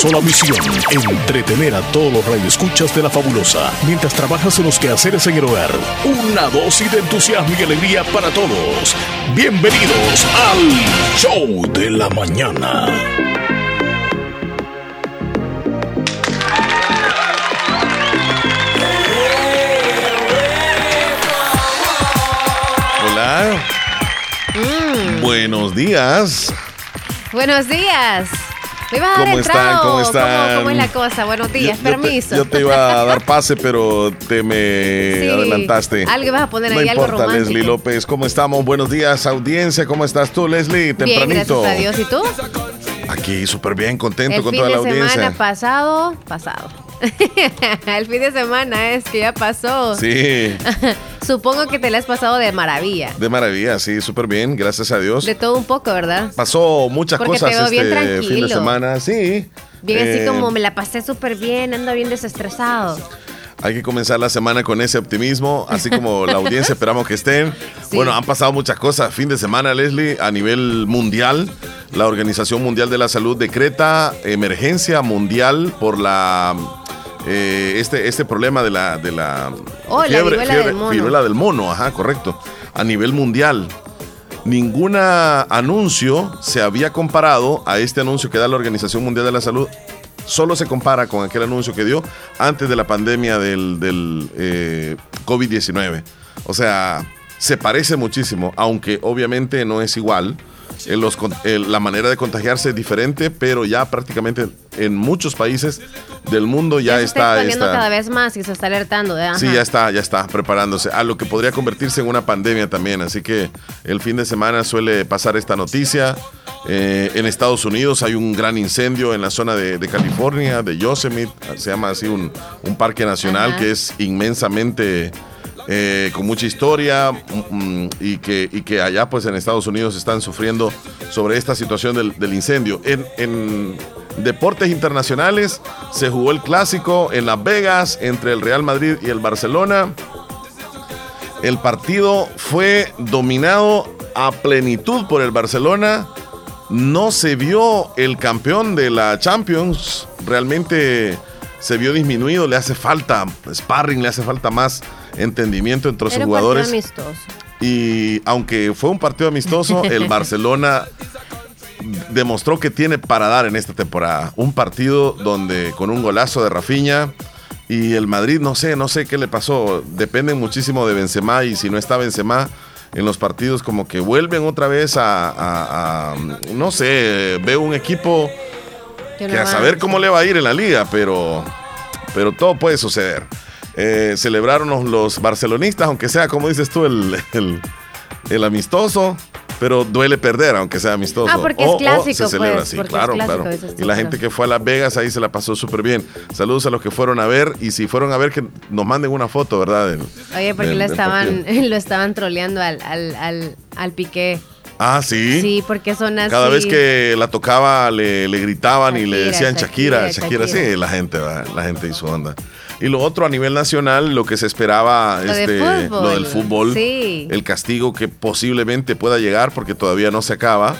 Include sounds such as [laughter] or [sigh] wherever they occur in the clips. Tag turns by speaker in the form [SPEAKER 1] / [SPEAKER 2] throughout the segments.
[SPEAKER 1] sola misión, entretener a todos los radioescuchas de la fabulosa, mientras trabajas en los quehaceres en el hogar. Una dosis de entusiasmo y alegría para todos. Bienvenidos al Show de la Mañana.
[SPEAKER 2] Hola. Buenos días.
[SPEAKER 3] Buenos días. Me iba a dar
[SPEAKER 2] ¿Cómo están? ¿Cómo
[SPEAKER 3] ¿Cómo,
[SPEAKER 2] están?
[SPEAKER 3] cómo es la cosa? Buenos días,
[SPEAKER 2] Yo- yo te-
[SPEAKER 3] permiso.
[SPEAKER 2] Yo te, iba a dar pase, pero te me
[SPEAKER 3] Sí,
[SPEAKER 2] adelantaste.
[SPEAKER 3] algo vas a poner
[SPEAKER 2] no
[SPEAKER 3] ahí, algo
[SPEAKER 2] importa,
[SPEAKER 3] romántico.
[SPEAKER 2] Leslie López. ¿Cómo estamos? Buenos días, audiencia. ¿Cómo estás tú, Leslie?
[SPEAKER 3] Bien,
[SPEAKER 2] Tempranito.
[SPEAKER 3] gracias a Dios. ¿Y tú?
[SPEAKER 2] Aquí súper bien, contento
[SPEAKER 3] El
[SPEAKER 2] con
[SPEAKER 3] fin
[SPEAKER 2] toda
[SPEAKER 3] de
[SPEAKER 2] la audiencia.
[SPEAKER 3] semana pasado, pasado. [laughs] El fin de semana es que ya pasó.
[SPEAKER 2] Sí, [laughs]
[SPEAKER 3] Supongo que te la has pasado de maravilla.
[SPEAKER 2] de maravilla, sí, súper bien, gracias a Dios.
[SPEAKER 3] De todo un poco, ¿verdad?
[SPEAKER 2] Pasó muchas
[SPEAKER 3] Porque te
[SPEAKER 2] cosas
[SPEAKER 3] veo bien
[SPEAKER 2] este fin
[SPEAKER 3] tranquilo.
[SPEAKER 2] de semana, sí.
[SPEAKER 3] Bien
[SPEAKER 2] Eh,
[SPEAKER 3] así como me la pasé súper bien, ando bien desestresado.
[SPEAKER 2] Hay que comenzar la semana con ese optimismo, así como la audiencia [laughs] esperamos que estén.
[SPEAKER 3] Sí.
[SPEAKER 2] Bueno, han pasado muchas cosas. Fin de semana, Leslie, a nivel mundial, la Organización Mundial de la Salud decreta emergencia mundial por la eh, este, este problema de la, de la
[SPEAKER 3] Oh, la viruela del mono.
[SPEAKER 2] viruela del mono, ajá, correcto. A nivel mundial. Ningún anuncio se había comparado a este anuncio que da la Organización Mundial de la Salud. Solo se compara con aquel anuncio que dio antes de la pandemia del, del, eh, COVID-19. O sea, se parece muchísimo, aunque obviamente no es igual. Eh, los eh, la manera de contagiarse es diferente, pero ya prácticamente en muchos países del mundo ya,
[SPEAKER 3] se
[SPEAKER 2] está esta-
[SPEAKER 3] cada vez más y se está alertando. ¿eh?
[SPEAKER 2] Sí, ya está, ya está preparándose a lo que podría convertirse en una pandemia también. Así que el fin de semana suele pasar esta noticia. Eh, en Estados Unidos hay un gran incendio en la zona de, de California, de Yosemite, se llama así un, un parque nacional
[SPEAKER 3] Ajá.
[SPEAKER 2] que es inmensamente eh, con mucha historia mm, mm, y, que, y que allá pues en Estados Unidos están sufriendo sobre esta situación del, incendio. En, en deportes internacionales se jugó el clásico en Las Vegas entre el Real Madrid y el Barcelona. El partido fue dominado a plenitud por el Barcelona. No se vio el campeón de la Champions. Realmente se vio disminuido. Le hace falta sparring, le hace falta más entendimiento entre sus
[SPEAKER 3] un
[SPEAKER 2] jugadores.
[SPEAKER 3] partido amistoso.
[SPEAKER 2] Y aunque fue un partido amistoso, [laughs] el Barcelona demostró que tiene para dar en esta temporada. Un partido donde con un golazo de Rafinha y el Madrid, no sé, no sé qué le pasó. Depende muchísimo de Benzema y si no está Benzema en los partidos como que vuelven otra vez a, a- a- no sé, veo un equipo
[SPEAKER 3] Que no
[SPEAKER 2] a saber cómo le va a ir en la liga, pero, pero todo puede suceder. Eh, celebraron los, los barcelonistas, aunque sea, como dices tú, el, el- el amistoso, pero duele perder, aunque sea amistoso.
[SPEAKER 3] Ah, porque es clásico,
[SPEAKER 2] se celebra
[SPEAKER 3] pues,
[SPEAKER 2] así, claro,
[SPEAKER 3] clásico,
[SPEAKER 2] claro. Y la gente que fue a Las Vegas ahí se la pasó súper bien. Saludos a los que fueron a ver, y si fueron a ver, que nos manden una foto, ¿verdad? Del-
[SPEAKER 3] Oye, porque
[SPEAKER 2] del-
[SPEAKER 3] lo estaban, [laughs] lo estaban troleando al, al, al, al Piqué.
[SPEAKER 2] Ah, sí.
[SPEAKER 3] Sí, porque son así.
[SPEAKER 2] Cada vez que la tocaba le, le gritaban y le decían Shakira,
[SPEAKER 3] Shakira,
[SPEAKER 2] Shakira,
[SPEAKER 3] Shakira.
[SPEAKER 2] sí, la gente, la gente hizo onda. Y lo otro a nivel nacional, lo que se esperaba,
[SPEAKER 3] Lo
[SPEAKER 2] este, lo del fútbol,
[SPEAKER 3] Sí.
[SPEAKER 2] el castigo que posiblemente pueda llegar, porque todavía no se acaba,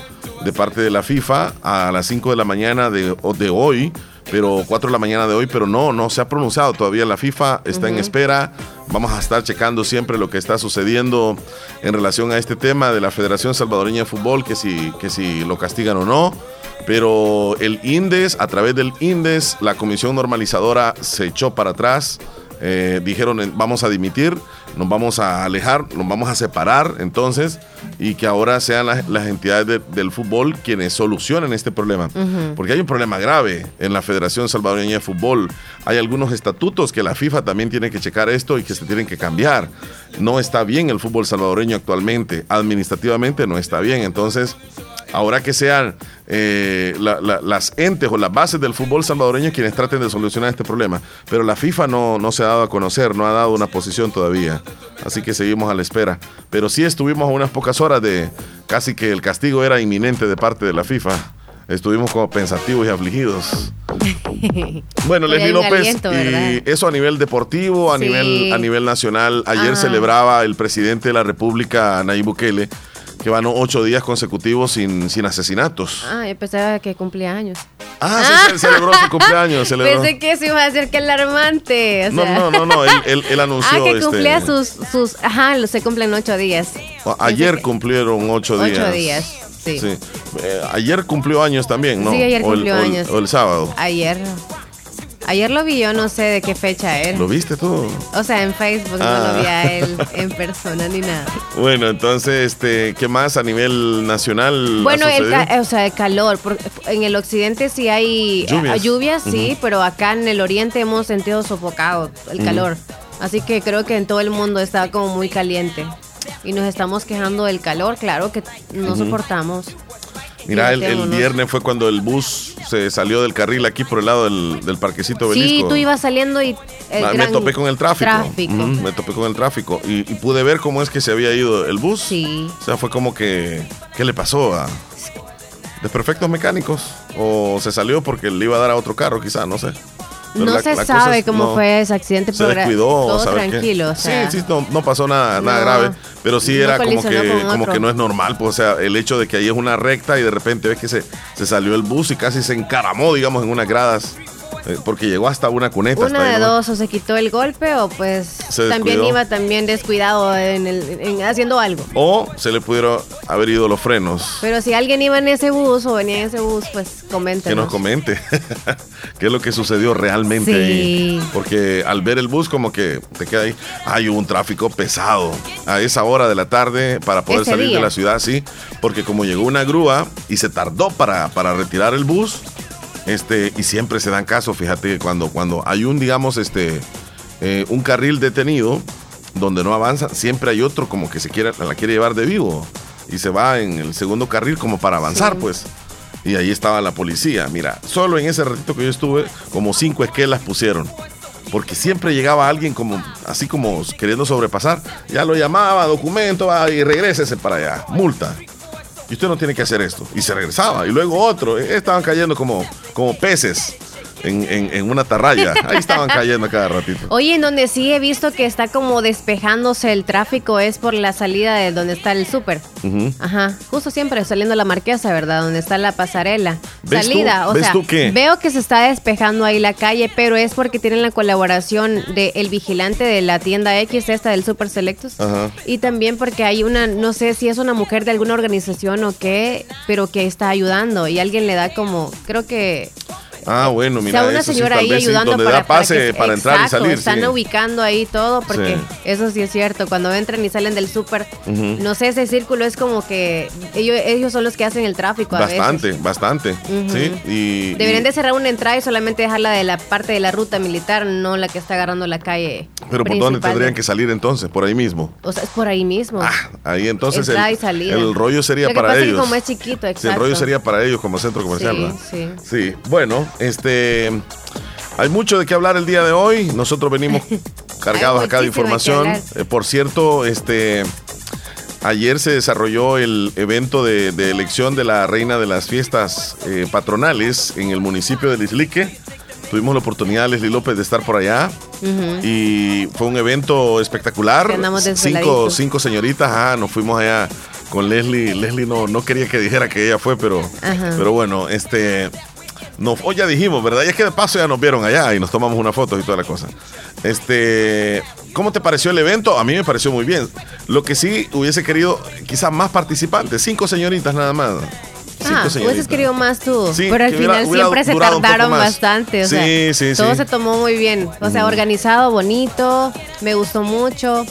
[SPEAKER 2] de parte de la FIFA a las 5 de la mañana de hoy, pero 4 de la mañana de hoy, pero no, no se ha pronunciado todavía. La FIFA está en espera. Vamos a estar checando siempre lo que está sucediendo en relación a este tema de la Federación Salvadoreña de Fútbol, que si, que si lo castigan o no. Pero el INDES, a través del INDES, la Comisión Normalizadora se echó para atrás. Eh, dijeron, eh, vamos a dimitir, nos vamos a alejar, nos vamos a separar entonces y que ahora sean las, las entidades de- del fútbol quienes solucionen este problema. Porque hay un problema grave en la Federación Salvadoreña de Fútbol. Hay algunos estatutos que la FIFA también tiene que checar esto y que se tienen que cambiar. No está bien el fútbol salvadoreño actualmente, administrativamente no está bien. Entonces, ahora que sean eh, la- la- las entes o las bases del fútbol salvadoreño quienes traten de solucionar este problema. Pero la FIFA no, no se ha dado a conocer, no ha dado una posición todavía. Así que seguimos a la espera. Pero sí estuvimos a unas pocas horas de casi que el castigo era inminente de parte de la FIFA. Estuvimos como pensativos y afligidos. [laughs] Bueno, Leslie
[SPEAKER 3] un
[SPEAKER 2] López, y eso a nivel deportivo, a,
[SPEAKER 3] Sí.
[SPEAKER 2] nivel, a nivel nacional. Ayer
[SPEAKER 3] Ajá.
[SPEAKER 2] celebraba el presidente de la República, Nayib Bukele, que van ocho días consecutivos sin, sin asesinatos.
[SPEAKER 3] Ah, yo pensaba que cumplía años.
[SPEAKER 2] Ah, sí, se celebró su cumpleaños. Celebró.
[SPEAKER 3] Pensé que eso iba a ser que alarmante. O
[SPEAKER 2] no,
[SPEAKER 3] sea.
[SPEAKER 2] no, no, no, él, él, él anunció.
[SPEAKER 3] Ah, que
[SPEAKER 2] este,
[SPEAKER 3] cumplía sus, sus. Ajá, se cumplen ocho días.
[SPEAKER 2] Ayer
[SPEAKER 3] Pensé que-
[SPEAKER 2] cumplieron ocho días.
[SPEAKER 3] Ocho días, sí.
[SPEAKER 2] Sí. Eh, ayer cumplió años también, ¿no?
[SPEAKER 3] Sí, ayer
[SPEAKER 2] O el-
[SPEAKER 3] cumplió
[SPEAKER 2] o el-
[SPEAKER 3] años.
[SPEAKER 2] O el sábado.
[SPEAKER 3] Ayer. Ayer lo vi, yo no sé de qué fecha era.
[SPEAKER 2] ¿Lo viste tú?
[SPEAKER 3] O sea, en Facebook no
[SPEAKER 2] Ah.
[SPEAKER 3] lo vi a él en persona ni nada.
[SPEAKER 2] Bueno, entonces, este, ¿qué más a nivel nacional? ha
[SPEAKER 3] Bueno, el, ca- o sea, el calor. porque en el occidente sí hay
[SPEAKER 2] Lluvias.
[SPEAKER 3] lluvias, sí, pero acá en el oriente hemos sentido sofocado el calor. Así que creo que en todo el mundo está como muy caliente. Y nos estamos quejando del calor, claro que no soportamos.
[SPEAKER 2] Mira, el, viernes fue cuando el bus se salió del carril aquí por el lado del, del parquecito
[SPEAKER 3] Sí,
[SPEAKER 2] Belisco.
[SPEAKER 3] tú ibas saliendo y
[SPEAKER 2] Ah, me topé con el tráfico. me topé con el tráfico. Y, y pude ver cómo es que se había ido el bus.
[SPEAKER 3] Sí.
[SPEAKER 2] O sea, fue como que. ¿Qué le pasó a.? Desperfectos mecánicos? ¿O se salió porque le iba a dar a otro carro, quizá? No sé. Pero
[SPEAKER 3] No
[SPEAKER 2] la-
[SPEAKER 3] se
[SPEAKER 2] la
[SPEAKER 3] sabe cómo
[SPEAKER 2] no,
[SPEAKER 3] fue ese accidente,
[SPEAKER 2] Se descuidó.
[SPEAKER 3] tranquilo. O sea,
[SPEAKER 2] sí, sí, no, no pasó nada, nada
[SPEAKER 3] No,
[SPEAKER 2] grave. Pero sí era como que, como que no es normal. Pues, o sea, el hecho de que ahí es una recta y de repente ves que se, se salió el bus y casi se encaramó, digamos, en unas gradas. Eh, porque llegó hasta una cuneta.
[SPEAKER 3] Una de
[SPEAKER 2] ¿no?
[SPEAKER 3] dos, o se quitó el golpe o pues también iba también descuidado en el, en haciendo algo.
[SPEAKER 2] O se le pudieron haber ido los frenos.
[SPEAKER 3] Pero si alguien iba en ese bus o venía en ese bus, pues
[SPEAKER 2] Que
[SPEAKER 3] coméntenos.
[SPEAKER 2] nos comente [laughs] qué es lo que sucedió realmente
[SPEAKER 3] Sí.
[SPEAKER 2] ahí. Porque al ver el bus, como que te queda ahí. Hay un tráfico pesado a esa hora de la tarde para poder
[SPEAKER 3] Ese
[SPEAKER 2] salir
[SPEAKER 3] día.
[SPEAKER 2] de la ciudad, sí. Porque como llegó una grúa y se tardó para, para retirar el bus, este, y siempre se dan casos, fíjate, cuando, cuando hay un, digamos, este, eh, un carril detenido donde no avanza, siempre hay otro como que se quiere, la quiere llevar de vivo y se va en el segundo carril como para avanzar,
[SPEAKER 3] Sí.
[SPEAKER 2] pues. Y ahí estaba la policía. Mira, solo en ese ratito que yo estuve, como cinco esquelas pusieron. Porque siempre llegaba alguien como, así como queriendo sobrepasar. Ya lo llamaba, documento, va, y regrésese para allá. Multa. Y usted no tiene que hacer esto. Y se regresaba. Y luego otro. Eh, Estaban cayendo como, como peces en, en- en una tarraya. Ahí estaban [laughs] cayendo cada ratito.
[SPEAKER 3] Oye, en donde sí he visto que está como despejándose el tráfico es por la salida de donde está el súper.
[SPEAKER 2] Ujú.
[SPEAKER 3] Ajá, justo siempre saliendo la marquesa, ¿verdad? Donde está la pasarela.
[SPEAKER 2] ¿Ves tú?
[SPEAKER 3] Salida, o
[SPEAKER 2] ¿Ves
[SPEAKER 3] sea,
[SPEAKER 2] tú qué?
[SPEAKER 3] veo que se está despejando ahí la calle, pero es porque tienen la colaboración del vigilante de la tienda X, esta del Super Selectos.
[SPEAKER 2] Ajá.
[SPEAKER 3] Y también porque hay una, no sé si es una mujer de alguna organización o qué, pero que está ayudando y alguien le da como, creo que
[SPEAKER 2] Ah, bueno,
[SPEAKER 3] o
[SPEAKER 2] mira.
[SPEAKER 3] sea, una
[SPEAKER 2] eso sí,
[SPEAKER 3] señora
[SPEAKER 2] tal
[SPEAKER 3] ahí
[SPEAKER 2] sí,
[SPEAKER 3] ayudando
[SPEAKER 2] donde
[SPEAKER 3] para,
[SPEAKER 2] da pase
[SPEAKER 3] que-
[SPEAKER 2] para, entrar y
[SPEAKER 3] Exacto,
[SPEAKER 2] salir.
[SPEAKER 3] Están
[SPEAKER 2] sí.
[SPEAKER 3] ubicando ahí todo porque
[SPEAKER 2] Sí.
[SPEAKER 3] eso sí es cierto. Cuando entran y salen del súper,
[SPEAKER 2] Ujú.
[SPEAKER 3] no sé, ese círculo es como que ellos, ellos son los que hacen el tráfico a
[SPEAKER 2] Bastante,
[SPEAKER 3] veces.
[SPEAKER 2] bastante.
[SPEAKER 3] Ujú.
[SPEAKER 2] Sí, y.
[SPEAKER 3] Deberían
[SPEAKER 2] y-
[SPEAKER 3] de cerrar una entrada y solamente dejarla de la parte de la ruta militar, no la que está agarrando la calle.
[SPEAKER 2] Pero ¿por dónde tendrían que salir entonces? Por ahí mismo.
[SPEAKER 3] O sea, es por ahí mismo.
[SPEAKER 2] Ah, ahí entonces el, el rollo sería
[SPEAKER 3] Lo que
[SPEAKER 2] para
[SPEAKER 3] pasa es que
[SPEAKER 2] ellos.
[SPEAKER 3] como es chiquito,
[SPEAKER 2] Sí, el
[SPEAKER 3] exacto.
[SPEAKER 2] rollo sería para ellos como centro comercial,
[SPEAKER 3] Sí,
[SPEAKER 2] ¿verdad?
[SPEAKER 3] sí.
[SPEAKER 2] Sí, bueno, este. Hay mucho de qué hablar el día de hoy. Nosotros venimos [laughs] cargados acá de información. Eh, por cierto, este. Ayer se desarrolló el evento de, de elección de la reina de las fiestas eh, patronales en el municipio de Lislique. Tuvimos la oportunidad, Leslie López, de estar por allá. Y fue un evento espectacular. Cinco, cinco señoritas, ah, nos fuimos allá con Leslie. Leslie no, no quería que dijera que ella fue, pero,
[SPEAKER 3] Ajá.
[SPEAKER 2] pero bueno, este. No, hoy ya dijimos, ¿verdad? Y es que de paso ya nos vieron allá y nos tomamos una foto y toda la cosa. Este, ¿cómo te pareció el evento? A mí me pareció muy bien. Lo que sí hubiese querido, quizás más participantes, cinco señoritas nada más.
[SPEAKER 3] Ah, hubieses querido más tú.
[SPEAKER 2] Sí,
[SPEAKER 3] pero al
[SPEAKER 2] que hubiera-
[SPEAKER 3] final
[SPEAKER 2] hubiera
[SPEAKER 3] siempre se tardaron bastante. O
[SPEAKER 2] Sí,
[SPEAKER 3] sea,
[SPEAKER 2] sí,
[SPEAKER 3] todo se tomó muy bien. O sea, organizado, bonito. Me gustó mucho.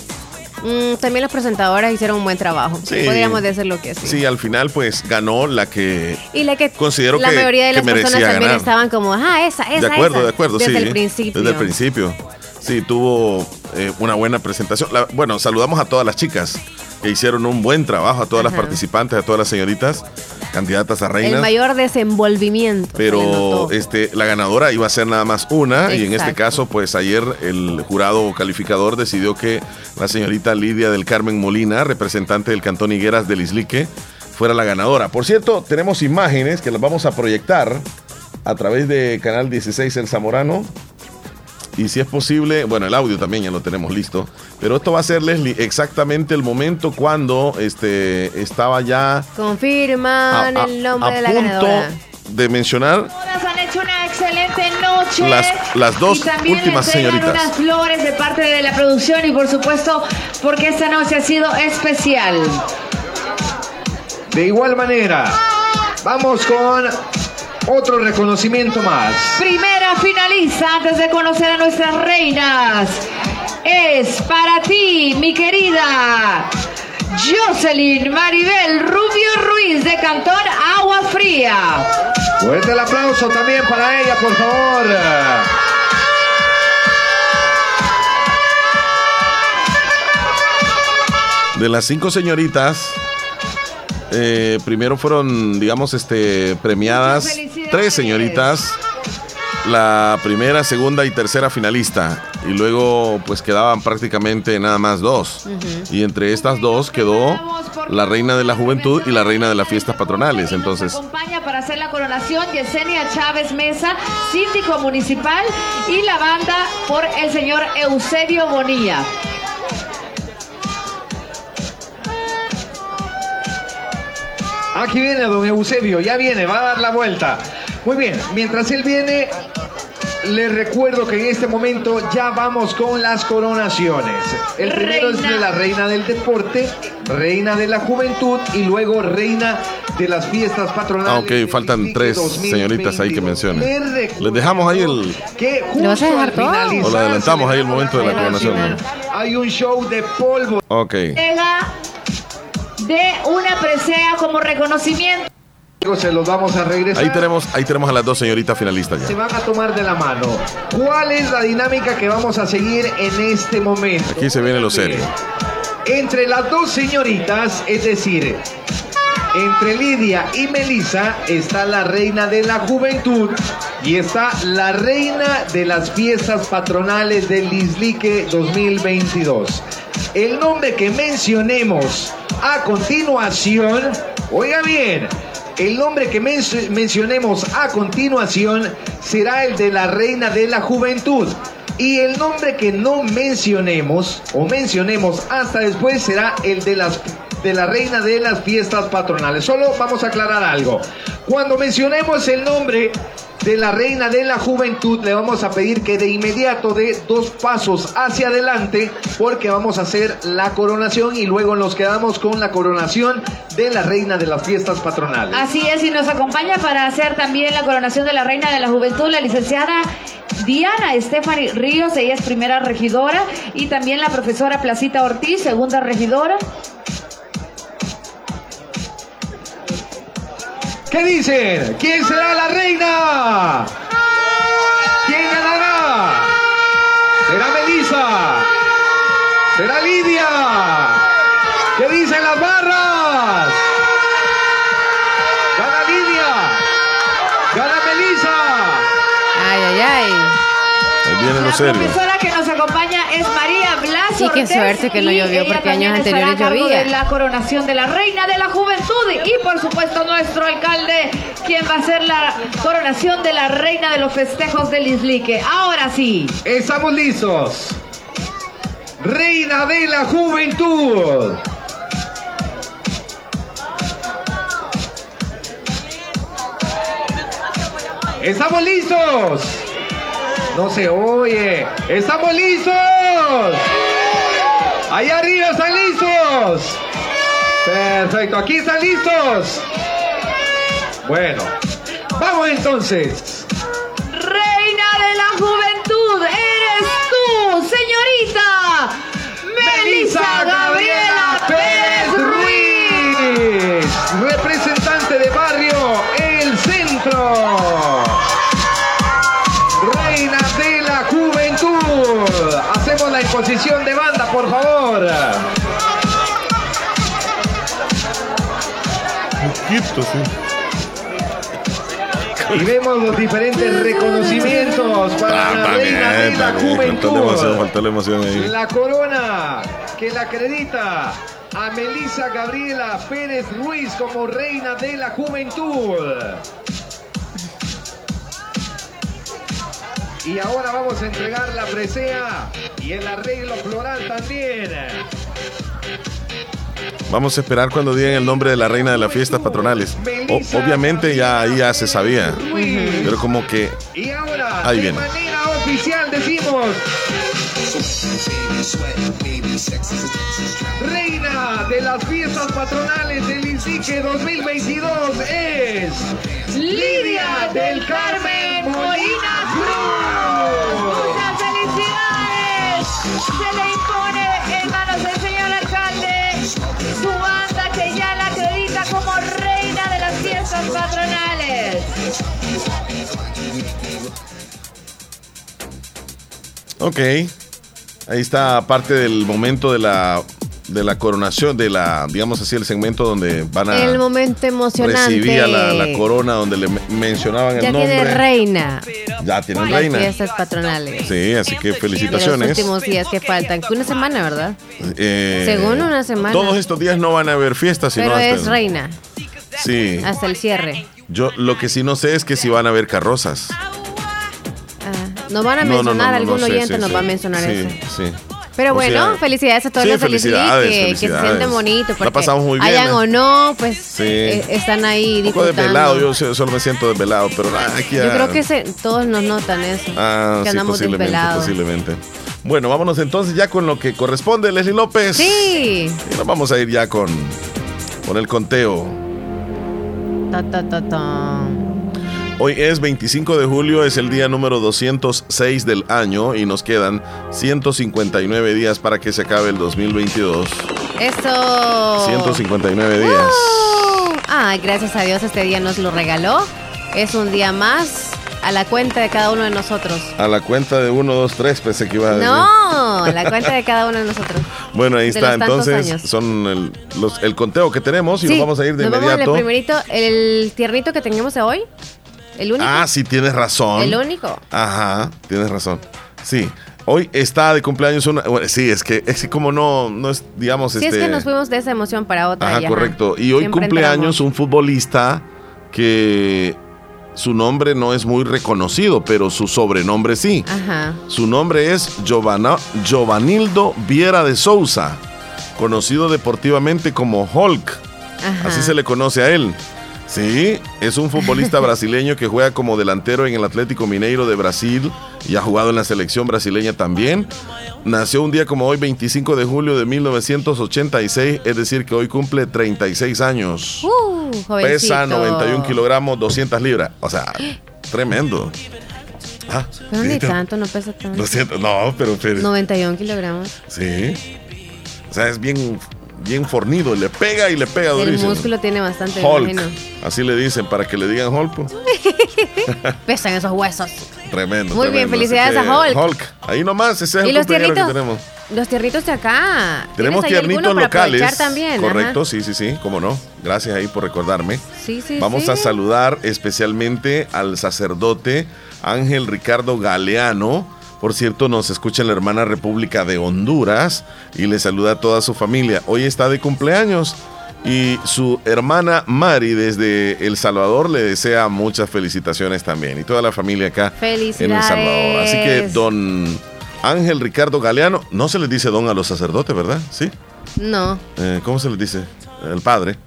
[SPEAKER 3] Mm, también las presentadoras hicieron un buen trabajo.
[SPEAKER 2] Sí.
[SPEAKER 3] Podríamos decirlo que sí.
[SPEAKER 2] Sí, al final pues ganó la que
[SPEAKER 3] Y la que
[SPEAKER 2] Considero
[SPEAKER 3] la
[SPEAKER 2] que-
[SPEAKER 3] mayoría de las personas también
[SPEAKER 2] ganar.
[SPEAKER 3] estaban como, ah, esa, esa.
[SPEAKER 2] de acuerdo,
[SPEAKER 3] esa",
[SPEAKER 2] de acuerdo,
[SPEAKER 3] Desde
[SPEAKER 2] sí.
[SPEAKER 3] el principio.
[SPEAKER 2] Desde el principio. Sí, tuvo eh, una buena presentación. La- bueno, saludamos a todas las chicas que hicieron un buen trabajo, a todas las participantes, a todas las señoritas, candidatas a
[SPEAKER 3] El
[SPEAKER 2] reinas.
[SPEAKER 3] mayor desenvolvimiento.
[SPEAKER 2] Pero este, la ganadora iba a ser nada más una y en este caso, pues ayer el jurado calificador decidió que la señorita Lidia del Carmen Molina, representante del Cantón Higueras del Islique, fuera la ganadora. Por cierto, tenemos imágenes que las vamos a proyectar a través de Canal 16 El Zamorano. Y si es posible, bueno, el audio también ya lo tenemos listo. Pero esto va a ser, Leslie, exactamente el momento cuando este, estaba ya
[SPEAKER 3] Confirman
[SPEAKER 2] a- a-
[SPEAKER 3] el nombre
[SPEAKER 2] a
[SPEAKER 3] de la
[SPEAKER 2] punto,
[SPEAKER 3] ganadora.
[SPEAKER 2] de mencionar
[SPEAKER 4] Todas han hecho una excelente noche.
[SPEAKER 2] Las- las dos
[SPEAKER 4] Y también
[SPEAKER 2] últimas señoritas.
[SPEAKER 4] unas flores de parte de la producción y por supuesto porque esta noche ha sido especial.
[SPEAKER 5] De igual manera, vamos con otro reconocimiento más.
[SPEAKER 4] Primera finalista antes de conocer a nuestras reinas. Es para ti, mi querida Jocelyn Maribel Rubio Ruiz de Cantón Agua Fría.
[SPEAKER 5] Fuerte el aplauso también para ella, por favor.
[SPEAKER 2] de las cinco señoritas. eh, primero fueron, digamos, este, premiadas. Tres señoritas. La primera, segunda y tercera finalista. Y luego, pues quedaban prácticamente nada más dos. Y entre estas dos quedó la reina de la juventud y la reina de las fiestas patronales. Entonces,
[SPEAKER 4] Nos acompaña para hacer la coronación Yesenia Chávez Mesa, síndico municipal, y la banda por el señor Eusebio Bonilla.
[SPEAKER 5] Aquí viene don Eusebio, ya viene, va a dar la vuelta. Muy bien, mientras él viene, les recuerdo que en este momento ya vamos con las coronaciones. El primero es
[SPEAKER 4] Reina.
[SPEAKER 5] de la reina del deporte, reina de la juventud y luego reina de las fiestas patronales.
[SPEAKER 2] Ah, ok, faltan tres
[SPEAKER 5] 2022.
[SPEAKER 2] señoritas ahí que mencionen.
[SPEAKER 5] Les
[SPEAKER 2] dejamos ahí el-
[SPEAKER 5] que
[SPEAKER 3] ¿Le vas a dejar
[SPEAKER 5] al
[SPEAKER 3] todo?
[SPEAKER 2] O le adelantamos ahí el momento de la coronación,
[SPEAKER 5] Hay un show de polvo.
[SPEAKER 2] ok.
[SPEAKER 4] De una presea como reconocimiento.
[SPEAKER 5] Se los vamos a regresar.
[SPEAKER 2] Ahí tenemos, ahí tenemos a las dos señoritas finalistas
[SPEAKER 5] se
[SPEAKER 2] ya.
[SPEAKER 5] van a tomar de la mano. ¿Cuál es la dinámica que vamos a seguir en este momento?
[SPEAKER 2] Aquí se viene lo serio.
[SPEAKER 5] Entre las dos señoritas, es decir, entre Lidia y Melissa, está la reina de la juventud y está la reina de las fiestas patronales del Lislique 2022. El nombre que mencionemos a continuación, oiga bien, el nombre que men- mencionemos a continuación será el de la reina de la juventud. Y el nombre que no mencionemos o mencionemos hasta después será el de las de la reina de las fiestas patronales. Solo vamos a aclarar algo. Cuando mencionemos el nombre de la reina de la juventud, le vamos a pedir que de inmediato dé dos pasos hacia adelante porque vamos a hacer la coronación y luego nos quedamos con la coronación de la reina de las fiestas patronales.
[SPEAKER 4] Así es, y nos acompaña para hacer también la coronación de la reina de la juventud, la licenciada Diana Stephanie Ríos, ella es primera regidora, y también la profesora Placita Ortiz, segunda regidora.
[SPEAKER 5] ¿Qué dicen? ¿Quién será la reina? ¿Quién ganará? ¿Será Melissa? ¿Será Lidia? ¿Qué dicen las barras? ¿Gana Lidia? ¿Gana Melissa?
[SPEAKER 3] Ay, ay, ay.
[SPEAKER 2] Ahí viene lo
[SPEAKER 4] La acompaña es María Blas
[SPEAKER 3] Sí, qué suerte que no
[SPEAKER 4] y
[SPEAKER 3] llovió, porque años anteriores llovía.
[SPEAKER 4] de la coronación de la reina de la juventud y por supuesto nuestro alcalde, quien va a hacer la coronación de la reina de los festejos del Islique. Ahora sí.
[SPEAKER 5] Estamos listos. Reina de la juventud. ¿Estamos listos? No se oye. ¿Estamos listos? Allá arriba están listos. Perfecto, aquí están listos. Bueno, vamos entonces.
[SPEAKER 4] Reina de la juventud, eres tú, señorita Melissa Gabriela
[SPEAKER 5] de banda, por favor. Y vemos los diferentes reconocimientos para la Reina de la Juventud.
[SPEAKER 2] La
[SPEAKER 5] corona que la acredita a Melissa Gabriela Pérez Ruiz como reina de la juventud. Y ahora vamos a entregar la presea y el arreglo floral también.
[SPEAKER 2] Vamos a esperar cuando digan el nombre de la reina de las fiestas patronales. O- obviamente ya ahí ya se sabía. Pero como que
[SPEAKER 5] Y ahora,
[SPEAKER 2] Ahí
[SPEAKER 5] de
[SPEAKER 2] viene.
[SPEAKER 5] manera oficial decimos, reina de las fiestas patronales del INSICE 2022 es Lidia del Carmen Molina
[SPEAKER 4] patronales.
[SPEAKER 2] Ok. Ahí está parte del momento de la de la coronación, de la, digamos así, el segmento donde van a
[SPEAKER 3] El momento emocionante.
[SPEAKER 2] recibir a la, la corona, donde le me- mencionaban el
[SPEAKER 3] ya
[SPEAKER 2] nombre.
[SPEAKER 3] tiene reina.
[SPEAKER 2] Ya tienen reina.
[SPEAKER 3] fiestas patronales.
[SPEAKER 2] Sí, así que
[SPEAKER 3] De los
[SPEAKER 2] felicitaciones.
[SPEAKER 3] últimos días que faltan. Una semana, ¿verdad?
[SPEAKER 2] Eh,
[SPEAKER 3] Según una semana.
[SPEAKER 2] Todos estos días no van a haber fiestas, sino
[SPEAKER 3] Pero
[SPEAKER 2] hasta
[SPEAKER 3] es reina.
[SPEAKER 2] Sí.
[SPEAKER 3] Hasta el cierre.
[SPEAKER 2] Yo lo que sí no sé es que si van a haber carrozas.
[SPEAKER 3] Ah, nos van a
[SPEAKER 2] No, no, no,
[SPEAKER 3] mencionar,
[SPEAKER 2] no,
[SPEAKER 3] algún
[SPEAKER 2] sé,
[SPEAKER 3] oyente
[SPEAKER 2] sí,
[SPEAKER 3] nos
[SPEAKER 2] sí.
[SPEAKER 3] va a mencionar
[SPEAKER 2] Sí,
[SPEAKER 3] eso.
[SPEAKER 2] sí.
[SPEAKER 3] Pero
[SPEAKER 2] O
[SPEAKER 3] bueno,
[SPEAKER 2] sea,
[SPEAKER 3] felicidades a todos los felicidades,
[SPEAKER 2] felicidades,
[SPEAKER 3] que, se sienten bonitos.
[SPEAKER 2] La
[SPEAKER 3] Porque
[SPEAKER 2] pasamos muy bien,
[SPEAKER 3] Hayan
[SPEAKER 2] ¿eh?
[SPEAKER 3] o no, pues eh, están ahí
[SPEAKER 2] Un poco
[SPEAKER 3] disfrutando.
[SPEAKER 2] desvelado, yo so- solo me siento desvelado, pero nada, aquí
[SPEAKER 3] Yo creo que se- todos nos notan eso.
[SPEAKER 2] Ah,
[SPEAKER 3] que
[SPEAKER 2] sí,
[SPEAKER 3] andamos
[SPEAKER 2] posiblemente,
[SPEAKER 3] desvelados.
[SPEAKER 2] posiblemente. Bueno, vámonos entonces ya con lo que corresponde, Leslie López.
[SPEAKER 3] Sí.
[SPEAKER 2] Y nos vamos a ir ya con, con el conteo.
[SPEAKER 3] Ta, ta, ta, ta.
[SPEAKER 2] Hoy es 25 de julio, es el día número 206 del año y nos quedan 159 días para que se acabe el 2022.
[SPEAKER 3] Eso.
[SPEAKER 2] 159 días.
[SPEAKER 3] Uh, Ay, gracias a Dios este día nos lo regaló. Es un día más a la cuenta de cada uno de nosotros.
[SPEAKER 2] A la cuenta de 1, 2, 3 pensé que iba a decir.
[SPEAKER 3] No, a la cuenta de cada uno de nosotros. [laughs]
[SPEAKER 2] Bueno, ahí
[SPEAKER 3] de
[SPEAKER 2] está. Entonces, son el, los- el conteo que tenemos y
[SPEAKER 3] Sí,
[SPEAKER 2] nos vamos a ir de
[SPEAKER 3] nos vamos
[SPEAKER 2] inmediato.
[SPEAKER 3] primerito, el tiernito que tenemos de hoy. El único.
[SPEAKER 2] Ah, sí, tienes razón.
[SPEAKER 3] El único.
[SPEAKER 2] Ajá, tienes razón. Sí. Hoy está de cumpleaños una. bueno, sí, es que es que como no, no es, digamos,
[SPEAKER 3] Si
[SPEAKER 2] este.
[SPEAKER 3] es que nos fuimos de esa emoción para otra.
[SPEAKER 2] Ajá,
[SPEAKER 3] y,
[SPEAKER 2] correcto. Y hoy
[SPEAKER 3] Siempre
[SPEAKER 2] cumpleaños un futbolista que su nombre no es muy reconocido, pero su sobrenombre sí.
[SPEAKER 3] Ajá.
[SPEAKER 2] Su nombre es Giovanna- Giovanildo Viera de Souza, conocido deportivamente como Hulk.
[SPEAKER 3] Ajá.
[SPEAKER 2] Así se le conoce a él. Sí, es un futbolista [laughs] brasileño que juega como delantero en el Atlético Mineiro de Brasil y ha jugado en la selección brasileña también. Nació un día como hoy, 25 de julio de 1986, es decir, que hoy cumple 36 años.
[SPEAKER 3] Uh,
[SPEAKER 2] Pesa 91 kilogramos, 200 libras. O sea, [gasps] tremendo. Ah,
[SPEAKER 3] Pero ni tanto, no pesa tanto.
[SPEAKER 2] 200, no, pero, pero
[SPEAKER 3] 91 kilogramos.
[SPEAKER 2] sí. O sea, es bien, bien fornido, le pega y le pega
[SPEAKER 3] El
[SPEAKER 2] durísimo.
[SPEAKER 3] músculo tiene bastante,
[SPEAKER 2] Hulk,
[SPEAKER 3] imagino.
[SPEAKER 2] así le dicen para que le digan Hulk. pues. [laughs]
[SPEAKER 3] Pesan esos huesos.
[SPEAKER 2] Tremendo.
[SPEAKER 3] Muy bien, felicidades a Hulk.
[SPEAKER 2] Hulk, ahí nomás, ese es
[SPEAKER 3] ¿Y
[SPEAKER 2] el
[SPEAKER 3] los
[SPEAKER 2] que tenemos.
[SPEAKER 3] Los tiernitos de acá.
[SPEAKER 2] Tenemos
[SPEAKER 3] ¿Tienes ahí
[SPEAKER 2] tiernitos locales.
[SPEAKER 3] también?
[SPEAKER 2] Correcto,
[SPEAKER 3] Ajá.
[SPEAKER 2] sí, sí, sí, cómo no. Gracias ahí por recordarme.
[SPEAKER 3] Sí, sí,
[SPEAKER 2] Vamos
[SPEAKER 3] sí.
[SPEAKER 2] a saludar especialmente al sacerdote Ángel Ricardo Galeano. Por cierto, nos escucha la hermana República de Honduras y le saluda a toda su familia. Hoy está de cumpleaños y su hermana Mari desde El Salvador le desea muchas felicitaciones también y toda la familia acá en El Salvador. Así que don Ángel Ricardo Galeano, no se les dice don a los sacerdotes, ¿verdad? Sí.
[SPEAKER 3] No,
[SPEAKER 2] Eh, ¿Cómo se les dice? El padre.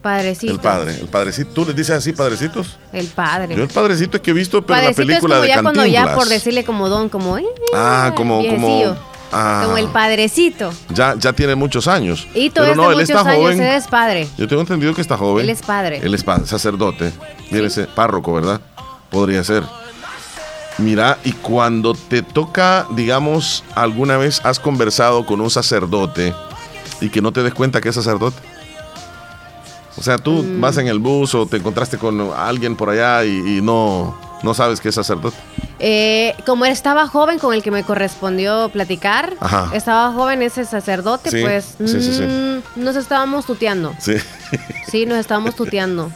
[SPEAKER 3] Padrecito.
[SPEAKER 2] El padre. El padrecito. ¿Tú les dices así, padrecitos?
[SPEAKER 3] El padre.
[SPEAKER 2] Yo el padrecito es que he visto, pero en la
[SPEAKER 3] Padrecito es
[SPEAKER 2] película
[SPEAKER 3] como
[SPEAKER 2] de
[SPEAKER 3] ya cuando ya por decirle como don, como eh,
[SPEAKER 2] Ah, como, como, ah,
[SPEAKER 3] como el padrecito.
[SPEAKER 2] ya, ya tiene muchos años.
[SPEAKER 3] Y todo
[SPEAKER 2] pero no,
[SPEAKER 3] de
[SPEAKER 2] él
[SPEAKER 3] muchos
[SPEAKER 2] está
[SPEAKER 3] años,
[SPEAKER 2] joven.
[SPEAKER 3] él es padre.
[SPEAKER 2] Yo tengo entendido que está joven.
[SPEAKER 3] Él es padre.
[SPEAKER 2] Él es pa- sacerdote. Mire ese párroco, ¿verdad? Podría ser. Mira, y cuando te toca, digamos, alguna vez has conversado con un sacerdote y que no te des cuenta que es sacerdote. O sea, tú
[SPEAKER 3] Mm.
[SPEAKER 2] vas en el bus o te encontraste con alguien por allá y, y no, no sabes que es sacerdote.
[SPEAKER 3] Eh, como estaba joven con el que me correspondió platicar,
[SPEAKER 2] Ajá.
[SPEAKER 3] estaba joven ese sacerdote,
[SPEAKER 2] Sí,
[SPEAKER 3] pues
[SPEAKER 2] sí, sí, sí.
[SPEAKER 3] mm, nos estábamos tuteando.
[SPEAKER 2] Sí.
[SPEAKER 3] Sí, nos estábamos tuteando.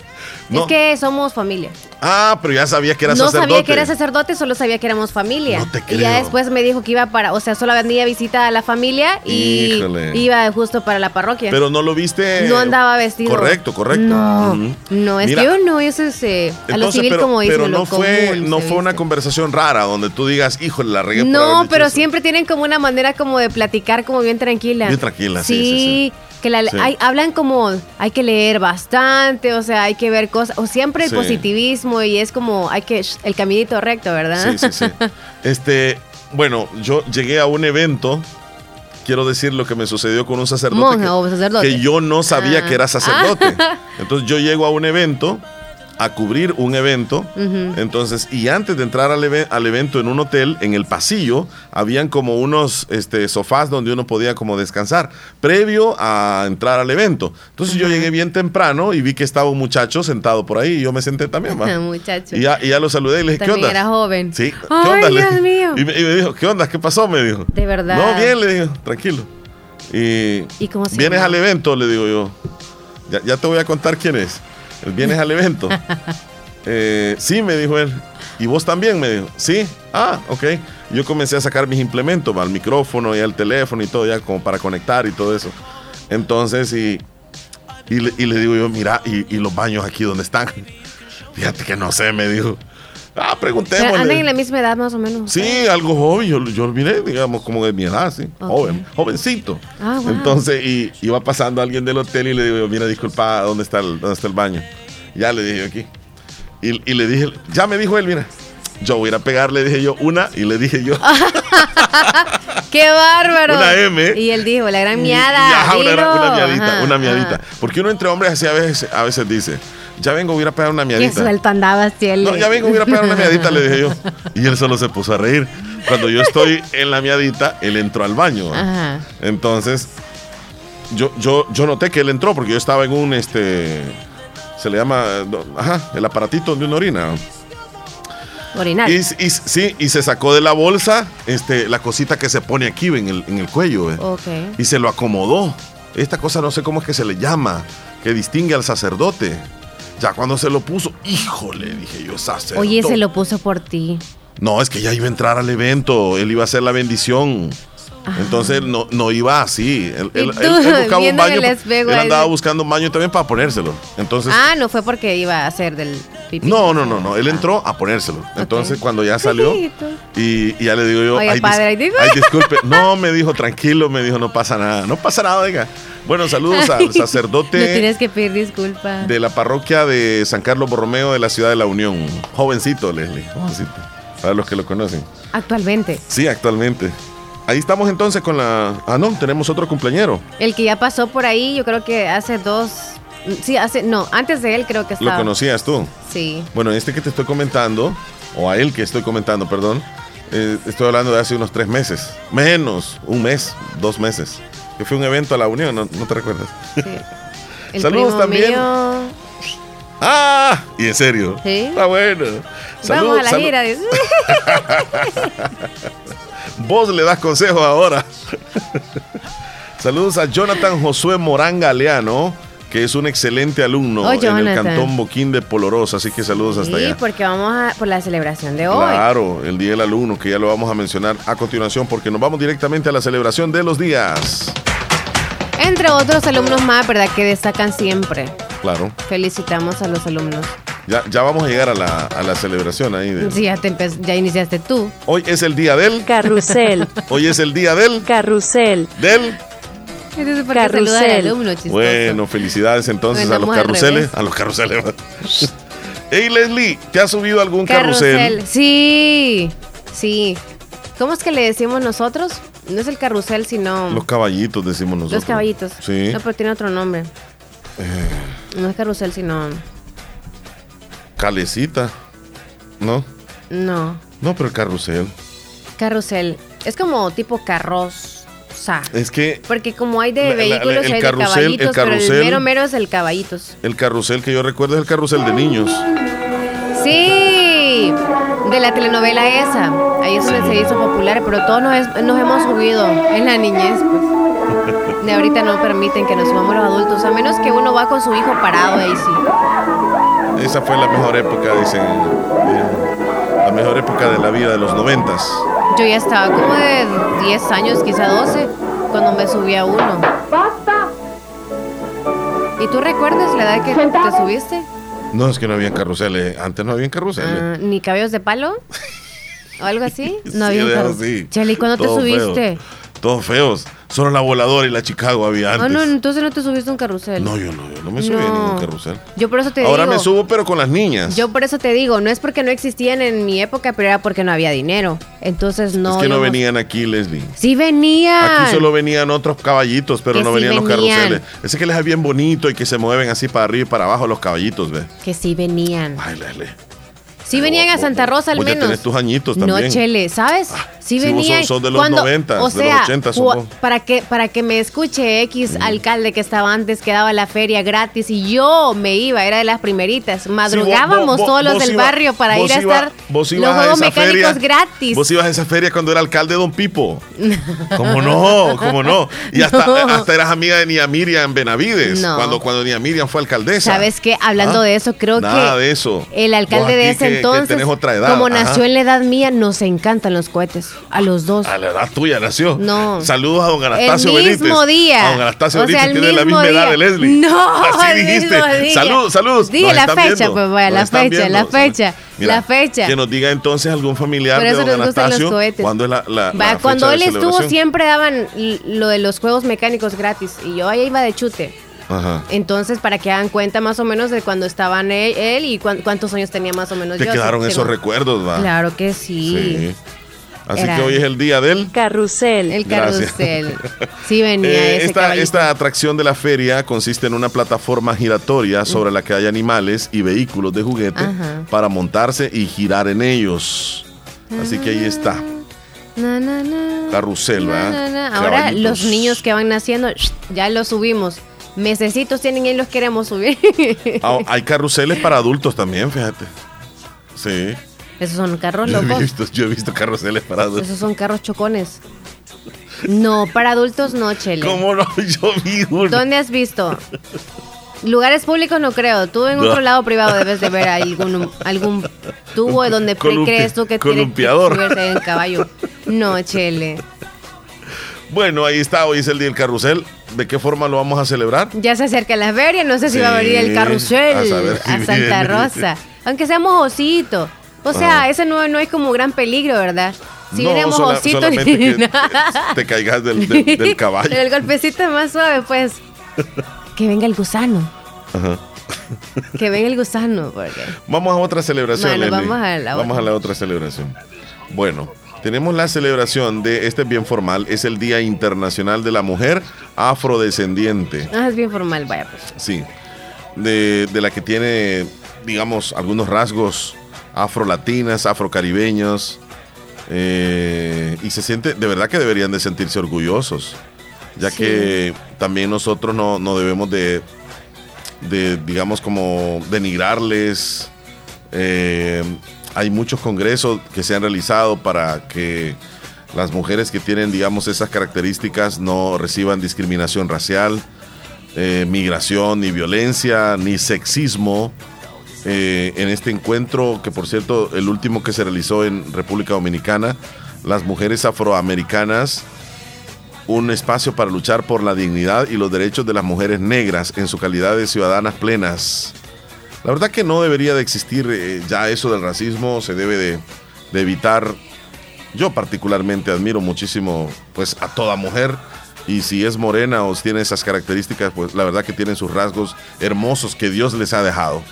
[SPEAKER 2] No.
[SPEAKER 3] Es que somos familia.
[SPEAKER 2] Ah, pero ya sabía que era
[SPEAKER 3] no
[SPEAKER 2] sacerdote.
[SPEAKER 3] sabía que era sacerdote, solo sabía que éramos familia.
[SPEAKER 2] No te
[SPEAKER 3] Y ya después me dijo que iba para, o sea, solo venía a visitar a la familia y
[SPEAKER 2] Híjole.
[SPEAKER 3] iba justo para la parroquia.
[SPEAKER 2] Pero no lo viste.
[SPEAKER 3] no andaba vestido.
[SPEAKER 2] Correcto, correcto.
[SPEAKER 3] No, no, es
[SPEAKER 2] Mira,
[SPEAKER 3] que yo no, eso es eh, a lo civil
[SPEAKER 2] pero,
[SPEAKER 3] como dicen.
[SPEAKER 2] pero
[SPEAKER 3] lo
[SPEAKER 2] no fue,
[SPEAKER 3] común
[SPEAKER 2] no fue una conversación rara donde tú digas, híjole, la regué
[SPEAKER 3] No, pero
[SPEAKER 2] eso".
[SPEAKER 3] siempre tienen como una manera como de platicar como bien tranquila.
[SPEAKER 2] Bien tranquila, sí, sí, sí.
[SPEAKER 3] Que la-
[SPEAKER 2] Sí.
[SPEAKER 3] hay- hablan como hay que leer bastante, o sea, hay que ver cosas, o siempre el
[SPEAKER 2] Sí.
[SPEAKER 3] positivismo y es como hay que el caminito recto, ¿verdad?
[SPEAKER 2] Sí, sí, sí. [laughs] Este, bueno, yo llegué a un evento. Quiero decir lo que me sucedió con un sacerdote.
[SPEAKER 3] Monja
[SPEAKER 2] que,
[SPEAKER 3] o sacerdote.
[SPEAKER 2] que yo no sabía
[SPEAKER 3] Ah.
[SPEAKER 2] que era sacerdote. [laughs] Entonces yo llego a un evento, a cubrir un evento. Entonces, y antes de entrar al, eve- al evento en un hotel, en el pasillo, habían como unos este, sofás donde uno podía como descansar, previo a entrar al evento. Entonces yo llegué bien temprano y vi que estaba un muchacho sentado por ahí y yo me senté también. [laughs]
[SPEAKER 3] Muchacho.
[SPEAKER 2] Y ya, y ya lo saludé y le dije, ¿qué onda?
[SPEAKER 3] era joven.
[SPEAKER 2] Sí, ¿qué
[SPEAKER 3] Ay,
[SPEAKER 2] onda?
[SPEAKER 3] Dios mío.
[SPEAKER 2] Y me, y me dijo, ¿qué onda? ¿Qué pasó? Me dijo.
[SPEAKER 3] De verdad.
[SPEAKER 2] No, bien, le digo, tranquilo. Y,
[SPEAKER 3] ¿Y cómo se
[SPEAKER 2] vienes
[SPEAKER 3] llama?
[SPEAKER 2] al evento, le digo yo. Ya, ya te voy a contar quién es. Él, Vienes al evento. [laughs] Eh, sí, me dijo él. ¿Y vos también? Me dijo. Sí. Ah, ok. Yo comencé a sacar mis implementos, va, el micrófono y el teléfono y todo, ya como para conectar y todo eso. Entonces, y, y, le, y le digo yo, mira, ¿y, y los baños aquí dónde están? [laughs] Fíjate que no sé, me dijo. Ah, preguntémosle.
[SPEAKER 3] andan en la misma edad más o menos.
[SPEAKER 2] Sí, algo joven, yo, yo miré, digamos, como de mi edad, sí.
[SPEAKER 3] Ok.
[SPEAKER 2] Joven, jovencito.
[SPEAKER 3] Ah, wow.
[SPEAKER 2] Entonces, y iba pasando alguien del hotel y le digo, mira, disculpa, ¿dónde está el, dónde está el baño? Ya le dije aquí. Y, y le dije, ya me dijo él, mira, yo voy a ir a pegar, le dije yo una y le dije yo. [laughs]
[SPEAKER 3] ¡Qué bárbaro!
[SPEAKER 2] Una M.
[SPEAKER 3] Y él dijo, la gran
[SPEAKER 2] y-
[SPEAKER 3] miada.
[SPEAKER 2] y ajá, una, una miadita,
[SPEAKER 3] Ajá,
[SPEAKER 2] una miadita.
[SPEAKER 3] ajá.
[SPEAKER 2] Porque uno entre hombres así a veces, a veces dice, ya vengo, voy a ir a pegar una miadita.
[SPEAKER 3] suelto andabas, Cielo.
[SPEAKER 2] No, ya vengo, voy a ir a pegar una miadita, le dije yo. Y él solo se puso a reír. Cuando yo estoy en la miadita, él entró al baño.
[SPEAKER 3] Ajá.
[SPEAKER 2] Entonces, yo, yo, yo noté que él entró porque yo estaba en un, este, se le llama, ajá, el aparatito donde uno orina.
[SPEAKER 3] Orinar.
[SPEAKER 2] Y, y- sí, y se sacó de la bolsa, este, la cosita que se pone aquí en el, en el cuello. ¿ve?
[SPEAKER 3] Ok.
[SPEAKER 2] Y se lo acomodó. Esta cosa no sé cómo es que se le llama, que distingue al sacerdote. Ya cuando se lo puso, híjole, dije yo, sacerdote.
[SPEAKER 3] Oye, se lo puso por ti.
[SPEAKER 2] No, es que ya iba a entrar al evento, él iba a hacer la bendición. Entonces no, no iba así. Él, buscaba un baño. Él andaba buscando un baño también para ponérselo. Entonces,
[SPEAKER 3] Ah, no fue porque iba a hacer del pipí.
[SPEAKER 2] no, no, no, no. Él entró a ponérselo. Entonces, cuando ya salió y, y ya le digo yo,
[SPEAKER 3] Oye,
[SPEAKER 2] ay, dis-
[SPEAKER 3] padre, digo.
[SPEAKER 2] ay, disculpe. [laughs] No, me dijo, tranquilo, me dijo, no pasa nada. No pasa nada, oiga. Bueno, saludos al
[SPEAKER 3] Ay, No
[SPEAKER 2] sacerdote
[SPEAKER 3] tienes que pedir disculpas.
[SPEAKER 2] de la parroquia de San Carlos Borromeo de la ciudad de la Unión. Jovencito, Leslie. Jovencito. Para los que lo conocen.
[SPEAKER 3] Actualmente.
[SPEAKER 2] Sí, actualmente. Ahí estamos entonces con la. Ah, no, tenemos otro cumpleañero.
[SPEAKER 3] El que ya pasó por ahí, yo creo que hace dos. Sí, hace. No, antes de él creo que
[SPEAKER 2] Lo
[SPEAKER 3] estaba.
[SPEAKER 2] conocías tú.
[SPEAKER 3] Sí.
[SPEAKER 2] Bueno, este que te estoy comentando, o a él que estoy comentando, perdón, eh, estoy hablando de hace unos tres meses. Menos, un mes, dos meses. Que fue un evento a la Unión, ¿no, no te recuerdas?
[SPEAKER 3] sí. [laughs] El
[SPEAKER 2] Saludos también.
[SPEAKER 3] mío.
[SPEAKER 2] ¡Ah! Y en serio.
[SPEAKER 3] Sí.
[SPEAKER 2] Está bueno.
[SPEAKER 3] Vamos a la gira. [laughs]
[SPEAKER 2] Vos le das consejos ahora. [laughs] Saludos a Jonathan Josué Morán Galeano, que es un excelente alumno
[SPEAKER 3] Oh,
[SPEAKER 2] en el cantón Boquín de Polorosa. Así que saludos hasta
[SPEAKER 3] Sí,
[SPEAKER 2] allá.
[SPEAKER 3] porque vamos a por la celebración de hoy.
[SPEAKER 2] Claro, el Día del Alumno, que ya lo vamos a mencionar a continuación, porque nos vamos directamente a la celebración de los días.
[SPEAKER 3] Entre otros alumnos más, ¿verdad? Que destacan siempre.
[SPEAKER 2] Claro,
[SPEAKER 3] Felicitamos a los alumnos.
[SPEAKER 2] ya, ya vamos a llegar a la, a la celebración ahí. de-
[SPEAKER 3] Sí, ya, te ya iniciaste tú.
[SPEAKER 2] Hoy es el día del.
[SPEAKER 6] Carrusel, [laughs]
[SPEAKER 2] Hoy es el día del.
[SPEAKER 6] carrusel,
[SPEAKER 2] Del.
[SPEAKER 3] Entonces, ¿por qué
[SPEAKER 6] Carrusel.
[SPEAKER 3] saluda al alumno, chistoso?
[SPEAKER 2] Bueno, felicidades entonces a los
[SPEAKER 3] al
[SPEAKER 2] carruseles.
[SPEAKER 3] revés.
[SPEAKER 2] A los carruseles. [laughs] hey Leslie, ¿te has subido a algún carrusel?
[SPEAKER 3] Carrusel. Sí, sí. ¿Cómo es que le decimos nosotros? No es el carrusel, sino
[SPEAKER 2] Los caballitos, decimos nosotros.
[SPEAKER 3] los caballitos.
[SPEAKER 2] Sí. Eh.
[SPEAKER 3] No, pero tiene otro nombre. No es carrusel, sino...
[SPEAKER 2] Calecita. ¿No?
[SPEAKER 3] No,
[SPEAKER 2] No, pero el carrusel.
[SPEAKER 3] carrusel. Es como tipo
[SPEAKER 2] Es que
[SPEAKER 3] Porque como hay de
[SPEAKER 2] La- la- la-
[SPEAKER 3] vehículos,
[SPEAKER 2] el
[SPEAKER 3] hay
[SPEAKER 2] carrusel-
[SPEAKER 3] de caballitos,
[SPEAKER 2] el
[SPEAKER 3] pero el
[SPEAKER 2] carrusel-
[SPEAKER 3] mero mero es el caballitos.
[SPEAKER 2] el carrusel que yo recuerdo es el carrusel de niños.
[SPEAKER 3] Sí, de la telenovela esa. Ahí es donde se hizo popular, pero todos nos, hemos subido en la niñez, pues. De ahorita no permiten que nos subamos los adultos, a menos que uno va con su hijo parado, ahí sí.
[SPEAKER 2] Esa fue la mejor época, dicen. la mejor época de la vida de los noventas.
[SPEAKER 3] Yo ya estaba como de 10 años, quizá 12, cuando me subí a uno. ¿Y tú recuerdas la edad que te subiste?
[SPEAKER 2] No, es que no había carruseles. Antes no había carruseles.
[SPEAKER 3] Ah, ¿Ni cabellos de palo? [laughs] ¿O algo así? No
[SPEAKER 2] Sí,
[SPEAKER 3] había. Chele, ¿y cuándo te subiste?
[SPEAKER 2] feo. Todos feos. Solo la voladora y la Chicago había antes.
[SPEAKER 3] Ah, no, entonces no te subiste a un carrusel.
[SPEAKER 2] No, yo no, yo no me subí a ningún carrusel.
[SPEAKER 3] Yo por eso te
[SPEAKER 2] Ahora
[SPEAKER 3] digo.
[SPEAKER 2] me subo, pero con las niñas.
[SPEAKER 3] Yo por eso te digo, no es porque no existían en mi época, pero era porque no había dinero. Entonces no.
[SPEAKER 2] es que no venían aquí, Leslie.
[SPEAKER 3] Sí venían.
[SPEAKER 2] Aquí solo venían otros caballitos, pero
[SPEAKER 3] Que
[SPEAKER 2] no
[SPEAKER 3] sí
[SPEAKER 2] venían, los
[SPEAKER 3] venían.
[SPEAKER 2] carruseles. Ese que les es bien bonito y que se mueven así para arriba y para abajo los caballitos, ¿ves?
[SPEAKER 3] Que sí venían.
[SPEAKER 2] Ay, Leslie.
[SPEAKER 3] Sí venían a
[SPEAKER 2] vos-
[SPEAKER 3] Santa Rosa al
[SPEAKER 2] vos
[SPEAKER 3] menos.
[SPEAKER 2] tenés tus añitos
[SPEAKER 3] No,
[SPEAKER 2] también. Ah,
[SPEAKER 3] Chele, ¿sabes? Sí
[SPEAKER 2] sí, vos
[SPEAKER 3] venían.
[SPEAKER 2] sos- sos de los 90,
[SPEAKER 3] o
[SPEAKER 2] de los
[SPEAKER 3] sea,
[SPEAKER 2] 80 sos
[SPEAKER 3] cua-
[SPEAKER 2] vos.
[SPEAKER 3] para que para que me escuche X
[SPEAKER 2] Mm.
[SPEAKER 3] alcalde que estaba antes que daba la feria gratis y yo me iba, era de las primeritas. Madrugábamos
[SPEAKER 2] vos- vos-
[SPEAKER 3] todos los
[SPEAKER 2] vos
[SPEAKER 3] del
[SPEAKER 2] iba-
[SPEAKER 3] barrio para
[SPEAKER 2] vos
[SPEAKER 3] ir a
[SPEAKER 2] iba-
[SPEAKER 3] estar
[SPEAKER 2] vos
[SPEAKER 3] los juegos mecánicos
[SPEAKER 2] feria-
[SPEAKER 3] gratis.
[SPEAKER 2] Vos ibas a esa feria cuando era alcalde Don Pipo. [laughs] ¿Cómo no? ¿Cómo no? Y hasta,
[SPEAKER 3] No.
[SPEAKER 2] hasta eras amiga de Nia Miriam Benavides.
[SPEAKER 3] No.
[SPEAKER 2] Cuando, cuando Nia Miriam fue alcaldesa.
[SPEAKER 3] ¿Sabes qué? Hablando
[SPEAKER 2] ¿Ah?
[SPEAKER 3] de eso, creo
[SPEAKER 2] Nada
[SPEAKER 3] que
[SPEAKER 2] de eso.
[SPEAKER 3] el alcalde
[SPEAKER 2] Vos
[SPEAKER 3] de ese
[SPEAKER 2] que- que
[SPEAKER 3] entonces,
[SPEAKER 2] tenés otra edad,
[SPEAKER 3] como
[SPEAKER 2] ajá.
[SPEAKER 3] nació en la edad mía, nos encantan los cohetes. A los dos.
[SPEAKER 2] A la edad tuya nació.
[SPEAKER 3] No.
[SPEAKER 2] Saludos a don Anastasio
[SPEAKER 3] el
[SPEAKER 2] Benítez.
[SPEAKER 3] mismo día.
[SPEAKER 2] A don Anastasio
[SPEAKER 3] O sea,
[SPEAKER 2] Benítez
[SPEAKER 3] el
[SPEAKER 2] tiene la misma edad
[SPEAKER 3] día.
[SPEAKER 2] de Leslie.
[SPEAKER 3] No,
[SPEAKER 2] Así
[SPEAKER 3] el
[SPEAKER 2] dijiste.
[SPEAKER 3] mismo día.
[SPEAKER 2] Salud, salud.
[SPEAKER 3] Dije la fecha, pues, vaya, la fecha, la fecha, la fecha.
[SPEAKER 2] Que nos diga entonces algún familiar
[SPEAKER 3] Por
[SPEAKER 2] de
[SPEAKER 3] eso
[SPEAKER 2] don
[SPEAKER 3] nos gustan los
[SPEAKER 2] Anastasio
[SPEAKER 3] cohetes.
[SPEAKER 2] cuándo es la, la,
[SPEAKER 3] Va,
[SPEAKER 2] la
[SPEAKER 3] cuando él estuvo siempre daban lo de los juegos mecánicos gratis y yo ahí iba de chute.
[SPEAKER 2] Ajá.
[SPEAKER 3] Entonces, para que hagan cuenta más o menos de cuando estaban él, él y cuán- cuántos años tenía más o menos
[SPEAKER 2] Te
[SPEAKER 3] yo.
[SPEAKER 2] quedaron
[SPEAKER 3] Sí,
[SPEAKER 2] esos recuerdos, va.
[SPEAKER 3] Claro que sí.
[SPEAKER 2] Sí. Así
[SPEAKER 3] Era-
[SPEAKER 2] que hoy es el día del
[SPEAKER 6] Carrusel.
[SPEAKER 3] El
[SPEAKER 2] Gracias.
[SPEAKER 3] carrusel. Sí venía
[SPEAKER 2] Eh,
[SPEAKER 3] ese
[SPEAKER 2] esta, esta atracción de la feria consiste en una plataforma giratoria sobre la que hay animales y vehículos de juguete
[SPEAKER 3] Ajá.
[SPEAKER 2] para montarse y girar en ellos. Así que ahí está.
[SPEAKER 3] Na, na, na.
[SPEAKER 2] Carrusel, ¿verdad?
[SPEAKER 3] Ahora los niños que van naciendo, ya los subimos. Mesecitos tienen y los queremos subir.
[SPEAKER 2] Ah, [laughs] hay carruseles para adultos también, fíjate. Sí.
[SPEAKER 3] Esos son carros
[SPEAKER 2] Yo he
[SPEAKER 3] locos.
[SPEAKER 2] visto, yo he visto carruseles para adultos.
[SPEAKER 3] Esos son carros chocones. No, para adultos no, Chele.
[SPEAKER 2] ¿Cómo no? [laughs] Yo vi uno.
[SPEAKER 3] ¿Dónde has visto? Lugares públicos no creo. Tú en
[SPEAKER 2] No.
[SPEAKER 3] otro lado privado debes de ver algún, algún tubo donde
[SPEAKER 2] Columpi-
[SPEAKER 3] crees tú que tiene que
[SPEAKER 2] columpiador.
[SPEAKER 3] subirse en caballo. No, Chele.
[SPEAKER 2] Bueno, ahí está, hoy es el día del carrusel. ¿De qué forma lo vamos a celebrar?
[SPEAKER 3] Ya se acerca la feria, no sé si
[SPEAKER 2] Sí,
[SPEAKER 3] va a venir el carrusel
[SPEAKER 2] a
[SPEAKER 3] a,
[SPEAKER 2] saber si
[SPEAKER 3] Santa
[SPEAKER 2] viene.
[SPEAKER 3] Rosa. Aunque seamos ositos. O sea,
[SPEAKER 2] Ajá.
[SPEAKER 3] ese no, no es como gran peligro, ¿verdad? Si
[SPEAKER 2] No, sola-
[SPEAKER 3] ositos [laughs]
[SPEAKER 2] que te caigas del, del- [laughs] del caballo.
[SPEAKER 3] El golpecito más suave, pues. [laughs] Que venga el gusano.
[SPEAKER 2] Ajá.
[SPEAKER 3] Que venga el gusano, porque.
[SPEAKER 2] Vamos a otra celebración.
[SPEAKER 3] Bueno, vamos a la
[SPEAKER 2] Vamos
[SPEAKER 3] otra.
[SPEAKER 2] a la otra celebración. Bueno, tenemos la celebración de este es bien formal, es el Día Internacional de la Mujer Afrodescendiente.
[SPEAKER 3] Ah, es bien formal, vaya, pues.
[SPEAKER 2] Sí. De, de la que tiene, digamos, algunos rasgos afrolatinas, afrocaribeños. eh, y se siente, de verdad que deberían de sentirse orgullosos. Ya
[SPEAKER 3] Sí.
[SPEAKER 2] que también nosotros no, no debemos de, de, digamos, como denigrarles. Eh, hay muchos congresos que se han realizado para que las mujeres que tienen, digamos, esas características no reciban discriminación racial, eh, migración, ni violencia, ni sexismo. Eh, en este encuentro, que por cierto, el último que se realizó en República Dominicana, las mujeres afroamericanas, un espacio para luchar por la dignidad y los derechos de las mujeres negras en su calidad de ciudadanas plenas. La verdad que no debería de existir eh, ya eso del racismo, se debe de, de evitar. Yo particularmente admiro muchísimo pues a toda mujer y si es morena o tiene esas características, pues la verdad que tienen sus rasgos hermosos que Dios les ha dejado.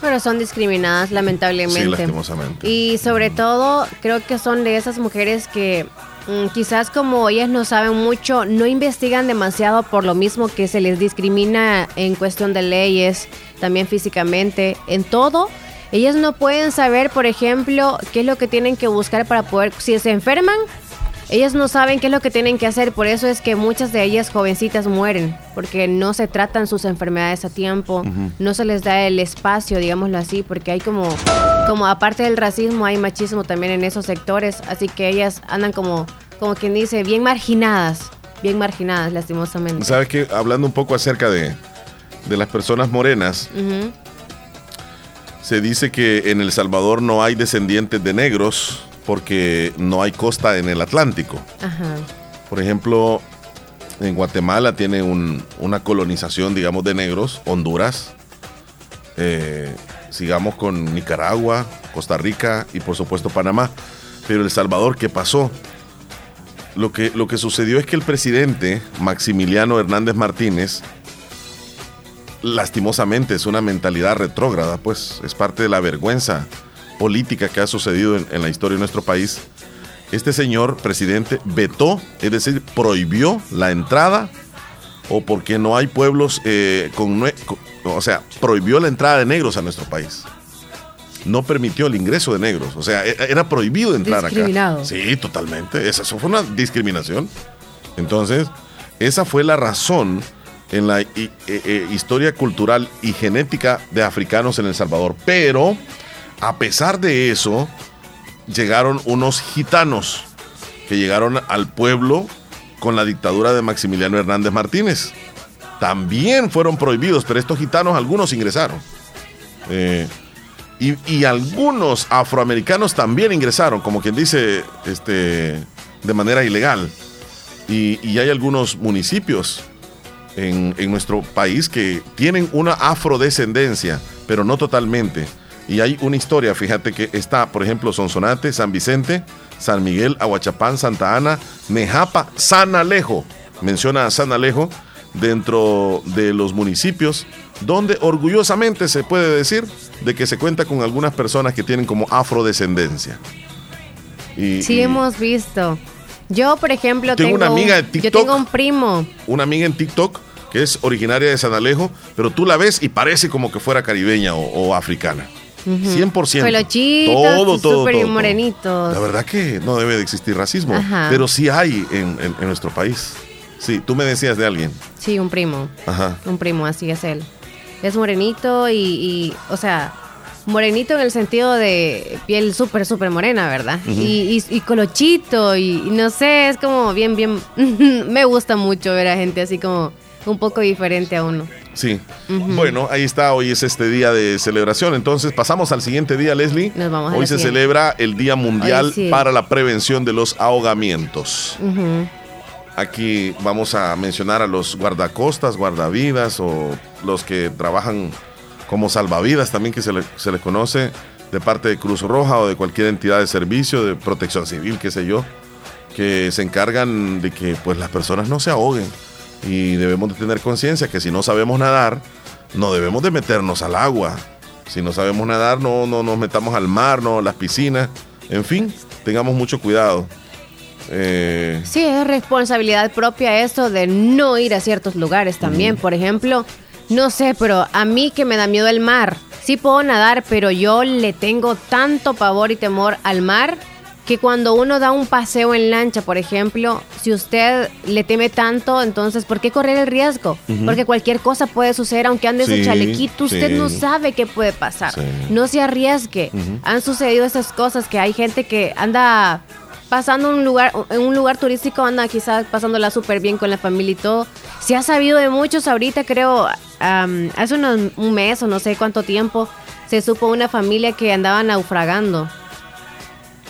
[SPEAKER 3] Pero son discriminadas, lamentablemente.
[SPEAKER 2] Sí, lastimosamente.
[SPEAKER 3] Y sobre todo, creo que son de esas mujeres que mm, quizás como ellas no saben mucho, no investigan demasiado por lo mismo que se les discrimina en cuestión de leyes, también físicamente, en todo. Ellas no pueden saber, por ejemplo, qué es lo que tienen que buscar para poder, si se enferman, ellas no saben qué es lo que tienen que hacer, por eso es que muchas de ellas jovencitas mueren, porque no se tratan sus enfermedades a tiempo, no se les da el espacio, digámoslo así, porque hay como, como aparte del racismo, hay machismo también en esos sectores, así que ellas andan como, como quien dice, bien marginadas, bien marginadas, lastimosamente.
[SPEAKER 2] ¿Sabes que Hablando un poco acerca de, de las personas morenas, se dice que en El Salvador no hay descendientes de negros porque no hay costa en el Atlántico.
[SPEAKER 3] Ajá.
[SPEAKER 2] Por ejemplo, en Guatemala tiene un- una colonización, digamos, de negros, Honduras. Eh, sigamos con Nicaragua, Costa Rica y por supuesto Panamá. Pero El Salvador, ¿qué pasó? lo que, lo que sucedió es que el presidente Maximiliano Hernández Martínez, lastimosamente, es una mentalidad retrógrada, pues es parte de la vergüenza política que ha sucedido en, en la historia de nuestro país. Este señor presidente vetó, es decir, prohibió la entrada o porque no hay pueblos eh, con, o sea, prohibió la entrada de negros a nuestro país. No permitió el ingreso de negros, o sea, e- era prohibido entrar
[SPEAKER 3] Discriminado.
[SPEAKER 2] acá. Sí, totalmente. Esa, eso fue una discriminación. Entonces, esa fue la razón en la eh, eh, historia cultural y genética de africanos en El Salvador. Pero, a pesar de eso, llegaron unos gitanos que llegaron al pueblo con la dictadura de Maximiliano Hernández Martínez. También fueron prohibidos, pero estos gitanos, algunos ingresaron. Eh, y, algunos afroamericanos también ingresaron, como quien dice, este, de manera ilegal. Y, y hay algunos municipios en, en nuestro país que tienen una afrodescendencia, pero no totalmente. Y hay una historia, fíjate que está, por ejemplo, Sonsonate, San Vicente, San Miguel, Aguachapán, Santa Ana, Nejapa, San Alejo. Menciona a San Alejo dentro de los municipios donde orgullosamente se puede decir de que se cuenta con algunas personas que tienen como afrodescendencia. Y,
[SPEAKER 3] Sí,
[SPEAKER 2] y
[SPEAKER 3] hemos visto. Yo, por ejemplo,
[SPEAKER 2] Tengo
[SPEAKER 3] tengo,
[SPEAKER 2] una amiga de TikTok.
[SPEAKER 3] Yo tengo un primo.
[SPEAKER 2] una amiga en TikTok que es originaria de San Alejo, pero tú la ves y parece como que fuera caribeña o, o africana. 100%.
[SPEAKER 3] Pelochitos,
[SPEAKER 2] Todo, todo,
[SPEAKER 3] súper
[SPEAKER 2] todo,
[SPEAKER 3] morenitos.
[SPEAKER 2] La verdad que no debe de existir racismo,
[SPEAKER 3] Ajá.
[SPEAKER 2] pero sí hay en, en- en nuestro país. Sí, tú me decías de alguien.
[SPEAKER 3] Sí, un primo.
[SPEAKER 2] Ajá.
[SPEAKER 3] Un primo, así es él. Es morenito y, y, o sea, morenito en el sentido de piel súper, súper morena, ¿verdad? y, y, y colochito y, y no sé, es como bien, bien... [laughs] me gusta mucho ver a gente así como un poco diferente a uno.
[SPEAKER 2] Sí. Bueno, ahí está, hoy es este día de celebración. Entonces pasamos al siguiente día, Leslie.
[SPEAKER 3] Nos vamos a
[SPEAKER 2] hoy se
[SPEAKER 3] siguiente.
[SPEAKER 2] celebra el Día Mundial
[SPEAKER 3] sí.
[SPEAKER 2] para la Prevención de los Ahogamientos. Aquí vamos a mencionar a los guardacostas, guardavidas o los que trabajan como salvavidas también que se, le- se les conoce de parte de Cruz Roja o de cualquier entidad de servicio, de protección civil, qué sé yo, que se encargan de que pues las personas no se ahoguen y debemos de tener conciencia que si no sabemos nadar, no debemos de meternos al agua. Si no sabemos nadar, no, no nos metamos al mar, no a las piscinas. En fin, tengamos mucho cuidado. Eh,
[SPEAKER 3] Sí, es responsabilidad propia eso de no ir a ciertos lugares también. Por ejemplo, no sé, pero a mí que me da miedo el mar. Sí puedo nadar, pero yo le tengo tanto pavor y temor al mar que cuando uno da un paseo en lancha, por ejemplo, si usted le teme tanto, entonces ¿por qué correr el riesgo? Porque cualquier cosa puede suceder, aunque ande
[SPEAKER 2] Sí,
[SPEAKER 3] su chalequito, usted
[SPEAKER 2] sí.
[SPEAKER 3] no sabe qué puede pasar.
[SPEAKER 2] Sí.
[SPEAKER 3] No se arriesgue. Han sucedido esas cosas que hay gente que anda pasando un lugar, en un lugar turístico, anda quizás pasándola súper bien con la familia y todo. Se ha sabido de muchos ahorita, creo, am, hace unos, un mes o no sé cuánto tiempo, se supo una familia que andaba naufragando.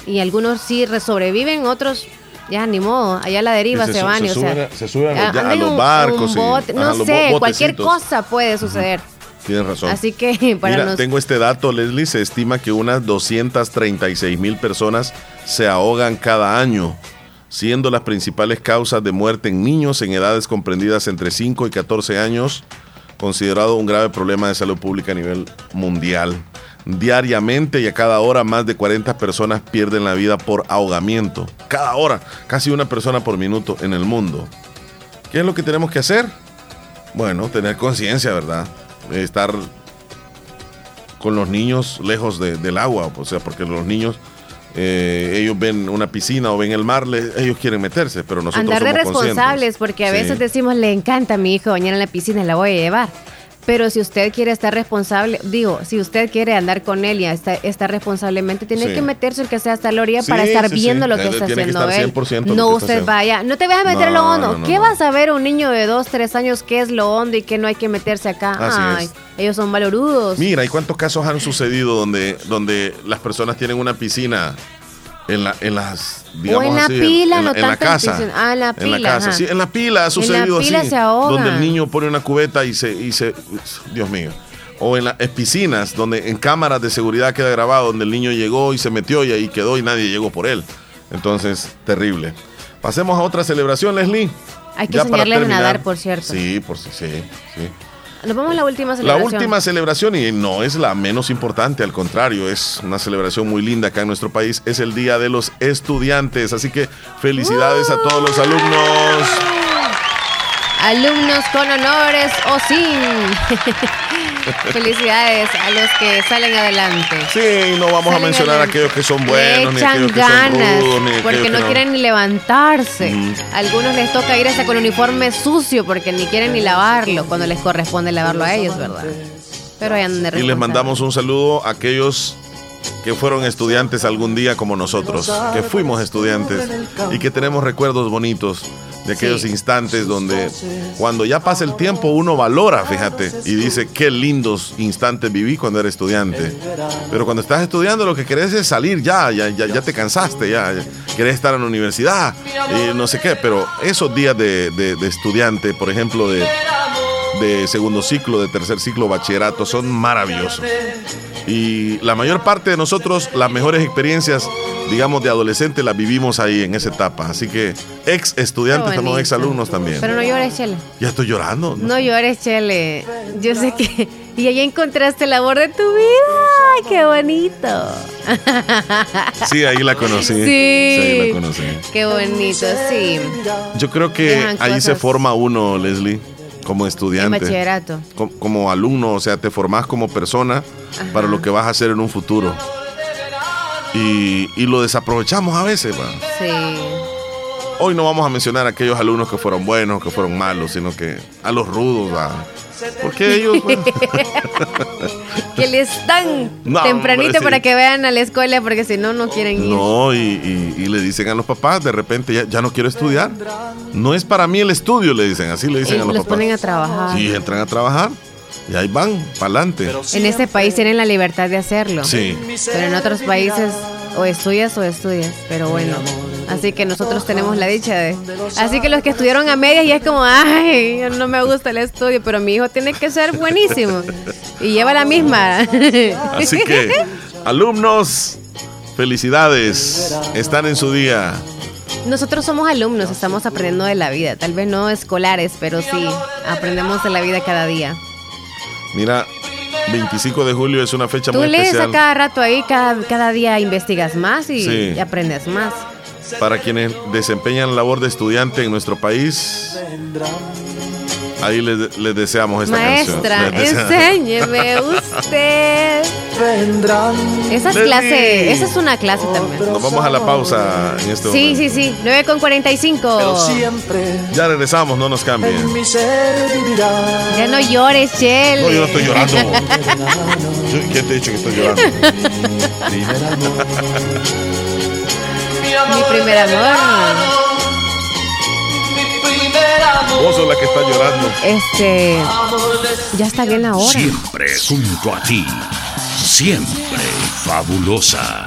[SPEAKER 3] Y algunos sí re- sobreviven, otros ya ni modo, allá a la deriva se, van.
[SPEAKER 2] se
[SPEAKER 3] y, o sea,
[SPEAKER 2] a- se suben a- ya los
[SPEAKER 3] un-
[SPEAKER 2] barcos y-
[SPEAKER 3] no
[SPEAKER 2] los
[SPEAKER 3] sé, cualquier cosa puede suceder.
[SPEAKER 2] Tienes razón.
[SPEAKER 3] Así que [laughs] para
[SPEAKER 2] Mira,
[SPEAKER 3] nos-
[SPEAKER 2] tengo este dato, Leslie. Se estima que unas 236 mil personas se ahogan cada año, siendo las principales causas de muerte en niños en edades comprendidas entre 5 y 14 años, considerado un grave problema de salud pública a nivel mundial. Diariamente y a cada hora más de 40 personas pierden la vida por ahogamiento. Cada hora, casi una persona por minuto en el mundo. ¿Qué es lo que tenemos que hacer? Bueno, tener conciencia, ¿verdad? Estar con los niños lejos de- del agua, o sea, porque los niños, eh, ellos ven una piscina o ven el mar, ellos quieren meterse, pero nosotros
[SPEAKER 3] Andar de
[SPEAKER 2] somos
[SPEAKER 3] responsables, porque a
[SPEAKER 2] Sí.
[SPEAKER 3] veces decimos, le encanta a mi hijo bañar en la piscina, la voy a llevar. Pero si usted quiere estar responsable, digo, si usted quiere andar con él y estar, estar responsablemente, tiene
[SPEAKER 2] Sí.
[SPEAKER 3] que meterse el que sea hasta la orilla
[SPEAKER 2] Sí,
[SPEAKER 3] para estar
[SPEAKER 2] sí,
[SPEAKER 3] viendo lo que está
[SPEAKER 2] tiene que
[SPEAKER 3] haciendo
[SPEAKER 2] estar
[SPEAKER 3] él.
[SPEAKER 2] 100% lo
[SPEAKER 3] No
[SPEAKER 2] está
[SPEAKER 3] usted
[SPEAKER 2] haciendo.
[SPEAKER 3] vaya, no te vayas a meter
[SPEAKER 2] No,
[SPEAKER 3] lo hondo.
[SPEAKER 2] no, no,
[SPEAKER 3] ¿Qué vas a ver un niño de dos, tres años qué es lo hondo y qué no hay que meterse acá?
[SPEAKER 2] Así
[SPEAKER 3] Ay,
[SPEAKER 2] es.
[SPEAKER 3] ellos son valorudos.
[SPEAKER 2] Mira, ¿y cuántos casos han sucedido donde, donde las personas tienen una piscina en, la, en las, digamos
[SPEAKER 3] en la
[SPEAKER 2] así,
[SPEAKER 3] pila,
[SPEAKER 2] en,
[SPEAKER 3] no
[SPEAKER 2] en la
[SPEAKER 3] en
[SPEAKER 2] casa?
[SPEAKER 3] Ah, en la
[SPEAKER 2] En la
[SPEAKER 3] pila,
[SPEAKER 2] casa,
[SPEAKER 3] ajá.
[SPEAKER 2] sí, en la pila ha sucedido
[SPEAKER 3] pila
[SPEAKER 2] así.
[SPEAKER 3] se.
[SPEAKER 2] Donde el niño pone una cubeta y se, y se, Dios mío. O en las piscinas, donde en cámaras de seguridad queda grabado, donde el niño llegó y se metió y ahí quedó y nadie llegó por él. Entonces, terrible. Pasemos a otra celebración, Leslie.
[SPEAKER 3] Hay que enseñarles a nadar, por cierto.
[SPEAKER 2] Sí, por sí, sí.
[SPEAKER 3] Nos vamos a la última
[SPEAKER 2] La
[SPEAKER 3] celebración.
[SPEAKER 2] última celebración, y no es la menos importante, al contrario, es una celebración muy linda acá en nuestro país, es el Día de los Estudiantes. Así que felicidades a todos los alumnos.
[SPEAKER 3] Alumnos con honores o sin. Felicidades a los que salen adelante.
[SPEAKER 2] Sí, no vamos a mencionar a aquellos que son
[SPEAKER 3] Le
[SPEAKER 2] buenos, ni
[SPEAKER 3] echan
[SPEAKER 2] aquellos que son
[SPEAKER 3] ganas
[SPEAKER 2] rudos, ni
[SPEAKER 3] porque no, quieren ni levantarse. Algunos les toca ir hasta con uniforme sucio porque ni quieren ni lavarlo cuando les corresponde lavarlo a ellos, ¿verdad? Pero ahí andan de
[SPEAKER 2] Y les mandamos un saludo a aquellos que fueron estudiantes algún día como nosotros, que fuimos estudiantes y que tenemos recuerdos bonitos de aquellos
[SPEAKER 3] Sí.
[SPEAKER 2] instantes donde cuando ya pasa el tiempo uno valora, fíjate, y dice qué lindos instantes viví cuando era estudiante. Pero cuando estás estudiando lo que querés es salir ya, ya, ya, ya te cansaste, ya, ya querés estar en la universidad y no sé qué, pero esos días de, de- de estudiante, por ejemplo, de, de segundo ciclo, de tercer ciclo, bachillerato, son maravillosos. Y la mayor parte de nosotros, las mejores experiencias, digamos, de adolescente, las vivimos ahí en esa etapa. Así que ex estudiantes, somos ex alumnos también.
[SPEAKER 3] Pero no llores, Chele.
[SPEAKER 2] Ya estoy llorando.
[SPEAKER 3] No llores, Chele. Yo sé que. Y ahí encontraste el amor de tu vida. ¡Ay, qué bonito! [laughs]
[SPEAKER 2] Sí, ahí la conocí.
[SPEAKER 3] Sí.
[SPEAKER 2] ahí la conocí.
[SPEAKER 3] Qué bonito, sí.
[SPEAKER 2] Yo creo que ahí se forma uno, Leslie, como
[SPEAKER 3] En
[SPEAKER 2] estudiante.
[SPEAKER 3] bachillerato.
[SPEAKER 2] Como, alumno, o sea, te formás como persona para lo que vas a hacer en un futuro. Y, y lo desaprovechamos a veces, va.
[SPEAKER 3] Sí.
[SPEAKER 2] Hoy no vamos a mencionar a aquellos alumnos que fueron buenos, que fueron malos, sino que a los rudos, va. Porque ellos, bueno, [laughs]
[SPEAKER 3] Que les dan
[SPEAKER 2] No,
[SPEAKER 3] tempranito
[SPEAKER 2] hombre, sí.
[SPEAKER 3] para que vean a la escuela porque si no, no quieren ir.
[SPEAKER 2] no, y, y- y le dicen a los papás, de repente ya, ya no quiero estudiar. No es para mí el estudio, le dicen, así le dicen
[SPEAKER 3] Y
[SPEAKER 2] a los,
[SPEAKER 3] los
[SPEAKER 2] papás.
[SPEAKER 3] ponen a trabajar.
[SPEAKER 2] Sí, entran a trabajar y ahí van, para adelante.
[SPEAKER 3] En este país tienen la libertad de hacerlo.
[SPEAKER 2] Sí.
[SPEAKER 3] Pero en otros países o estudias o estudias. Pero bueno. Así que nosotros tenemos la dicha de. Así que los que estudiaron a medias ya es como, ay, no me gusta el estudio, pero mi hijo tiene que ser buenísimo. Y lleva la misma. [laughs]
[SPEAKER 2] Así que, alumnos, felicidades. Están en su día.
[SPEAKER 3] Nosotros somos alumnos, estamos aprendiendo de la vida. Tal vez no escolares, pero sí, aprendemos de la vida cada día.
[SPEAKER 2] Mira, 25 de julio es una fecha
[SPEAKER 3] Tú
[SPEAKER 2] muy
[SPEAKER 3] lees a
[SPEAKER 2] especial
[SPEAKER 3] cada rato ahí, cada, cada día investigas más y,
[SPEAKER 2] Sí.
[SPEAKER 3] y aprendes más.
[SPEAKER 2] Para quienes desempeñan labor de estudiante en nuestro país. Ahí les, les deseamos esta
[SPEAKER 3] Maestra,
[SPEAKER 2] canción. Desea-
[SPEAKER 3] enséñeme usted. Esa es clase, esa es una clase también.
[SPEAKER 2] Nos vamos a la pausa en este
[SPEAKER 3] Sí,
[SPEAKER 2] momento.
[SPEAKER 3] sí, sí, 9 con 45.
[SPEAKER 2] Ya regresamos, no nos cambien.
[SPEAKER 3] Ya no llores, Chel.
[SPEAKER 2] No, yo no estoy llorando. [laughs] ¿Quién te ha dicho que estoy llorando?
[SPEAKER 3] Mi primer amor.
[SPEAKER 2] Vos sos la que está llorando.
[SPEAKER 3] Este. Ya está bien la hora.
[SPEAKER 1] Siempre junto a ti. Siempre fabulosa.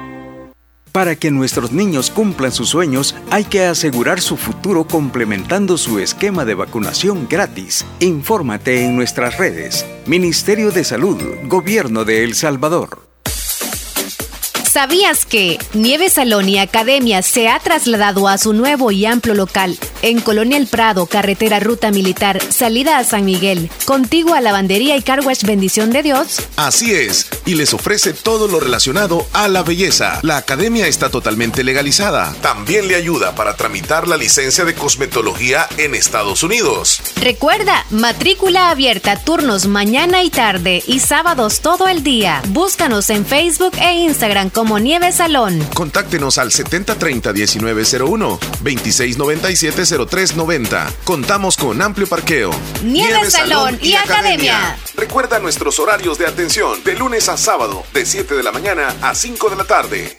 [SPEAKER 7] Para que nuestros niños cumplan sus sueños, hay que asegurar su futuro complementando su esquema de vacunación gratis. Infórmate en nuestras redes. Ministerio de Salud, Gobierno de El Salvador.
[SPEAKER 8] ¿Sabías que Nieve Salón y Academia se ha trasladado a su nuevo y amplio local en Colonia El Prado, carretera Ruta Militar, salida a San Miguel, contigo a Lavandería y Carwash Bendición de Dios.
[SPEAKER 9] Así es, y les ofrece todo lo relacionado a la belleza. La academia está totalmente legalizada. También le ayuda para tramitar la licencia de cosmetología en Estados Unidos.
[SPEAKER 8] Recuerda, matrícula abierta, turnos mañana y tarde y sábados todo el día. Búscanos en Facebook e Instagram como Nieve Salón.
[SPEAKER 9] Contáctenos al 7030-1901, 2697-0390. Contamos con amplio parqueo.
[SPEAKER 8] Nieve, Salón y, Academia.
[SPEAKER 9] Recuerda nuestros horarios de atención de lunes a sábado, de 7 de la mañana a 5 de la tarde.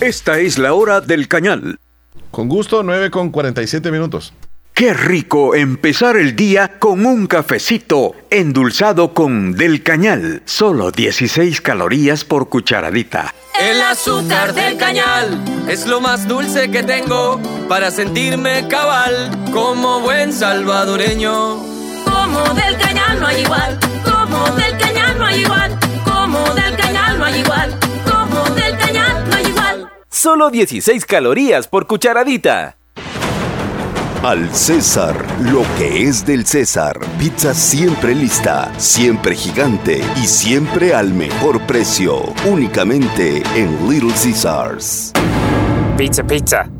[SPEAKER 7] Esta es la hora del cañal.
[SPEAKER 10] Con gusto, 9 con 47 minutos.
[SPEAKER 7] Qué rico empezar el día con un cafecito endulzado con Del Cañal. Solo 16 calorías por cucharadita.
[SPEAKER 11] El azúcar del cañal es lo más dulce que tengo para sentirme cabal como buen salvadoreño.
[SPEAKER 12] Como del cañal no hay igual, como del cañal no hay igual, como del cañal no hay igual, como del cañal no hay igual.
[SPEAKER 11] Solo 16 calorías por cucharadita.
[SPEAKER 13] Al César, lo que es del César. Pizza siempre lista, siempre gigante y siempre al mejor precio. Únicamente en Little Caesars.
[SPEAKER 11] Pizza, pizza.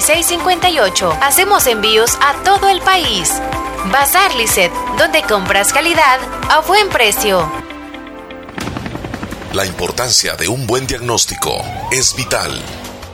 [SPEAKER 8] 9658. Hacemos envíos a todo el país. Bazar Lisset, donde compras calidad a buen precio.
[SPEAKER 2] La importancia de un buen diagnóstico es vital.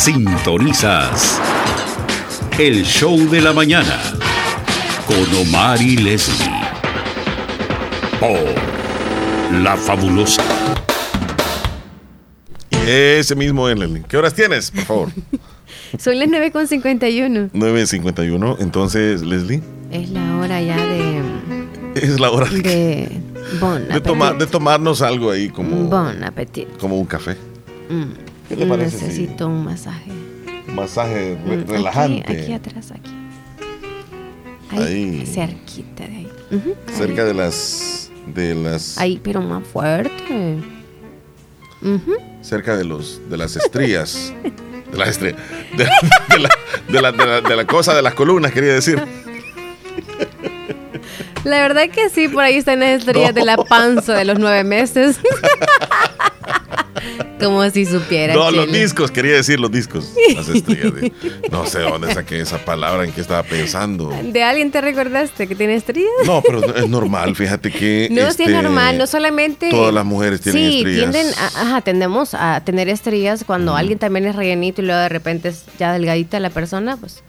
[SPEAKER 14] Sintonizas el show de la mañana con Omar y Leslie por La Fabulosa.
[SPEAKER 10] Ese mismo es, Leslie. ¿Qué horas tienes, por favor? [laughs]
[SPEAKER 3] Son las 9.51.
[SPEAKER 10] 9.51. Entonces, Leslie.
[SPEAKER 3] Es la hora ya de.
[SPEAKER 10] Es la hora de.
[SPEAKER 3] De, [laughs] bon
[SPEAKER 10] de, tomar, de tomarnos algo ahí como.
[SPEAKER 3] Bon appetit.
[SPEAKER 10] Como un café.
[SPEAKER 3] Mm.
[SPEAKER 10] ¿Qué te parece?
[SPEAKER 3] Necesito un masaje.
[SPEAKER 10] Un masaje re
[SPEAKER 3] Mm,
[SPEAKER 10] relajante.
[SPEAKER 3] Aquí, aquí atrás, aquí.
[SPEAKER 2] Ahí.
[SPEAKER 3] Cerquita de ahí.
[SPEAKER 2] Cerca de las. De las.
[SPEAKER 3] Ahí, pero más fuerte.
[SPEAKER 2] Cerca de los. De las estrías. De las estrellas. De, de la, de, la, de la- de la cosa de las columnas, quería decir.
[SPEAKER 3] La verdad que sí, por ahí están las estrellas de la panza de los nueve meses. [laughs] Como si supiera.
[SPEAKER 2] No, los discos, quería decir los discos. [laughs] Las estrellas. de- no sé dónde saqué esa palabra, en qué estaba pensando.
[SPEAKER 3] ¿De alguien te recordaste que tiene estrías?
[SPEAKER 2] No, pero es normal, fíjate que.
[SPEAKER 3] No, sí
[SPEAKER 2] este,
[SPEAKER 3] es normal, no solamente...
[SPEAKER 2] Todas las mujeres tienen
[SPEAKER 3] sí,
[SPEAKER 2] estrías.
[SPEAKER 3] tienden a, ajá, tendemos a tener estrías cuando alguien también es rellenito y luego de repente es ya delgadita la persona, pues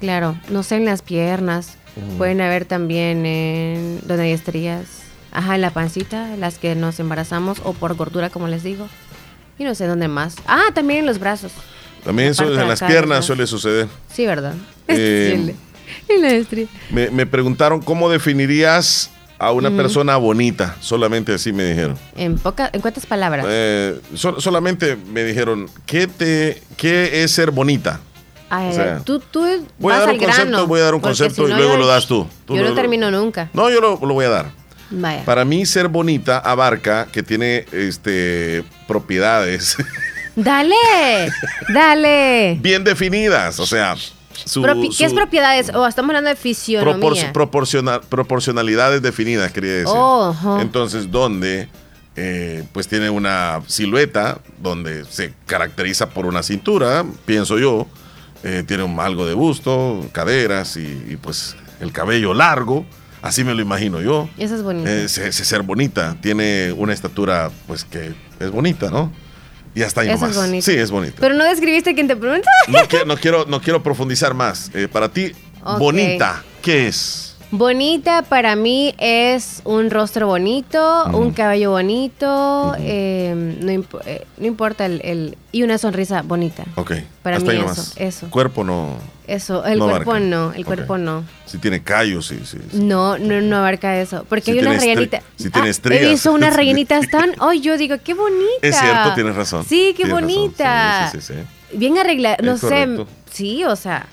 [SPEAKER 3] claro, no sé, en las piernas, pueden haber también en donde hay estrías, ajá, en la pancita, las que nos embarazamos o por gordura, como les digo, y no sé dónde más. Ah, también en los brazos,
[SPEAKER 2] También eso en las piernas suele suceder.
[SPEAKER 3] sí, ¿verdad?
[SPEAKER 2] Eh. [laughs]
[SPEAKER 3] En la.
[SPEAKER 2] Me, me preguntaron cómo definirías a una persona bonita. Solamente así me dijeron.
[SPEAKER 3] En, poca, ¿En cuántas palabras?
[SPEAKER 2] Eh, so- solamente me dijeron, ¿qué, te, ¿qué es ser bonita?
[SPEAKER 3] Ay,
[SPEAKER 2] o sea,
[SPEAKER 3] tú, tú
[SPEAKER 2] Voy a
[SPEAKER 3] vas
[SPEAKER 2] dar
[SPEAKER 3] al
[SPEAKER 2] un concepto,
[SPEAKER 3] grano,
[SPEAKER 2] voy a dar un concepto
[SPEAKER 3] si
[SPEAKER 2] y luego
[SPEAKER 3] yo-
[SPEAKER 2] lo das tú. Tú
[SPEAKER 3] yo
[SPEAKER 2] lo-
[SPEAKER 3] no termino nunca.
[SPEAKER 2] No, yo lo, lo voy a dar.
[SPEAKER 3] Vaya.
[SPEAKER 2] Para mí ser bonita abarca que tiene este, propiedades
[SPEAKER 3] Dale, dale.
[SPEAKER 2] bien definidas. O sea, su,
[SPEAKER 3] ¿Qué es propiedades? Oh, estamos hablando de fisionomía.
[SPEAKER 2] proporciona- proporcionalidades definidas, quería decir.
[SPEAKER 3] Oh.
[SPEAKER 2] Entonces, donde eh, pues tiene una silueta donde se caracteriza por una cintura, pienso yo, eh, tiene un, algo de busto, caderas y, y, pues el cabello largo, así me lo imagino yo.
[SPEAKER 3] Eso es bonito.
[SPEAKER 2] Eh, se- se- ser bonita, tiene una estatura pues que es bonita, ¿no? Y hasta ahí
[SPEAKER 3] Eso es bonito.
[SPEAKER 2] Sí, es bonito.
[SPEAKER 3] Pero no describiste quién te pregunta.
[SPEAKER 2] No, quiero, no, quiero, no quiero profundizar más. Eh, para ti, bonita, ¿qué es?
[SPEAKER 3] Bonita para mí es un rostro bonito, un cabello bonito, eh, no, eh, no importa el, el- y una sonrisa bonita.
[SPEAKER 2] Ok.
[SPEAKER 3] Para
[SPEAKER 2] hasta
[SPEAKER 3] mí eso, eso.
[SPEAKER 2] Cuerpo no.
[SPEAKER 3] Eso, el
[SPEAKER 2] No
[SPEAKER 3] cuerpo
[SPEAKER 2] abarca.
[SPEAKER 3] no, el cuerpo no.
[SPEAKER 2] Si tiene callos, sí, sí. sí.
[SPEAKER 3] No, no, no abarca eso. Porque
[SPEAKER 2] Si
[SPEAKER 3] hay una
[SPEAKER 2] tiene estre-
[SPEAKER 3] rellenita.
[SPEAKER 2] si tiene
[SPEAKER 3] Ah,
[SPEAKER 2] estrías.
[SPEAKER 3] He visto unas [laughs] rellenitas tan. ¡Ay, yo digo, qué bonita!
[SPEAKER 2] Es cierto, tienes razón.
[SPEAKER 3] Sí, qué
[SPEAKER 2] Tienes razón.
[SPEAKER 3] bonita.
[SPEAKER 2] Sí, sí, sí, sí.
[SPEAKER 3] Bien arreglada. No sé. Sí, o sea.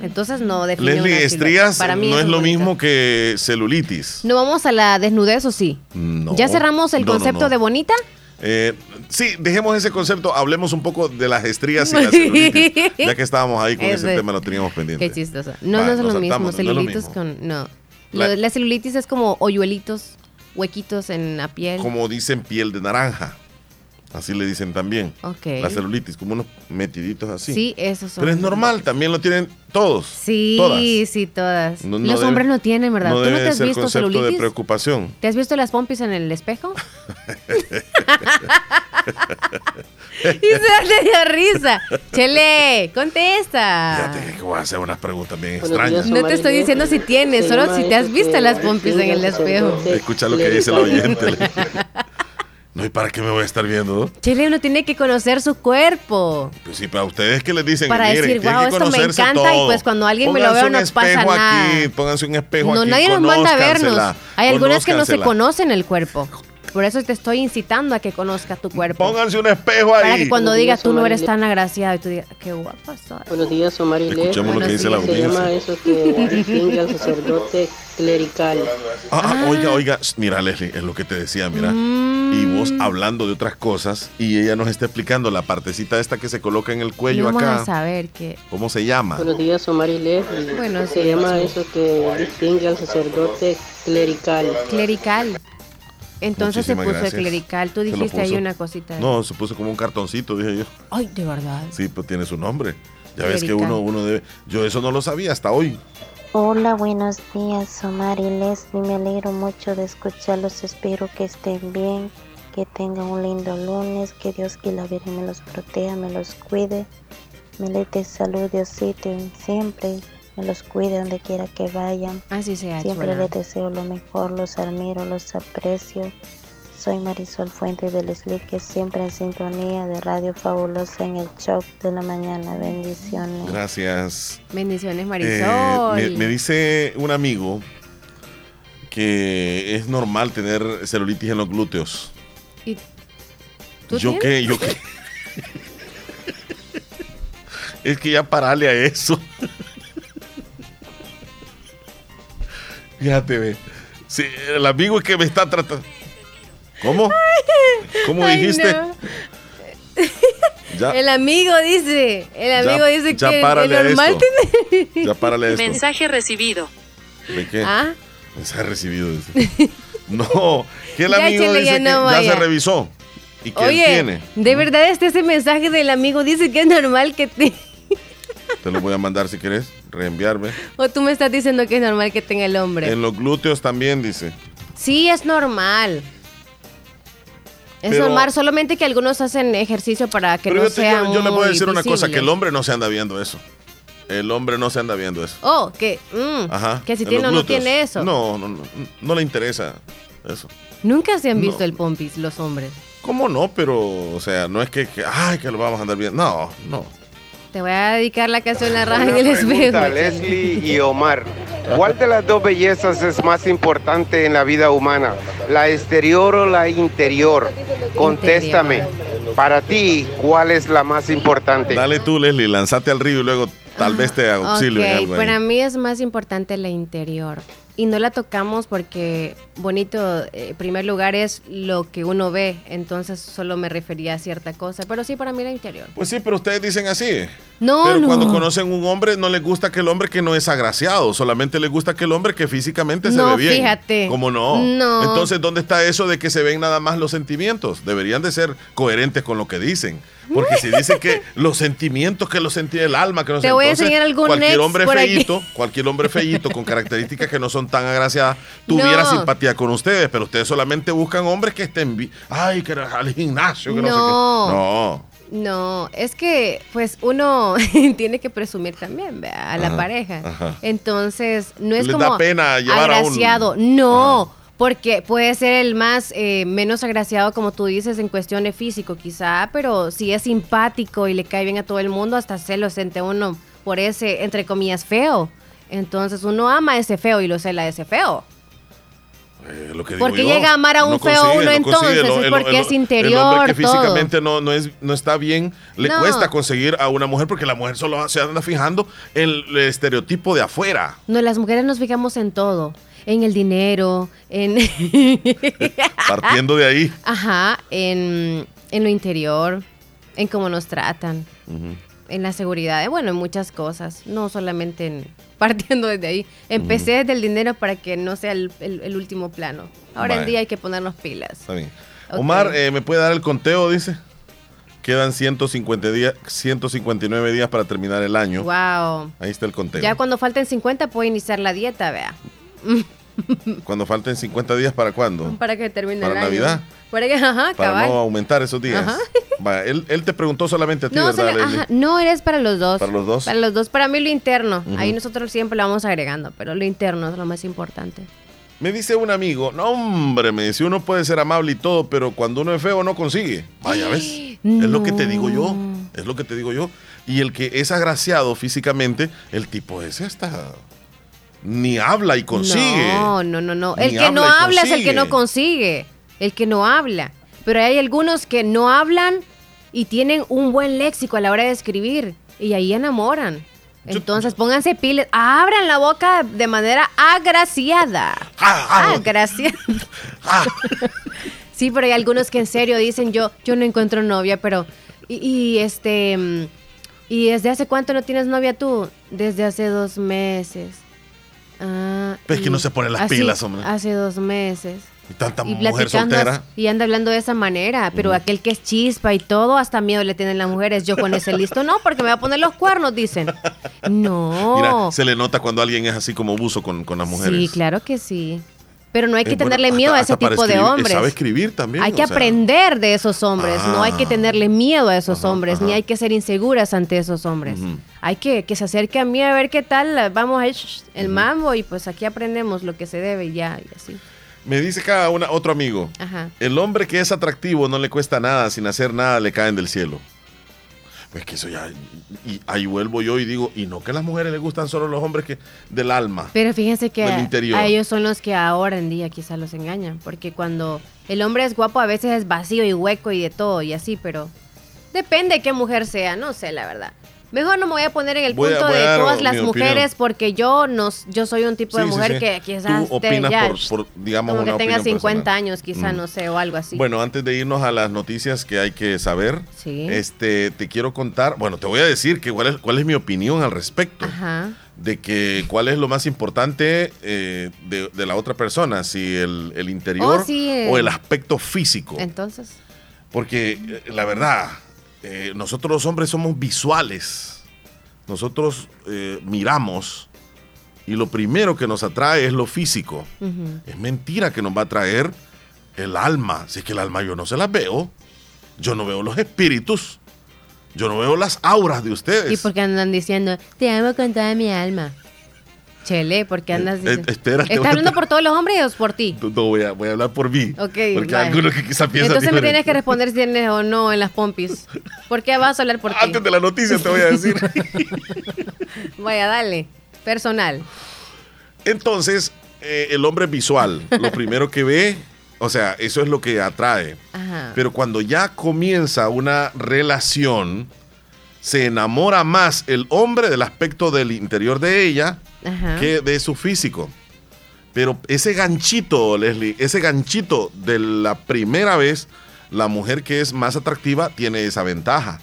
[SPEAKER 3] Entonces no define
[SPEAKER 2] Leslie, estrías
[SPEAKER 3] Para mí
[SPEAKER 2] no es lo
[SPEAKER 3] bonito.
[SPEAKER 2] mismo que celulitis.
[SPEAKER 3] ¿No vamos a la desnudez o sí?
[SPEAKER 2] No.
[SPEAKER 3] ¿Ya cerramos el
[SPEAKER 2] No,
[SPEAKER 3] concepto
[SPEAKER 2] no.
[SPEAKER 3] de bonita?
[SPEAKER 2] Eh, sí, dejemos ese concepto, hablemos un poco de las estrías y la [laughs] celulitis. ya que estábamos ahí con ese
[SPEAKER 3] es.
[SPEAKER 2] tema, lo teníamos pendiente.
[SPEAKER 3] Qué chistoso. No,
[SPEAKER 2] Va,
[SPEAKER 3] no es lo mismo.
[SPEAKER 2] lo
[SPEAKER 3] Celulitis
[SPEAKER 2] mismo.
[SPEAKER 3] con. No.
[SPEAKER 2] La,
[SPEAKER 3] celulitis es como hoyuelitos, huequitos en la piel.
[SPEAKER 2] Como dicen piel de naranja. Así le dicen también. La celulitis, como unos metiditos así.
[SPEAKER 3] Sí, esos son.
[SPEAKER 2] Pero es normal, también lo tienen todos.
[SPEAKER 3] Sí,
[SPEAKER 2] Todas.
[SPEAKER 3] sí, todas.
[SPEAKER 2] No- no
[SPEAKER 3] Los
[SPEAKER 2] debe-
[SPEAKER 3] hombres no tienen, ¿verdad?
[SPEAKER 2] No
[SPEAKER 3] ¿Tú no
[SPEAKER 2] debe
[SPEAKER 3] te has
[SPEAKER 2] ser
[SPEAKER 3] visto
[SPEAKER 2] concepto de
[SPEAKER 3] celulitis?
[SPEAKER 2] preocupación.
[SPEAKER 3] ¿Te has visto las pompis en el espejo? [laughs] y se le dio risa. Chele, contesta.
[SPEAKER 2] Fíjate que voy a hacer unas preguntas bien extrañas.
[SPEAKER 15] días,
[SPEAKER 3] No te estoy diciendo si tienes, solo si te has
[SPEAKER 15] eso
[SPEAKER 3] visto las pompis en el espejo.
[SPEAKER 2] Escucha lo que dice el oyente. [laughs] No, ¿y para qué me voy a estar viendo?
[SPEAKER 3] Chele, uno tiene que conocer su cuerpo.
[SPEAKER 2] Pues sí, para ustedes que les dicen,
[SPEAKER 3] Para
[SPEAKER 2] miren,
[SPEAKER 3] decir, "Wow, esto me encanta", y pues cuando alguien me lo
[SPEAKER 2] un
[SPEAKER 3] no pasa nada.
[SPEAKER 2] Aquí, pónganse un espejo
[SPEAKER 3] No,
[SPEAKER 2] aquí.
[SPEAKER 3] nadie nos manda a vernos. Hay algunas que no se conocen el cuerpo. Por eso te estoy incitando a que conozcas tu cuerpo.
[SPEAKER 2] Pónganse un espejo ahí.
[SPEAKER 3] Para que cuando
[SPEAKER 15] Buenos
[SPEAKER 3] digas
[SPEAKER 15] días,
[SPEAKER 3] tú no
[SPEAKER 15] Omar
[SPEAKER 3] eres
[SPEAKER 15] y Le-
[SPEAKER 3] tan agraciado y tú digas, qué guapa soy.
[SPEAKER 15] Buenos días, Omar y.
[SPEAKER 2] Escuchemos lo que dice la
[SPEAKER 15] Se
[SPEAKER 2] audiencia.
[SPEAKER 15] llama eso que distingue al sacerdote clerical.
[SPEAKER 2] Ah, ah, oiga, oiga, sh, mira, Leslie, es lo que te decía, mira. Y vos
[SPEAKER 3] Mm.
[SPEAKER 2] hablando de otras cosas y ella nos está explicando la partecita esta que se coloca en el cuello
[SPEAKER 3] vamos a
[SPEAKER 2] acá.
[SPEAKER 3] saber que...
[SPEAKER 2] ¿Cómo se llama?
[SPEAKER 15] Buenos días, Omar y Le.
[SPEAKER 3] Bueno,
[SPEAKER 15] Se
[SPEAKER 3] sí,
[SPEAKER 15] llama eso que distingue al sacerdote clerical.
[SPEAKER 3] Clerical. Entonces
[SPEAKER 2] Muchísimas
[SPEAKER 3] se puso
[SPEAKER 2] gracias.
[SPEAKER 3] clerical. Tú dijiste ahí una cosita. de-
[SPEAKER 2] No, se puso como un cartoncito, dije yo.
[SPEAKER 3] Ay, de verdad.
[SPEAKER 2] Sí, pues tiene su nombre. Ya ves que uno, uno debe. Yo eso no lo sabía hasta hoy.
[SPEAKER 16] Hola, buenos días, Omar y Leslie. Me alegro mucho de escucharlos. Espero que estén bien, que tengan un lindo lunes, que Dios y la Virgen me los proteja, me los cuide. Me les dé salud, Diosito, y siempre me los cuide donde quiera que vayan.
[SPEAKER 3] Así sea,
[SPEAKER 16] Siempre les deseo lo mejor, los admiro, los aprecio. Soy Marisol Fuentes de Leslie, que siempre en sintonía de Radio Fabulosa en el show de la mañana. Bendiciones.
[SPEAKER 2] Gracias.
[SPEAKER 3] Bendiciones,
[SPEAKER 2] Eh,
[SPEAKER 3] Marisol.
[SPEAKER 2] me, me dice un amigo que es normal tener celulitis en los glúteos.
[SPEAKER 3] ¿Y tú
[SPEAKER 2] ¿Yo
[SPEAKER 3] tienes?
[SPEAKER 2] qué? ¿Yo qué? [laughs] es que ya parale a eso. Fíjate, ve. Sí, el amigo que me está tratando. ¿Cómo? ¿Cómo
[SPEAKER 3] Ay,
[SPEAKER 2] dijiste?
[SPEAKER 3] no.
[SPEAKER 2] Ya,
[SPEAKER 3] El amigo dice, el amigo
[SPEAKER 2] Ya-
[SPEAKER 3] dice
[SPEAKER 2] ya
[SPEAKER 3] que el normal
[SPEAKER 2] esto.
[SPEAKER 3] tiene...
[SPEAKER 2] ya párale a esto.
[SPEAKER 17] Mensaje recibido.
[SPEAKER 2] ¿De qué?
[SPEAKER 3] Ah,
[SPEAKER 2] Mensaje recibido. dice. [laughs] No, que el
[SPEAKER 3] Ya,
[SPEAKER 2] amigo
[SPEAKER 3] chele,
[SPEAKER 2] dice
[SPEAKER 3] ya
[SPEAKER 2] que ya se revisó. Y que él
[SPEAKER 3] oye,
[SPEAKER 2] tiene.
[SPEAKER 3] de verdad este ese mensaje del amigo dice que es normal que te...
[SPEAKER 2] Te lo voy a mandar si quieres. Reenviarme.
[SPEAKER 3] O tú me estás diciendo que es normal que tenga el hombre.
[SPEAKER 2] En los glúteos también dice.
[SPEAKER 3] Sí, es normal. Es
[SPEAKER 2] Pero-
[SPEAKER 3] normal, solamente que algunos hacen ejercicio para que
[SPEAKER 2] Pero
[SPEAKER 3] no
[SPEAKER 2] yo, te-
[SPEAKER 3] sean
[SPEAKER 2] yo- yo le voy a decir una cosa, que el hombre no se anda viendo eso. El hombre no se anda viendo eso.
[SPEAKER 3] Oh, que, mm,
[SPEAKER 2] Ajá.
[SPEAKER 3] que si
[SPEAKER 2] en
[SPEAKER 3] tiene o no tiene eso.
[SPEAKER 2] No, no, no, no le interesa eso.
[SPEAKER 3] Nunca se han visto
[SPEAKER 2] No.
[SPEAKER 3] el pompis los hombres.
[SPEAKER 2] ¿Cómo no? Pero, o sea, no es que, que, ay, que lo vamos a andar viendo. No, no.
[SPEAKER 3] Te voy a dedicar la canción La raja en el espejo.
[SPEAKER 18] pregunta, Leslie y Omar, ¿cuál de las dos bellezas es más importante en la vida humana? ¿La exterior o la interior? Contéstame. Para ti, ¿cuál es la más importante?
[SPEAKER 2] Dale tú, Leslie, lanzate al río y luego tal vez te auxilio en
[SPEAKER 3] Ok,
[SPEAKER 2] algo ahí.
[SPEAKER 3] para mí es más importante la interior. Y no la tocamos porque bonito, eh, en primer lugar, es lo que uno ve. Entonces solo me refería a cierta cosa. Pero sí, para mí la interior.
[SPEAKER 2] Pues sí, pero ustedes dicen así.
[SPEAKER 3] No,
[SPEAKER 2] pero
[SPEAKER 3] no.
[SPEAKER 2] cuando conocen un hombre, no les gusta que el hombre que no es agraciado, solamente les gusta que el hombre que físicamente se
[SPEAKER 3] No,
[SPEAKER 2] ve bien.
[SPEAKER 3] fíjate.
[SPEAKER 2] ¿Cómo no?
[SPEAKER 3] No.
[SPEAKER 2] Entonces, ¿dónde está eso de que se ven nada más los sentimientos? Deberían de ser coherentes con lo que dicen. Porque si dicen que los sentimientos, que los sentía el alma, que no
[SPEAKER 3] Te a enseñar algún
[SPEAKER 2] cualquier hombre feíto, cualquier hombre feíto con características que no son tan agraciadas, tuviera
[SPEAKER 3] No.
[SPEAKER 2] simpatía con ustedes, pero ustedes solamente buscan hombres que estén, ay, que era al gimnasio, que no, sé qué.
[SPEAKER 3] No.
[SPEAKER 2] No.
[SPEAKER 3] No, es que pues uno [laughs] tiene que presumir también vea, a la
[SPEAKER 2] Ajá,
[SPEAKER 3] pareja.
[SPEAKER 2] ajá.
[SPEAKER 3] Entonces, no es
[SPEAKER 2] Les
[SPEAKER 3] como
[SPEAKER 2] da pena llevar a un-
[SPEAKER 3] agraciado. No, porque puede ser el más eh, menos agraciado, como tú dices, en cuestión de físico quizá, pero si es simpático y le cae bien a todo el mundo, hasta se lo siente uno por ese, entre comillas, feo. Entonces uno ama a ese feo y lo cela a ese feo.
[SPEAKER 2] Eh, lo que digo
[SPEAKER 3] Porque
[SPEAKER 2] yo.
[SPEAKER 3] llega a amar a un
[SPEAKER 2] No
[SPEAKER 3] feo uno
[SPEAKER 2] no
[SPEAKER 3] entonces, es porque
[SPEAKER 2] el-
[SPEAKER 3] es interior,
[SPEAKER 2] El que físicamente no, no, es, no está bien, le
[SPEAKER 3] No.
[SPEAKER 2] cuesta conseguir a una mujer porque la mujer solo se anda fijando en el estereotipo de afuera.
[SPEAKER 3] No, las mujeres nos fijamos en todo. En el dinero, en... [laughs]
[SPEAKER 2] Partiendo de ahí.
[SPEAKER 3] Ajá, en, en lo interior, en cómo nos tratan, en la seguridad, bueno, en muchas cosas, no solamente en [laughs] partiendo desde ahí. Empecé desde el dinero para que no sea el, el- el último plano. Ahora en
[SPEAKER 2] Vaya.
[SPEAKER 3] día hay que ponernos pilas.
[SPEAKER 2] Está bien. Omar, eh, ¿me puede dar el conteo? Dice. Quedan 150 días, 159 días para terminar el año.
[SPEAKER 3] Wow.
[SPEAKER 2] Ahí está el conteo.
[SPEAKER 3] Ya cuando falten 50 puedo iniciar la dieta, vea. [laughs] [laughs]
[SPEAKER 2] Cuando falten 50 días, ¿para cuándo?
[SPEAKER 3] Para que termine
[SPEAKER 2] ¿Para
[SPEAKER 3] el año.
[SPEAKER 2] Navidad?
[SPEAKER 3] Para que, ajá,
[SPEAKER 2] Para
[SPEAKER 3] cabal.
[SPEAKER 2] no aumentar esos días.
[SPEAKER 3] Ajá. [laughs]
[SPEAKER 2] Él, él te preguntó solamente a ti,
[SPEAKER 3] No,
[SPEAKER 2] ¿verdad,
[SPEAKER 3] ajá, no, eres para los dos.
[SPEAKER 2] ¿Para los dos?
[SPEAKER 3] Para los dos. Para mí lo interno. Ahí nosotros siempre lo vamos agregando, pero lo interno es lo más importante.
[SPEAKER 2] Me dice un amigo, no hombre, me dice, uno puede ser amable y todo, pero cuando uno es feo no consigue. Vaya, ¿ves? Es lo que te [gasps] digo yo, es lo que te digo yo. Y el que es agraciado físicamente, el tipo ese está... Ni habla y consigue.
[SPEAKER 3] No, no, no, no. El que no
[SPEAKER 2] habla
[SPEAKER 3] es el que no
[SPEAKER 2] consigue.
[SPEAKER 3] El que no habla. Pero hay algunos que no hablan y tienen un buen léxico a la hora de escribir y ahí enamoran. Entonces pónganse piles, abran la boca de manera agraciada.
[SPEAKER 2] Ah,
[SPEAKER 3] Agraciada. sí, pero hay algunos que en serio dicen yo, yo no encuentro novia, pero y, y, este mm, y desde hace cuánto no tienes novia tú? Desde hace dos meses. Ah,
[SPEAKER 2] que no se ponen las
[SPEAKER 3] así,
[SPEAKER 2] pilas, hombre.
[SPEAKER 3] Hace dos meses.
[SPEAKER 2] Y tanta
[SPEAKER 3] Y
[SPEAKER 2] mujer soltera.
[SPEAKER 3] y anda hablando de esa manera, pero aquel que es chispa y todo, hasta miedo le tienen las mujeres. Yo con ese listo no, porque me va a poner los cuernos, dicen. [laughs] No.
[SPEAKER 2] Mira, se le nota cuando alguien es así como buzo con, con las mujeres.
[SPEAKER 3] Sí, claro que sí. Pero no hay que
[SPEAKER 2] bueno,
[SPEAKER 3] tenerle
[SPEAKER 2] hasta-
[SPEAKER 3] miedo a ese tipo de
[SPEAKER 2] escribir,
[SPEAKER 3] hombres.
[SPEAKER 2] Sabe escribir también.
[SPEAKER 3] Hay que
[SPEAKER 2] sea.
[SPEAKER 3] aprender de esos hombres, no hay que
[SPEAKER 2] Ah.
[SPEAKER 3] tenerle miedo a esos hombres, ni hay que ser inseguras ante esos hombres. Hay que que se acerque a mí a ver qué tal, vamos a ir el mambo y pues aquí aprendemos lo que se debe y ya, y así.
[SPEAKER 2] Me dice cada una, otro amigo.
[SPEAKER 3] Ajá.
[SPEAKER 2] El hombre que es atractivo no le cuesta nada, sin hacer nada le caen del cielo. Pues que eso ya. Y ahí vuelvo yo y digo, y no que a las mujeres les gustan solo los hombres que del alma.
[SPEAKER 3] Pero fíjense que
[SPEAKER 2] Del interior.
[SPEAKER 3] a ellos son los que ahora en día quizás los engañan, porque cuando el hombre es guapo a veces es vacío y hueco y de todo y así, pero depende de qué mujer sea, no sé la verdad. Mejor no me voy a poner en el
[SPEAKER 2] Voy
[SPEAKER 3] punto
[SPEAKER 2] a
[SPEAKER 3] de todas las
[SPEAKER 2] opinión.
[SPEAKER 3] mujeres porque yo no, yo soy un tipo de
[SPEAKER 2] Sí,
[SPEAKER 3] mujer
[SPEAKER 2] sí.
[SPEAKER 3] que quizás
[SPEAKER 2] Tú
[SPEAKER 3] esté
[SPEAKER 2] opinas
[SPEAKER 3] ya,
[SPEAKER 2] por, por, digamos,
[SPEAKER 3] como que
[SPEAKER 2] una
[SPEAKER 3] tenga
[SPEAKER 2] opinión
[SPEAKER 3] 50
[SPEAKER 2] personal.
[SPEAKER 3] años, quizá,
[SPEAKER 2] Mm.
[SPEAKER 3] no sé, o algo así.
[SPEAKER 2] Bueno, antes de irnos a las noticias que hay que saber, este, te quiero contar, bueno, te voy a decir que cuál es, cuál es mi opinión al respecto.
[SPEAKER 3] Ajá.
[SPEAKER 2] De que cuál es lo más importante eh, de, de la otra persona, si el, el interior
[SPEAKER 3] Oh, eh.
[SPEAKER 2] o el aspecto físico.
[SPEAKER 3] Entonces,
[SPEAKER 2] Porque eh, la verdad, eh, nosotros los hombres somos visuales. Nosotros eh, miramos y lo primero que nos atrae es lo físico. Es mentira que nos va a traer el alma. Si es que el alma yo no se las veo. Yo no veo los espíritus. Yo no veo las auras de ustedes.
[SPEAKER 3] ¿y por qué andan diciendo, te amo con toda mi alma? Chele, ¿por qué andas
[SPEAKER 2] Eh, espérate,
[SPEAKER 3] ¿Estás hablando por todos los hombres o por ti?
[SPEAKER 2] No, no, voy, a, voy a hablar por mí.
[SPEAKER 3] Ok,
[SPEAKER 2] Porque hay algunos que quizás piensan
[SPEAKER 3] Entonces me tienes que responder si tienes o no en las pompis. ¿Por qué vas a hablar por ti?
[SPEAKER 2] Antes de la noticia te voy a decir. [laughs]
[SPEAKER 3] Vaya, dale. Personal.
[SPEAKER 2] Entonces, eh, el hombre es visual. Lo primero que ve, o sea, eso es lo que atrae.
[SPEAKER 3] Ajá.
[SPEAKER 2] Pero cuando ya comienza una relación, se enamora más el hombre del aspecto del interior de ella
[SPEAKER 3] Ajá.
[SPEAKER 2] que de su físico. Pero ese ganchito, Leslie, ese ganchito de la primera vez, la mujer que es más atractiva tiene esa ventaja,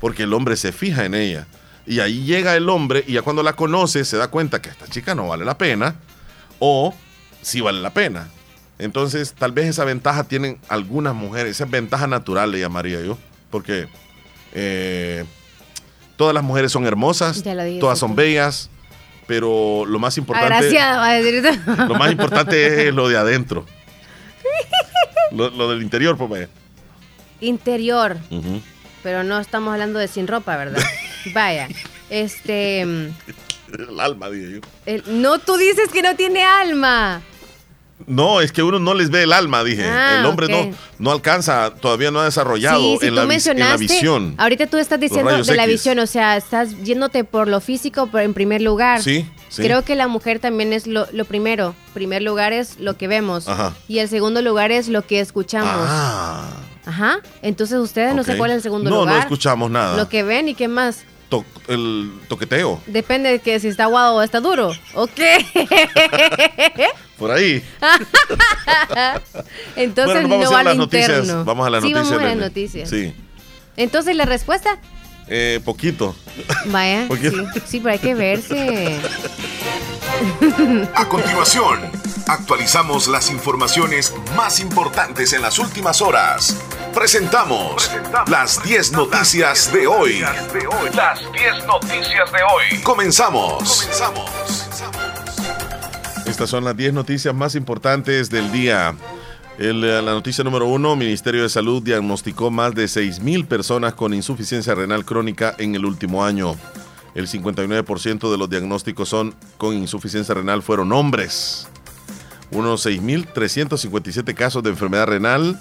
[SPEAKER 2] porque el hombre se fija en ella. Y ahí llega el hombre y ya cuando la conoce se da cuenta que esta chica no vale la pena o sí vale la pena. Entonces, tal vez esa ventaja tienen algunas mujeres, esa es ventaja natural le llamaría yo, porque eh, todas las mujeres son hermosas, todas son bellas, pero lo más importante,
[SPEAKER 3] Agraciado, va a decir. [laughs]
[SPEAKER 2] lo más importante es lo de adentro, [laughs] lo, lo del interior, pues vaya.
[SPEAKER 3] Interior. Pero no estamos hablando de sin ropa, ¿verdad? [laughs] Vaya. Este.
[SPEAKER 2] El alma, dije yo.
[SPEAKER 3] el- no, tú dices que no tiene alma.
[SPEAKER 2] No, es que uno no les ve el alma, dije.
[SPEAKER 3] Ah,
[SPEAKER 2] el hombre no, no alcanza, todavía no ha desarrollado
[SPEAKER 3] sí, si
[SPEAKER 2] en,
[SPEAKER 3] tú
[SPEAKER 2] la, en visión.
[SPEAKER 3] Ahorita tú estás diciendo de la
[SPEAKER 2] X.
[SPEAKER 3] visión, o sea, estás yéndote por lo físico por- en primer lugar.
[SPEAKER 2] Sí, sí.
[SPEAKER 3] Creo que la mujer también es lo, lo primero. Primer lugar es lo que vemos.
[SPEAKER 2] Ajá.
[SPEAKER 3] Y el segundo lugar es lo que escuchamos.
[SPEAKER 2] Ah,
[SPEAKER 3] Ajá. Entonces ustedes no sé cuál es el segundo
[SPEAKER 2] no,
[SPEAKER 3] lugar.
[SPEAKER 2] No, escuchamos nada.
[SPEAKER 3] Lo que ven y qué más.
[SPEAKER 2] To- el toqueteo,
[SPEAKER 3] Depende de que si está aguado o está duro. Ok. [laughs]
[SPEAKER 2] por ahí. [laughs]
[SPEAKER 3] Entonces
[SPEAKER 2] Bueno, vamos
[SPEAKER 3] no
[SPEAKER 2] a las noticias.
[SPEAKER 3] interno.
[SPEAKER 2] Vamos a las
[SPEAKER 3] sí,
[SPEAKER 2] noticias.
[SPEAKER 3] vamos a las noticias.
[SPEAKER 2] Sí.
[SPEAKER 3] Entonces la respuesta,
[SPEAKER 2] Eh, poquito.
[SPEAKER 3] vaya, [laughs] sí, sí, pero hay que verse.
[SPEAKER 19] A continuación, actualizamos las informaciones más importantes en las últimas horas. Presentamos las 10 noticias de hoy.
[SPEAKER 6] Las 10 noticias de hoy.
[SPEAKER 19] Comenzamos.
[SPEAKER 2] Estas son las 10 noticias más importantes del día. Eh, la noticia número uno, Ministerio de Salud diagnosticó más de 6.000 personas con insuficiencia renal crónica en el último año. El 59% de los diagnósticos son con insuficiencia renal fueron hombres. Unos 6.357 casos de enfermedad renal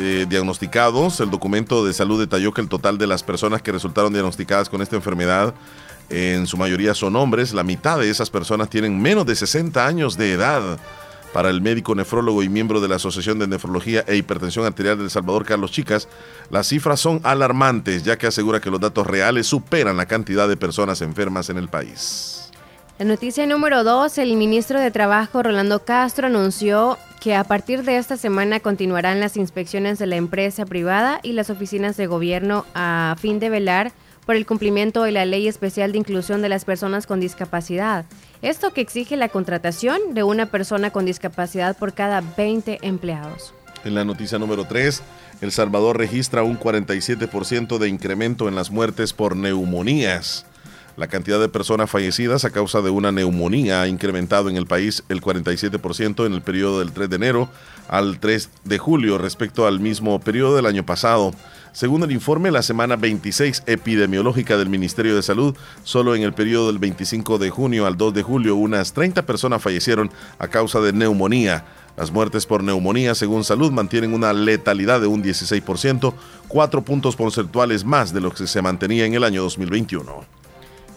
[SPEAKER 2] eh, diagnosticados. El documento de salud detalló que el total de las personas que resultaron diagnosticadas con esta enfermedad en su mayoría son hombres. La mitad de esas personas tienen menos de 60 años de edad. Para el médico nefrólogo y miembro de la Asociación de Nefrología e Hipertensión Arterial de El Salvador, Carlos Chicas, las cifras son alarmantes, ya que asegura que los datos reales superan la cantidad de personas enfermas en el país.
[SPEAKER 3] La noticia número dos, el ministro de Trabajo Rolando Castro anunció que a partir de esta semana continuarán las inspecciones de la empresa privada y las oficinas de gobierno a fin de velar por el cumplimiento de la Ley Especial de Inclusión de las Personas con Discapacidad. Esto que exige la contratación de una persona con discapacidad por cada 20 empleados.
[SPEAKER 2] En la noticia número 3, El Salvador registra un 47% de incremento en las muertes por neumonías. La cantidad de personas fallecidas a causa de una neumonía ha incrementado en el país el 47% en el periodo del 3 de enero al 3 de julio respecto al mismo periodo del año pasado. Según el informe, la semana 26 epidemiológica del Ministerio de Salud, solo en el periodo del 25 de junio al 2 de julio, unas 30 personas fallecieron a causa de neumonía. Las muertes por neumonía, según salud, mantienen una letalidad de un 16%, cuatro puntos porcentuales más de lo que se mantenía en el año 2021.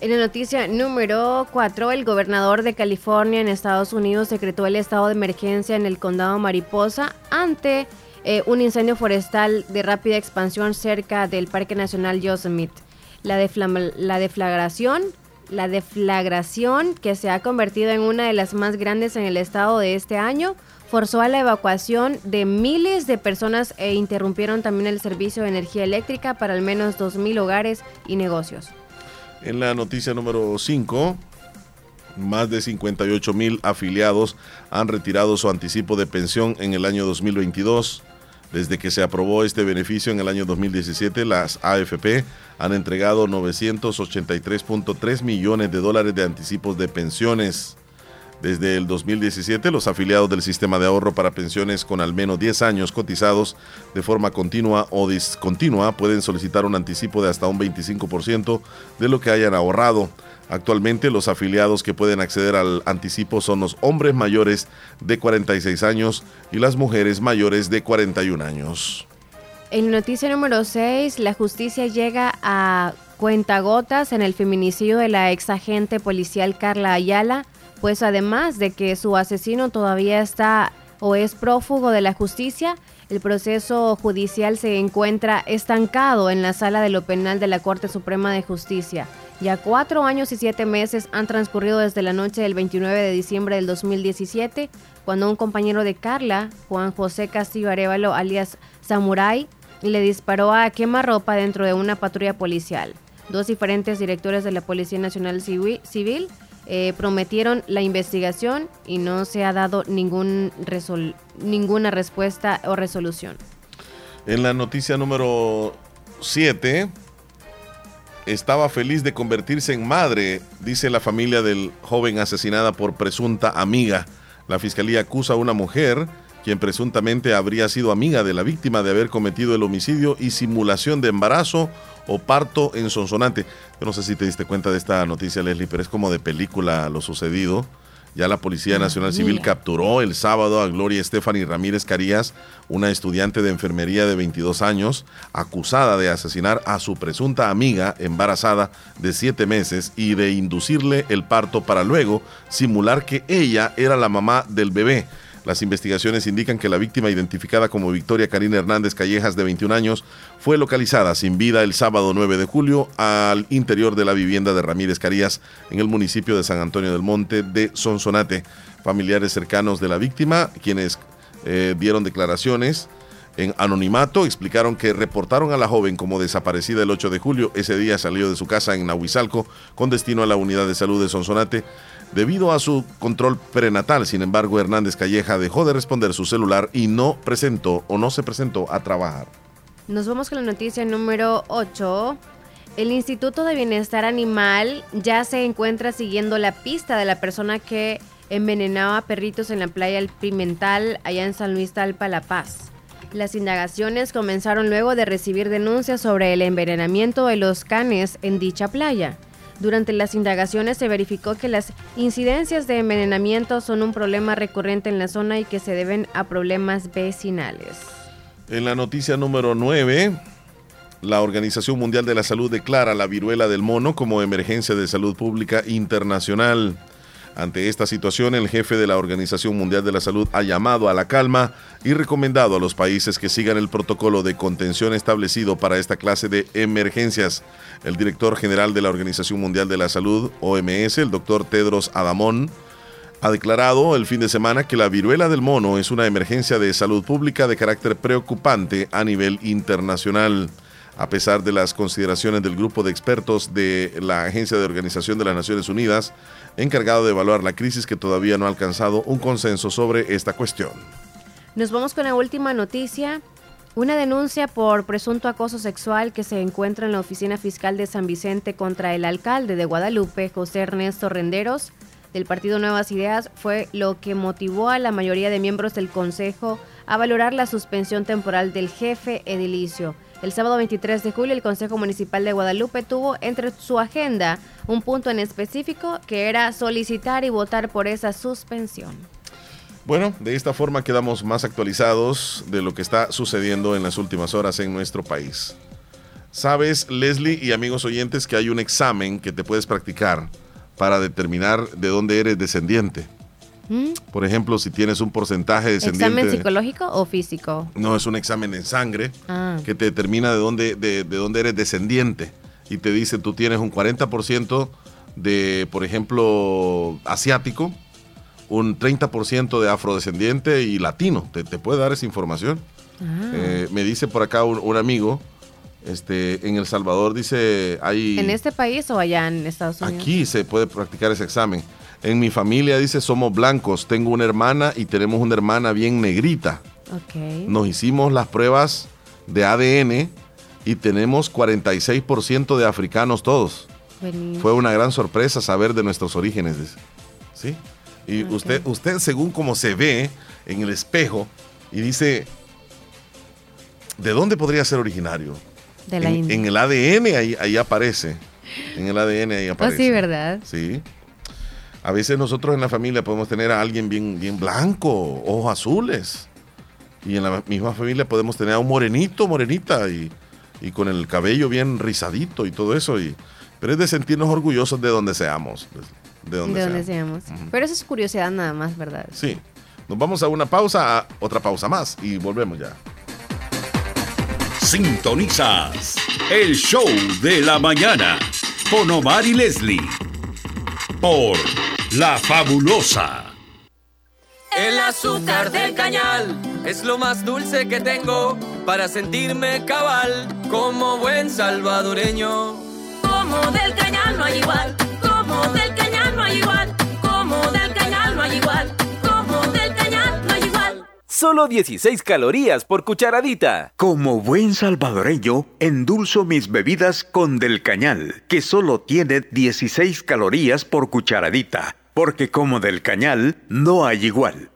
[SPEAKER 3] En la noticia número 4, el gobernador de California en Estados Unidos decretó el estado de emergencia en el condado Mariposa ante eh, un incendio forestal de rápida expansión cerca del Parque Nacional Yosemite. la, la deflagración, la deflagración que se ha convertido en una de las más grandes en el estado de este año, forzó a la evacuación de miles de personas e interrumpieron también el servicio de energía eléctrica para al menos 2.000 hogares y negocios.
[SPEAKER 2] En la noticia número 5, más de 58 mil afiliados han retirado su anticipo de pensión en el año 2022. Desde que se aprobó este beneficio en el año 2017, las AFP han entregado 983.3 millones de dólares de anticipos de pensiones. Desde el 2017, los afiliados del sistema de ahorro para pensiones con al menos 10 años cotizados de forma continua o discontinua pueden solicitar un anticipo de hasta un 25% de lo que hayan ahorrado. Actualmente los afiliados que pueden acceder al anticipo son los hombres mayores de 46 años y las mujeres mayores de 41 años.
[SPEAKER 3] En noticia número 6, la justicia llega a cuentagotas en el feminicidio de la ex agente policial Carla Ayala, pues además de que su asesino todavía está o es prófugo de la justicia, el proceso judicial se encuentra estancado en la sala de lo penal de la Corte Suprema de Justicia. Ya cuatro años y siete meses han transcurrido desde la noche del 29 de diciembre del 2017, cuando un compañero de Carla, Juan José Castillo Arevalo, alias Samurai, le disparó a quemarropa dentro de una patrulla policial. Dos diferentes directores de la Policía Nacional Civi- Civil eh, prometieron la investigación y no se ha dado ninguna respuesta o resolución.
[SPEAKER 2] En la noticia número 7, estaba feliz de convertirse en madre, dice la familia del joven asesinada por presunta amiga. La fiscalía acusa a una mujer quien presuntamente habría sido amiga de la víctima de haber cometido el homicidio y simulación de embarazo o parto en Sonsonate. Yo no sé si te diste cuenta de esta noticia, Leslie, pero es como de película lo sucedido. Ya la Policía Nacional Civil capturó el sábado a Gloria Stephanie Ramírez Carías, una estudiante de enfermería de 22 años, acusada de asesinar a su presunta amiga embarazada de 7 meses y de inducirle el parto para luego simular que ella era la mamá del bebé. Las investigaciones indican que la víctima, identificada como Victoria Karina Hernández Callejas, de 21 años, fue localizada sin vida el sábado 9 de julio al interior de la vivienda de Ramírez Carías en el municipio de San Antonio del Monte de Sonsonate. Familiares cercanos de la víctima, quienes eh, dieron declaraciones en anonimato, explicaron que reportaron a la joven como desaparecida el 8 de julio. Ese día salió de su casa en Nahuizalco con destino a la unidad de salud de Sonsonate. Debido a su control prenatal, sin embargo, Hernández Calleja dejó de responder su celular y no presentó o no se presentó a trabajar.
[SPEAKER 3] Nos vamos con la noticia número 8. El Instituto de Bienestar Animal ya se encuentra siguiendo la pista de la persona que envenenaba perritos en la playa El Pimental, allá en San Luis Talpa, La Paz. Las indagaciones comenzaron luego de recibir denuncias sobre el envenenamiento de los canes en dicha playa. Durante las indagaciones se verificó que las incidencias de envenenamiento son un problema recurrente en la zona y que se deben a problemas vecinales.
[SPEAKER 2] En la noticia número 9, la Organización Mundial de la Salud declara la viruela del mono como emergencia de salud pública internacional. Ante esta situación, el jefe de la Organización Mundial de la Salud ha llamado a la calma y recomendado a los países que sigan el protocolo de contención establecido para esta clase de emergencias. El director general de la Organización Mundial de la Salud, OMS, el doctor Tedros Adamón, ha declarado el fin de semana que la viruela del mono es una emergencia de salud pública de carácter preocupante a nivel internacional. A pesar de las consideraciones del grupo de expertos de la Agencia de Organización de las Naciones Unidas, encargado de evaluar la crisis que todavía no ha alcanzado un consenso sobre esta cuestión.
[SPEAKER 3] Nos vamos con la última noticia. Una denuncia por presunto acoso sexual que se encuentra en la oficina fiscal de San Vicente contra el alcalde de Guadalupe, José Ernesto Renderos, del partido Nuevas Ideas, fue lo que motivó a la mayoría de miembros del Consejo a valorar la suspensión temporal del jefe edilicio. El sábado 23 de julio, el Consejo Municipal de Guadalupe tuvo entre su agenda un punto en específico que era solicitar y votar por esa suspensión.
[SPEAKER 2] Bueno, de esta forma quedamos más actualizados de lo que está sucediendo en las últimas horas en nuestro país. Sabes, Leslie y amigos oyentes, que hay un examen que te puedes practicar para determinar de dónde eres descendiente.
[SPEAKER 3] ¿Mm?
[SPEAKER 2] Por ejemplo, si tienes un porcentaje descendiente...
[SPEAKER 3] ¿Examen psicológico o físico?
[SPEAKER 2] No, es un examen en sangre
[SPEAKER 3] Ah.
[SPEAKER 2] que te determina de dónde, de, de dónde eres descendiente.
[SPEAKER 20] y te dice tú tienes un 40% de, por ejemplo, asiático, un 30% de afrodescendiente y latino. Te, te puede dar esa información.
[SPEAKER 3] Ah.
[SPEAKER 20] Eh, me dice por acá un, un amigo, este, en El Salvador dice, hay...
[SPEAKER 3] ¿En este país o allá en Estados Unidos?
[SPEAKER 20] Aquí se puede practicar ese examen. En mi familia dice somos blancos. Tengo una hermana y tenemos una hermana bien negrita.
[SPEAKER 3] Ok.
[SPEAKER 20] Nos hicimos las pruebas de ADN y tenemos 46% de africanos todos.
[SPEAKER 3] Buenísimo.
[SPEAKER 20] Fue una gran sorpresa saber de nuestros orígenes. dice. ¿Sí? Y usted, usted, según como se ve en el espejo, y dice, ¿de dónde podría ser originario?
[SPEAKER 3] De la
[SPEAKER 20] en,
[SPEAKER 3] India.
[SPEAKER 20] en el ADN ahí, ahí aparece. En el ADN ahí
[SPEAKER 3] Oh,
[SPEAKER 20] aparece.
[SPEAKER 3] sí, ¿verdad?
[SPEAKER 20] Sí. A veces nosotros en la familia podemos tener a alguien bien, bien blanco, ojos azules. Y en la misma familia podemos tener a un morenito, morenita, y, y con el cabello bien rizadito y todo eso. Y, pero es de sentirnos orgullosos de donde seamos. pues, De donde,
[SPEAKER 3] de donde
[SPEAKER 20] seamos.
[SPEAKER 3] seamos. Pero eso es curiosidad nada más, ¿verdad?
[SPEAKER 20] Sí. Nos vamos a una pausa, a otra pausa más y volvemos ya.
[SPEAKER 14] Sintonizas el show de la mañana con Omar y Leslie por La Fabulosa.
[SPEAKER 11] El azúcar del cañal es lo más dulce que tengo para sentirme cabal como buen salvadoreño.
[SPEAKER 12] Como del cañal no hay igual, como del cañal no hay igual, como del cañal no hay igual, como del cañal no hay igual.
[SPEAKER 21] Solo 16 calorías por cucharadita.
[SPEAKER 7] Como buen salvadoreño, endulzo mis bebidas con Del Cañal, que solo tiene 16 calorías por cucharadita, porque como Del Cañal no hay igual.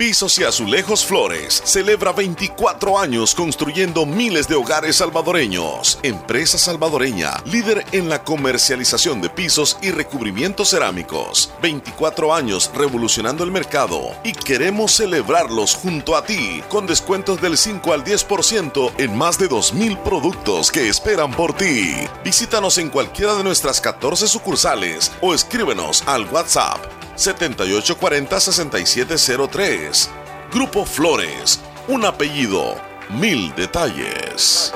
[SPEAKER 2] Pisos y Azulejos Flores celebra 24 años construyendo miles de hogares salvadoreños. Empresa salvadoreña, líder en la comercialización de pisos y recubrimientos cerámicos. 24 años revolucionando el mercado y queremos celebrarlos junto a ti con descuentos del 5 al 10% en más de 2.000 productos que esperan por ti. Visítanos en cualquiera de nuestras 14 sucursales o escríbenos al WhatsApp 7840-6703. Grupo Flores, un apellido, mil detalles.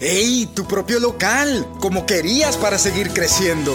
[SPEAKER 22] ¡Ey! Tu propio local, como querías para seguir creciendo.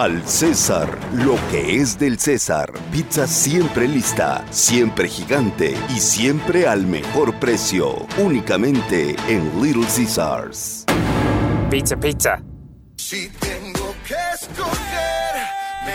[SPEAKER 13] Al César, lo que es del César. Pizza siempre lista, siempre gigante y siempre al mejor precio. Únicamente en Little Caesars.
[SPEAKER 21] Pizza, pizza.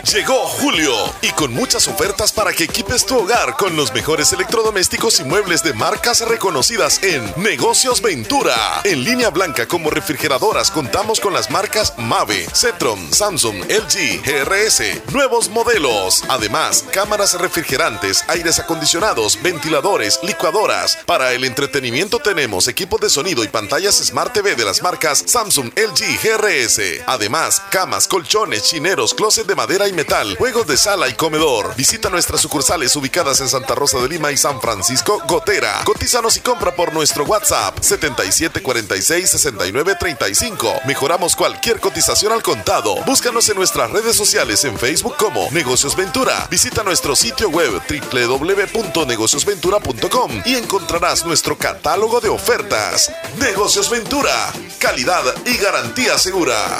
[SPEAKER 2] Llegó Julio y con muchas ofertas para que equipes tu hogar con los mejores electrodomésticos y muebles de marcas reconocidas en Negocios Ventura. En línea blanca como refrigeradoras contamos con las marcas Mave, Cetron, Samsung, LG, GRS, nuevos modelos. Además, cámaras refrigerantes, aires acondicionados, ventiladores, licuadoras. Para el entretenimiento tenemos equipos de sonido y pantallas Smart TV de las marcas Samsung, LG, GRS. Además, camas, colchones, chineros, closet de madera y metal, juegos de sala y comedor. Visita nuestras sucursales ubicadas en Santa Rosa de Lima y San Francisco Gotera. Cotízanos y compra por nuestro WhatsApp 77466935. Mejoramos cualquier cotización al contado. Búscanos en nuestras redes sociales en Facebook como Negocios Ventura. Visita nuestro sitio web www.negociosventura.com y encontrarás nuestro catálogo de ofertas. Negocios Ventura, calidad y garantía segura.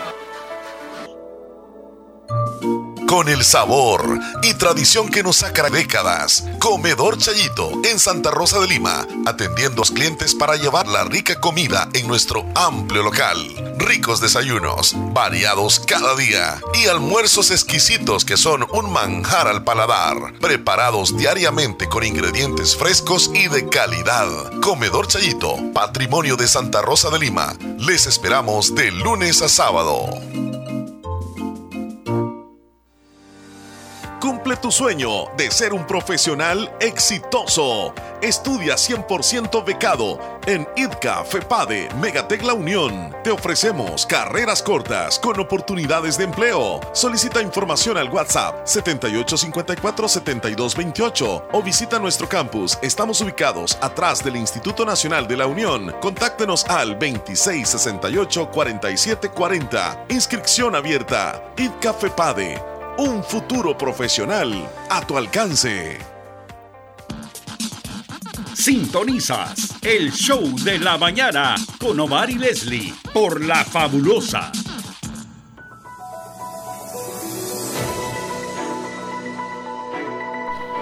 [SPEAKER 6] Con el sabor y tradición que nos saca décadas. Comedor Chayito en Santa Rosa de Lima, atendiendo a los clientes para llevar la rica comida en nuestro amplio local. Ricos desayunos, variados cada día y almuerzos exquisitos que son un manjar al paladar, preparados diariamente con ingredientes frescos y de calidad. Comedor Chayito, patrimonio de Santa Rosa de Lima. Les esperamos de lunes a sábado. Cumple tu sueño de ser un profesional exitoso. Estudia 100% becado en IDCA, FEPADE, Megatec La Unión. Te ofrecemos carreras cortas con oportunidades de empleo. Solicita información al WhatsApp 7854-7228 o visita nuestro campus. Estamos ubicados atrás del Instituto Nacional de la Unión. Contáctenos al 2668-4740. Inscripción abierta. IDCA, FEPADE un futuro profesional a tu alcance.
[SPEAKER 1] Sintonizas el show de la mañana con Omar y Leslie por La Fabulosa.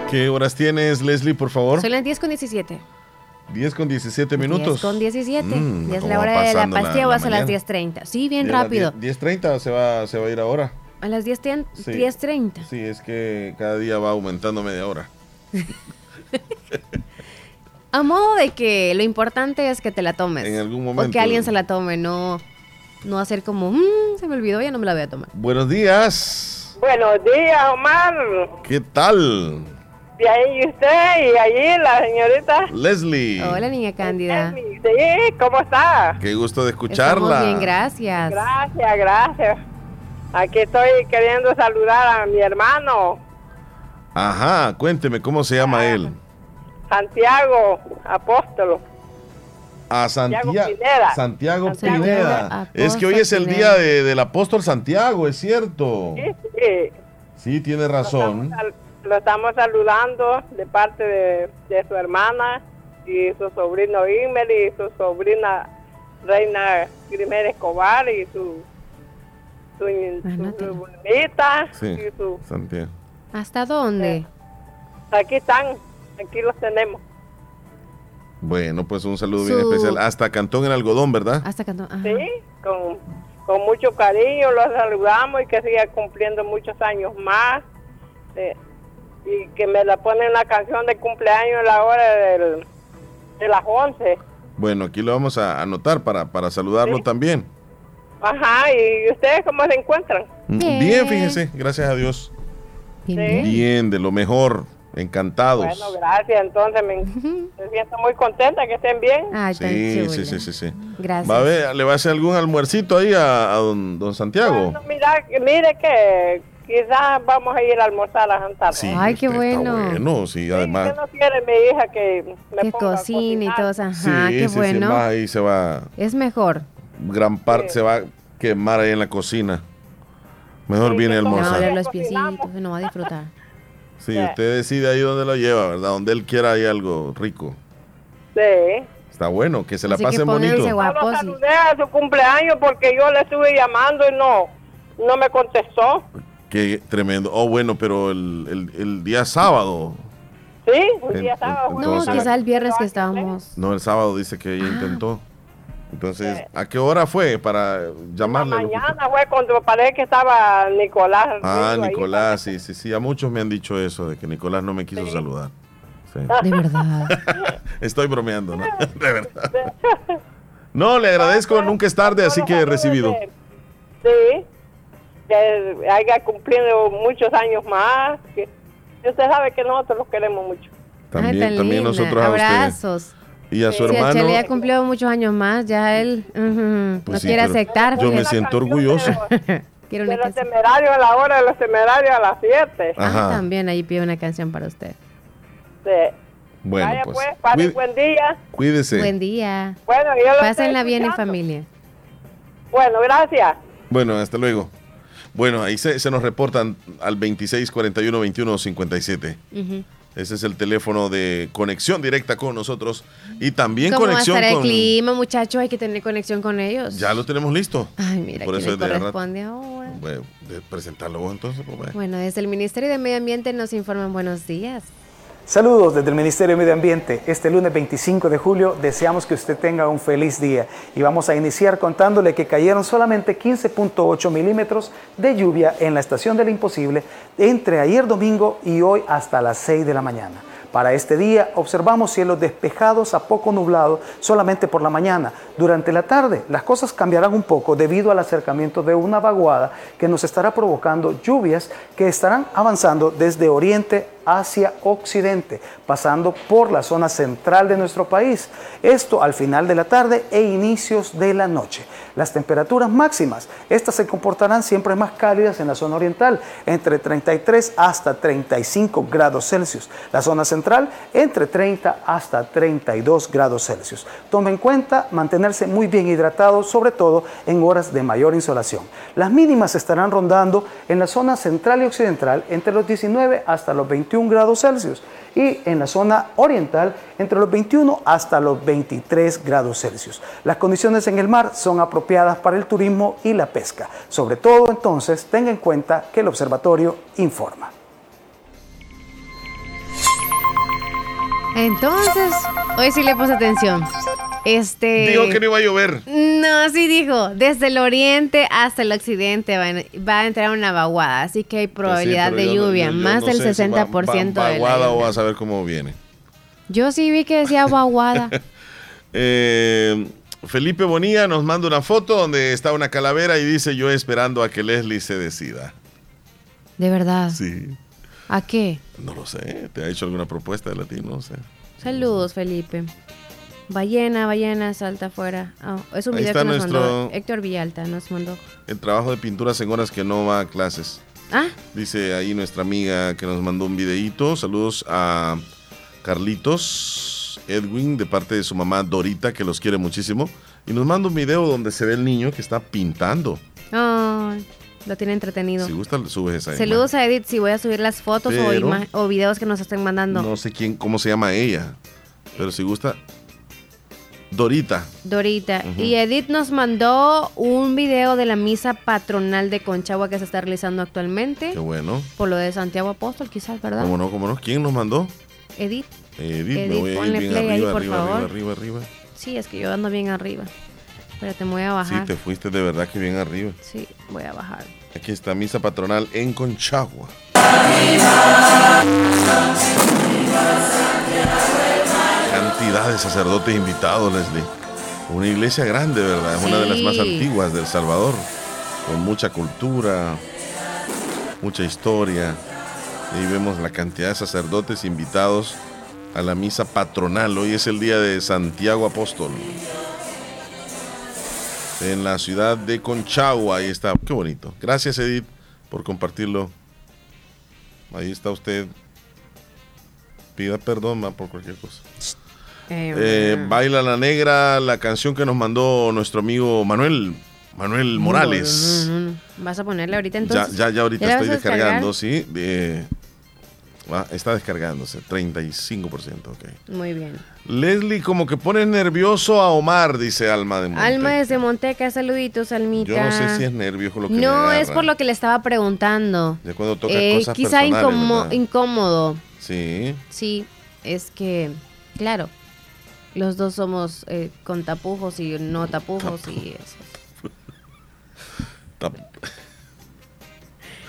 [SPEAKER 2] ¿Qué horas tienes, Leslie, por favor?
[SPEAKER 3] Son las 10 con 17.
[SPEAKER 2] 10 con 17 minutos.
[SPEAKER 3] 10 con 17.
[SPEAKER 2] Mm,
[SPEAKER 3] ya es
[SPEAKER 2] ¿cómo
[SPEAKER 3] la hora de la pastilla o
[SPEAKER 2] la
[SPEAKER 3] vas a las
[SPEAKER 2] mañana?
[SPEAKER 3] 10.30. Sí, bien
[SPEAKER 2] ¿Y a las
[SPEAKER 3] rápido.
[SPEAKER 2] 10 10.30 o se va, se va a ir ahora?
[SPEAKER 3] A las 10.30.
[SPEAKER 2] Sí.
[SPEAKER 3] 10.30.
[SPEAKER 2] Sí, es que cada día va aumentando media hora. [laughs]
[SPEAKER 3] A modo de que lo importante es que te la tomes.
[SPEAKER 2] En algún
[SPEAKER 3] O
[SPEAKER 2] momento.
[SPEAKER 3] que alguien se la tome, no, no hacer como, "Mm, se me olvidó, ya no me la voy a tomar.
[SPEAKER 2] Buenos días.
[SPEAKER 23] Buenos días, Omar.
[SPEAKER 2] ¿Qué tal?
[SPEAKER 23] Y ahí usted y allí la señorita.
[SPEAKER 2] Leslie.
[SPEAKER 3] Hola, niña Cándida.
[SPEAKER 23] Sí, ¿cómo está?
[SPEAKER 2] Qué gusto de
[SPEAKER 3] Estamos
[SPEAKER 2] escucharla.
[SPEAKER 3] bien, gracias.
[SPEAKER 23] Gracias, gracias. Aquí estoy queriendo saludar a mi hermano,
[SPEAKER 2] Ajá, cuénteme, ¿cómo se llama él?
[SPEAKER 23] Santiago Apóstolo.
[SPEAKER 2] A
[SPEAKER 23] Santiago
[SPEAKER 2] Santiago
[SPEAKER 23] Pineda.
[SPEAKER 2] Santiago
[SPEAKER 23] Santiago
[SPEAKER 2] Pineda. Es que hoy es el día de- del apóstol Santiago, es cierto.
[SPEAKER 23] Sí, sí.
[SPEAKER 2] Sí, tiene razón.
[SPEAKER 23] Lo estamos saludando de parte de, de su hermana y su sobrino Imer y su sobrina Reina Grimera Escobar y su su, su, su bonita
[SPEAKER 2] Sí,
[SPEAKER 23] y su
[SPEAKER 2] Santiago.
[SPEAKER 3] ¿Hasta dónde?
[SPEAKER 23] aquí están aquí los tenemos
[SPEAKER 2] Bueno, pues un saludo bien
[SPEAKER 23] Su-
[SPEAKER 2] especial. Hasta Cantón en Algodón, ¿verdad?
[SPEAKER 3] Hasta Cantón. ajá.
[SPEAKER 23] sí con, con mucho cariño los saludamos y que siga cumpliendo muchos años más eh, y que me la ponen la canción de cumpleaños a la hora del, de las 11
[SPEAKER 2] Bueno, aquí lo vamos a anotar para, para saludarlo también.
[SPEAKER 23] Ajá, ¿y ustedes cómo se encuentran?
[SPEAKER 2] Mm, Bien. fíjese, gracias a Dios.
[SPEAKER 23] Bien.
[SPEAKER 2] Bien, de lo mejor. Encantados.
[SPEAKER 23] Bueno, gracias, entonces me, me siento muy contenta que estén bien.
[SPEAKER 3] Ay, tan
[SPEAKER 2] sí, sí, sí, sí, sí.
[SPEAKER 3] Gracias.
[SPEAKER 2] Va a ver, ¿Le va a hacer algún almuercito ahí a, a don, don Santiago?
[SPEAKER 23] Mira, mire que quizás vamos a ir a almorzar a Santa
[SPEAKER 2] Sí,
[SPEAKER 3] Ay, qué
[SPEAKER 2] está
[SPEAKER 3] bueno.
[SPEAKER 2] Bueno, sí, además.
[SPEAKER 23] ¿Qué no quiere mi hija que me
[SPEAKER 3] Que
[SPEAKER 23] ponga a
[SPEAKER 3] cocina y todo eso. Ajá,
[SPEAKER 2] sí,
[SPEAKER 3] qué
[SPEAKER 2] sí, sí,
[SPEAKER 3] bueno.
[SPEAKER 2] más ahí se va,
[SPEAKER 3] Es mejor.
[SPEAKER 2] Gran parte se va a quemar ahí en la cocina. Mejor viene a
[SPEAKER 3] Le va a
[SPEAKER 2] almorzar.
[SPEAKER 3] doler los piecitos, no va a disfrutar.
[SPEAKER 2] Sí, usted decide ahí donde lo lleva, ¿verdad? Donde él quiera hay algo rico.
[SPEAKER 23] Sí.
[SPEAKER 2] Está bueno, que se la
[SPEAKER 3] Así que
[SPEAKER 2] pasen bonito.
[SPEAKER 3] guapos.
[SPEAKER 23] Solo saludé a su cumpleaños porque yo le estuve llamando y no, no me contestó.
[SPEAKER 2] Qué tremendo. Oh, bueno, pero el, el- el día sábado.
[SPEAKER 23] Sí, día sábado.
[SPEAKER 3] No, quizá el viernes que estábamos.
[SPEAKER 2] No, el sábado dice que ella
[SPEAKER 3] Ah.
[SPEAKER 2] intentó. Entonces, ¿a qué hora fue para llamarle?
[SPEAKER 23] Mañana fue cuando parece que estaba Nicolás.
[SPEAKER 2] Ah,
[SPEAKER 23] ahí.
[SPEAKER 2] Nicolás, sí, sí, sí. A muchos me han dicho eso, de que Nicolás no me quiso saludar. Sí. [laughs]
[SPEAKER 3] De verdad. [laughs]
[SPEAKER 2] Estoy bromeando, ¿no? [laughs] De verdad. No, le agradezco, nunca es tarde, así que he recibido.
[SPEAKER 23] Sí, que haya cumplido muchos años más. Que, usted sabe que nosotros los queremos mucho.
[SPEAKER 2] También,
[SPEAKER 3] Ay,
[SPEAKER 2] también
[SPEAKER 3] linda.
[SPEAKER 2] nosotros a ustedes. Y a su
[SPEAKER 3] Si el
[SPEAKER 2] hermano.
[SPEAKER 3] Ya cumplió muchos años más, ya él
[SPEAKER 2] Pues
[SPEAKER 3] no
[SPEAKER 2] sí,
[SPEAKER 3] quiere aceptar.
[SPEAKER 2] Yo me siento orgulloso. [laughs]
[SPEAKER 3] Quiero
[SPEAKER 23] De
[SPEAKER 3] una
[SPEAKER 23] los
[SPEAKER 3] canción.
[SPEAKER 23] temerarios a la hora de los temerarios a las 7.
[SPEAKER 3] Ah,
[SPEAKER 2] Ajá.
[SPEAKER 3] también ahí pide una canción para usted.
[SPEAKER 23] Sí.
[SPEAKER 2] Bueno,
[SPEAKER 23] Vaya
[SPEAKER 2] pues.
[SPEAKER 23] pues, buen día.
[SPEAKER 2] cuídese.
[SPEAKER 3] Buen día.
[SPEAKER 23] Bueno, yo lo
[SPEAKER 3] Pásenla bien en familia.
[SPEAKER 23] Bueno, gracias.
[SPEAKER 2] Bueno, hasta luego. Bueno, ahí se, se nos reportan al 26 41 21 57.
[SPEAKER 3] Ujú.
[SPEAKER 2] Ese es el teléfono de conexión directa con nosotros y también
[SPEAKER 3] ¿Cómo va a
[SPEAKER 2] conexión
[SPEAKER 3] estar el
[SPEAKER 2] con.
[SPEAKER 3] clima, muchachos? Hay que tener conexión con ellos.
[SPEAKER 2] Ya lo tenemos listo.
[SPEAKER 3] Ay, mira,
[SPEAKER 2] Por
[SPEAKER 3] ¿quién
[SPEAKER 2] eso es de
[SPEAKER 3] corresponde ahora?
[SPEAKER 2] Bueno, de presentarlo vos entonces. pues, bueno.
[SPEAKER 3] Bueno, desde el Ministerio de Medio Ambiente nos informan buenos días.
[SPEAKER 24] Saludos desde el Ministerio de Medio Ambiente. Este lunes 25 de julio deseamos que usted tenga un feliz día y vamos a iniciar contándole que cayeron solamente 15.8 milímetros de lluvia en la estación del imposible entre ayer domingo y hoy hasta las 6 de la mañana. Para este día observamos cielos despejados a poco nublados solamente por la mañana. Durante la tarde las cosas cambiarán un poco debido al acercamiento de una vaguada que nos estará provocando lluvias que estarán avanzando desde oriente hacia occidente, pasando por la zona central de nuestro país. Esto al final de la tarde e inicios de la noche. Las temperaturas máximas, estas se comportarán siempre más cálidas en la zona oriental, entre 33 hasta 35 grados Celsius. La zona central, entre 30 hasta 32 grados Celsius. Tome en cuenta mantenerse muy bien hidratado, sobre todo en horas de mayor insolación. Las mínimas estarán rondando en la zona central y occidental entre los 19 hasta los 21 grados Celsius y en la zona oriental entre los 21 hasta los 23 grados Celsius. Las condiciones en el mar son apropiadas para el turismo y la pesca. Sobre todo entonces tenga en cuenta que el observatorio informa.
[SPEAKER 3] Entonces, hoy sí le puse atención. Este.
[SPEAKER 2] Dijo que no iba a llover.
[SPEAKER 3] No, sí dijo. Desde el oriente hasta el occidente va, a- va a entrar una vaguada, así que hay probabilidad
[SPEAKER 2] Pues Sí,
[SPEAKER 3] de
[SPEAKER 2] no-
[SPEAKER 3] lluvia,
[SPEAKER 2] yo- yo
[SPEAKER 3] más
[SPEAKER 2] no
[SPEAKER 3] del
[SPEAKER 2] sé si va-
[SPEAKER 3] 60%
[SPEAKER 2] va,
[SPEAKER 3] de la
[SPEAKER 2] vaguada o
[SPEAKER 3] lluvia.
[SPEAKER 2] a saber cómo viene.
[SPEAKER 3] Yo sí vi que decía [laughs] vaguada.
[SPEAKER 2] Eh, Felipe Bonilla nos manda una foto donde está una calavera y dice yo esperando a que Leslie se decida.
[SPEAKER 3] De verdad.
[SPEAKER 2] Sí.
[SPEAKER 3] ¿A qué?
[SPEAKER 2] No lo sé. ¿Te ha hecho alguna propuesta de latino? No sé.
[SPEAKER 3] Saludos, Felipe. Ballena, ballena, salta afuera. Ah, es un
[SPEAKER 2] Ahí
[SPEAKER 3] video que nos
[SPEAKER 2] nuestro-
[SPEAKER 3] mandó Héctor Villalta, nos mandó.
[SPEAKER 2] El trabajo de pinturas en horas que no va a clases.
[SPEAKER 3] Ah,
[SPEAKER 2] Dice ahí nuestra amiga que nos mandó un videíto. Saludos a Carlitos Edwin de parte de su mamá Dorita, que los quiere muchísimo. Y nos manda un video donde se ve el niño que está pintando.
[SPEAKER 3] ay, lo tiene entretenido.
[SPEAKER 2] Si gusta, subes esa
[SPEAKER 3] Saludos a Edith si voy a subir las fotos o videos que nos estén mandando.
[SPEAKER 2] No sé quién, cómo se llama ella. Pero si gusta, Dorita.
[SPEAKER 3] Dorita. Y Edith nos mandó un video de la misa patronal de Conchagua que se está realizando actualmente.
[SPEAKER 2] Qué bueno.
[SPEAKER 3] Por lo de Santiago Apóstol, quizás, ¿verdad?
[SPEAKER 2] ¿Cómo no? ¿Cómo no? ¿Quién nos mandó?
[SPEAKER 3] Edith.
[SPEAKER 2] Edith, me voy a ir bien
[SPEAKER 3] play ahí,
[SPEAKER 2] arriba,
[SPEAKER 3] por
[SPEAKER 2] arriba,
[SPEAKER 3] favor.
[SPEAKER 2] arriba, arriba, arriba.
[SPEAKER 3] Sí, es que yo ando bien arriba. Espérate, me voy a
[SPEAKER 2] Sí,
[SPEAKER 3] bajar.
[SPEAKER 2] te fuiste de verdad que bien arriba.
[SPEAKER 3] Sí, voy a bajar.
[SPEAKER 2] Aquí está misa patronal en Conchagua. Cantidad de sacerdotes invitados, Leslie. Una iglesia grande, ¿verdad? Es una de las más antiguas del Salvador. Con mucha cultura, mucha historia. Y ahí vemos la cantidad de sacerdotes invitados a la misa patronal. Hoy es el día de Santiago Apóstol. En la ciudad de Conchagua, ahí está. Qué bonito. Gracias, Edith, por compartirlo. Ahí está usted. Pida perdón, ma, por cualquier cosa. Eh, Baila la Negra, la canción que nos mandó nuestro amigo Manuel, Manuel Morales.
[SPEAKER 3] ¿Vas a ponerle ahorita
[SPEAKER 2] Ya,
[SPEAKER 3] entonces?
[SPEAKER 2] ya, ya ahorita
[SPEAKER 3] la
[SPEAKER 2] estoy descargando, sí. de- ah, está descargándose, 35%, ok.
[SPEAKER 3] Muy bien.
[SPEAKER 2] Leslie, como que pone nervioso a Omar, dice Alma de Monte.
[SPEAKER 3] Alma desde Monteca, saluditos, Almita.
[SPEAKER 2] Yo no sé si es nervio con lo que me
[SPEAKER 3] No, es por lo que le estaba preguntando.
[SPEAKER 2] Ya cuando toca
[SPEAKER 3] Eh,
[SPEAKER 2] cosas
[SPEAKER 3] quizá incómodo.
[SPEAKER 2] Sí.
[SPEAKER 3] Sí, es que, claro, los dos somos eh, con tapujos y no tapujos y eso. [laughs]
[SPEAKER 2] Tap- [laughs]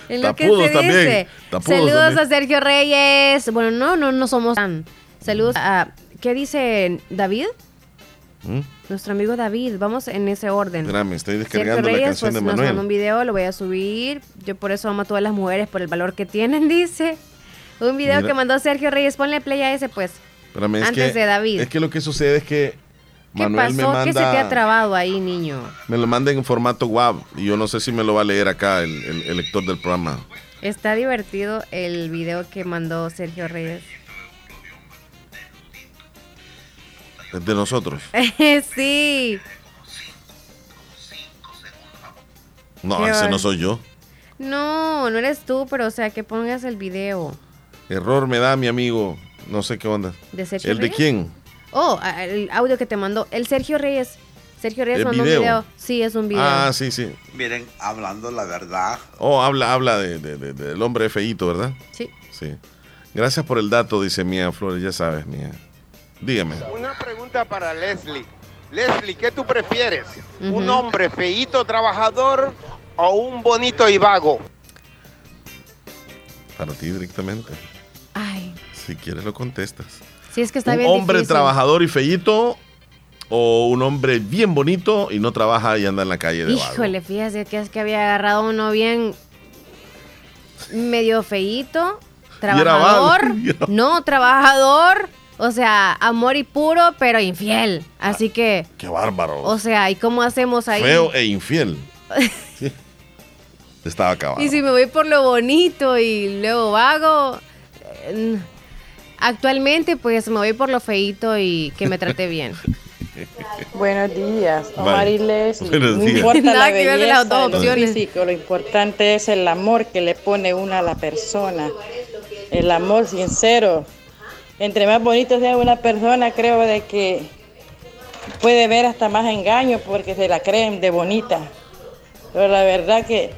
[SPEAKER 3] Es lo que
[SPEAKER 2] Tapudos
[SPEAKER 3] se
[SPEAKER 2] también,
[SPEAKER 3] dice.
[SPEAKER 2] tapudos
[SPEAKER 3] Saludos
[SPEAKER 2] también.
[SPEAKER 3] a Sergio Reyes. Bueno, no, no, no somos tan. Saludos a. ¿Qué dice David?
[SPEAKER 2] ¿Mm?
[SPEAKER 3] Nuestro amigo David. Vamos en ese orden.
[SPEAKER 2] Espérame, estoy
[SPEAKER 3] Sergio
[SPEAKER 2] descargando la
[SPEAKER 3] Reyes
[SPEAKER 2] canción
[SPEAKER 3] pues,
[SPEAKER 2] de
[SPEAKER 3] nos mandó un
[SPEAKER 2] Manuel.
[SPEAKER 3] video, lo voy a subir. Yo por eso amo a todas las mujeres por el valor que tienen, [laughs] dice. Un video
[SPEAKER 2] Mira.
[SPEAKER 3] que mandó Sergio Reyes. Ponle play a ese, pues.
[SPEAKER 2] Espérame, es
[SPEAKER 3] Antes
[SPEAKER 2] que-
[SPEAKER 3] de David.
[SPEAKER 2] Es que lo que sucede es que
[SPEAKER 3] ¿Qué
[SPEAKER 2] Manuel me
[SPEAKER 3] pasó?
[SPEAKER 2] manda,
[SPEAKER 3] ¿Qué se te ha trabado ahí, niño?
[SPEAKER 2] me lo manda en formato WAV y yo no sé si me lo va a leer acá el, el- el lector del programa.
[SPEAKER 3] Está divertido el video que mandó Sergio Reyes.
[SPEAKER 2] Es de nosotros. [laughs]
[SPEAKER 3] sí.
[SPEAKER 2] No,
[SPEAKER 3] Qué
[SPEAKER 2] ese no soy yo.
[SPEAKER 3] No, no eres tú, pero o sea, que pongas el video.
[SPEAKER 2] Error me da mi amigo. No sé qué onda.
[SPEAKER 3] ¿De Sergio
[SPEAKER 2] ¿El de quién?
[SPEAKER 3] Oh, el audio que te mandó. El Sergio Reyes. Sergio Reyes
[SPEAKER 2] ¿El
[SPEAKER 3] mandó
[SPEAKER 2] video?
[SPEAKER 3] un video. Sí, es un video.
[SPEAKER 2] Ah, sí, sí.
[SPEAKER 25] Miren, hablando la verdad,
[SPEAKER 2] Oh, habla, habla de, de- de- del hombre feíto, ¿verdad?
[SPEAKER 3] Sí.
[SPEAKER 2] Sí. Gracias por el dato, dice Mía Flores. Ya sabes, Mía. Dígame.
[SPEAKER 18] Una pregunta para Leslie. Leslie, ¿qué tú prefieres? ¿Un hombre feíto, trabajador o un bonito y vago?
[SPEAKER 2] Para ti directamente.
[SPEAKER 3] Ay,
[SPEAKER 2] Si quieres lo contestas.
[SPEAKER 3] sí, es que está
[SPEAKER 2] ¿Un
[SPEAKER 3] bien
[SPEAKER 2] hombre
[SPEAKER 3] difícil.
[SPEAKER 2] trabajador y feíto o un hombre bien bonito y no trabaja y anda en la calle de vago?
[SPEAKER 3] Híjole, fíjate que es que había agarrado uno bien medio feíto, trabajador, [laughs] no, trabajador, o sea, amor y puro, pero infiel. Así que,
[SPEAKER 2] Qué bárbaro.
[SPEAKER 3] o sea, ¿y cómo hacemos ahí?
[SPEAKER 2] Feo e infiel. [laughs] Sí. Estaba acabado.
[SPEAKER 3] Y si me voy por lo bonito y luego vago, eh, actualmente pues me voy por lo feito y que me trate bien. [laughs]
[SPEAKER 26] Buenos días. Omar y Leslie.
[SPEAKER 2] Buenos
[SPEAKER 26] no
[SPEAKER 2] días.
[SPEAKER 26] importa [laughs]
[SPEAKER 3] Nada
[SPEAKER 26] la
[SPEAKER 3] que
[SPEAKER 26] belleza,
[SPEAKER 3] las dos
[SPEAKER 26] lo
[SPEAKER 3] opciones.
[SPEAKER 26] físico, lo importante es el amor que le pone uno a la persona. El amor sincero. Entre más bonito sea una persona, creo de que puede ver hasta más engaño porque se la creen de bonita. Pero la verdad que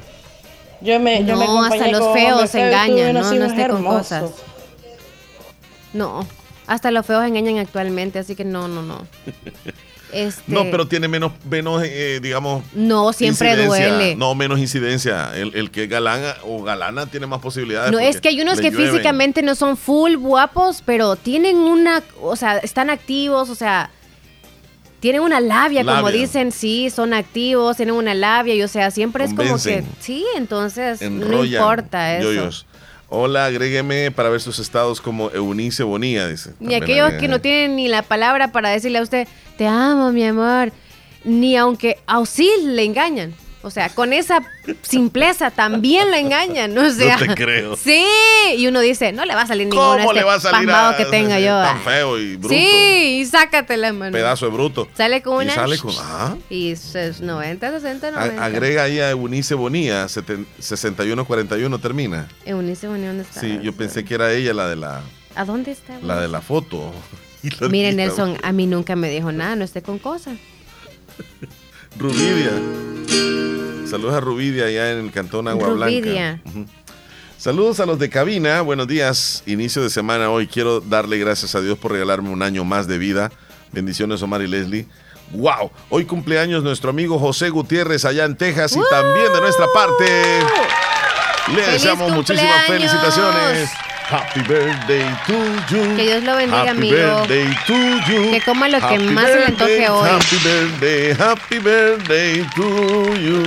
[SPEAKER 26] yo me, yo me
[SPEAKER 3] No, hasta los
[SPEAKER 26] con
[SPEAKER 3] feos se engañan, no, no esté con cosas. No, hasta los feos engañan actualmente, así que no, no, no. [laughs] Este,
[SPEAKER 2] No, pero tiene menos, menos eh, digamos.
[SPEAKER 3] No, siempre
[SPEAKER 2] incidencia.
[SPEAKER 3] duele.
[SPEAKER 2] No, menos incidencia. El, el que es galán o galana tiene más posibilidades.
[SPEAKER 3] No, es que hay unos que
[SPEAKER 2] llueven.
[SPEAKER 3] físicamente no son full guapos, pero tienen una, o sea, están activos, o sea, tienen una labia, como dicen, sí, son activos, tienen una labia, y o sea, siempre es como que, sí, entonces no importa eso.
[SPEAKER 2] yoyos. Hola, agrégueme para ver sus estados como Eunice Bonilla, dice.
[SPEAKER 3] Ni aquellos que no tienen ni la palabra para decirle a usted, te amo, mi amor, ni aunque a sí le engañan. O sea, con esa simpleza también lo engañan. O sea,
[SPEAKER 2] te creo.
[SPEAKER 3] Sí, y uno dice, no le va a salir ninguno
[SPEAKER 2] ¿Cómo
[SPEAKER 3] este
[SPEAKER 2] le va a salir a,
[SPEAKER 3] que tenga yo.
[SPEAKER 2] tan feo y bruto?
[SPEAKER 3] Sí, y sácatela, mano.
[SPEAKER 2] Pedazo de bruto.
[SPEAKER 3] Sale con
[SPEAKER 2] Y
[SPEAKER 3] una...
[SPEAKER 2] sale con. ah,
[SPEAKER 3] Y es 90, 60,
[SPEAKER 2] a-
[SPEAKER 3] 90.
[SPEAKER 2] agrega ahí a Eunice Bonilla, seten- 6141 termina.
[SPEAKER 3] Eunice Bonilla, ¿dónde está?
[SPEAKER 2] Sí, yo pensé que era ella la de la,
[SPEAKER 3] ¿A dónde está?
[SPEAKER 2] la de la foto. [laughs] Y
[SPEAKER 3] Miren, Nelson, a mí nunca me dijo nada, no esté con cosas. [laughs]
[SPEAKER 2] Rubidia. Saludos a Rubidia allá en el cantón Agua
[SPEAKER 3] Rubidia.
[SPEAKER 2] Blanca. Saludos a los de cabina. Buenos días. Inicio de semana hoy. Quiero darle gracias a Dios por regalarme un año más de vida. Bendiciones, Omar y Leslie. ¡Wow! Hoy cumpleaños nuestro amigo José Gutiérrez allá en Texas y también de nuestra parte. Le
[SPEAKER 3] ¡Feliz
[SPEAKER 2] deseamos muchísimas felicitaciones. Happy birthday to you.
[SPEAKER 3] Que Dios lo bendiga,
[SPEAKER 2] Happy
[SPEAKER 3] amigo.
[SPEAKER 2] birthday to you.
[SPEAKER 3] Que coma lo que
[SPEAKER 2] Happy
[SPEAKER 3] más se le antoje
[SPEAKER 2] birthday,
[SPEAKER 3] hoy.
[SPEAKER 2] Happy birthday, happy birthday to you.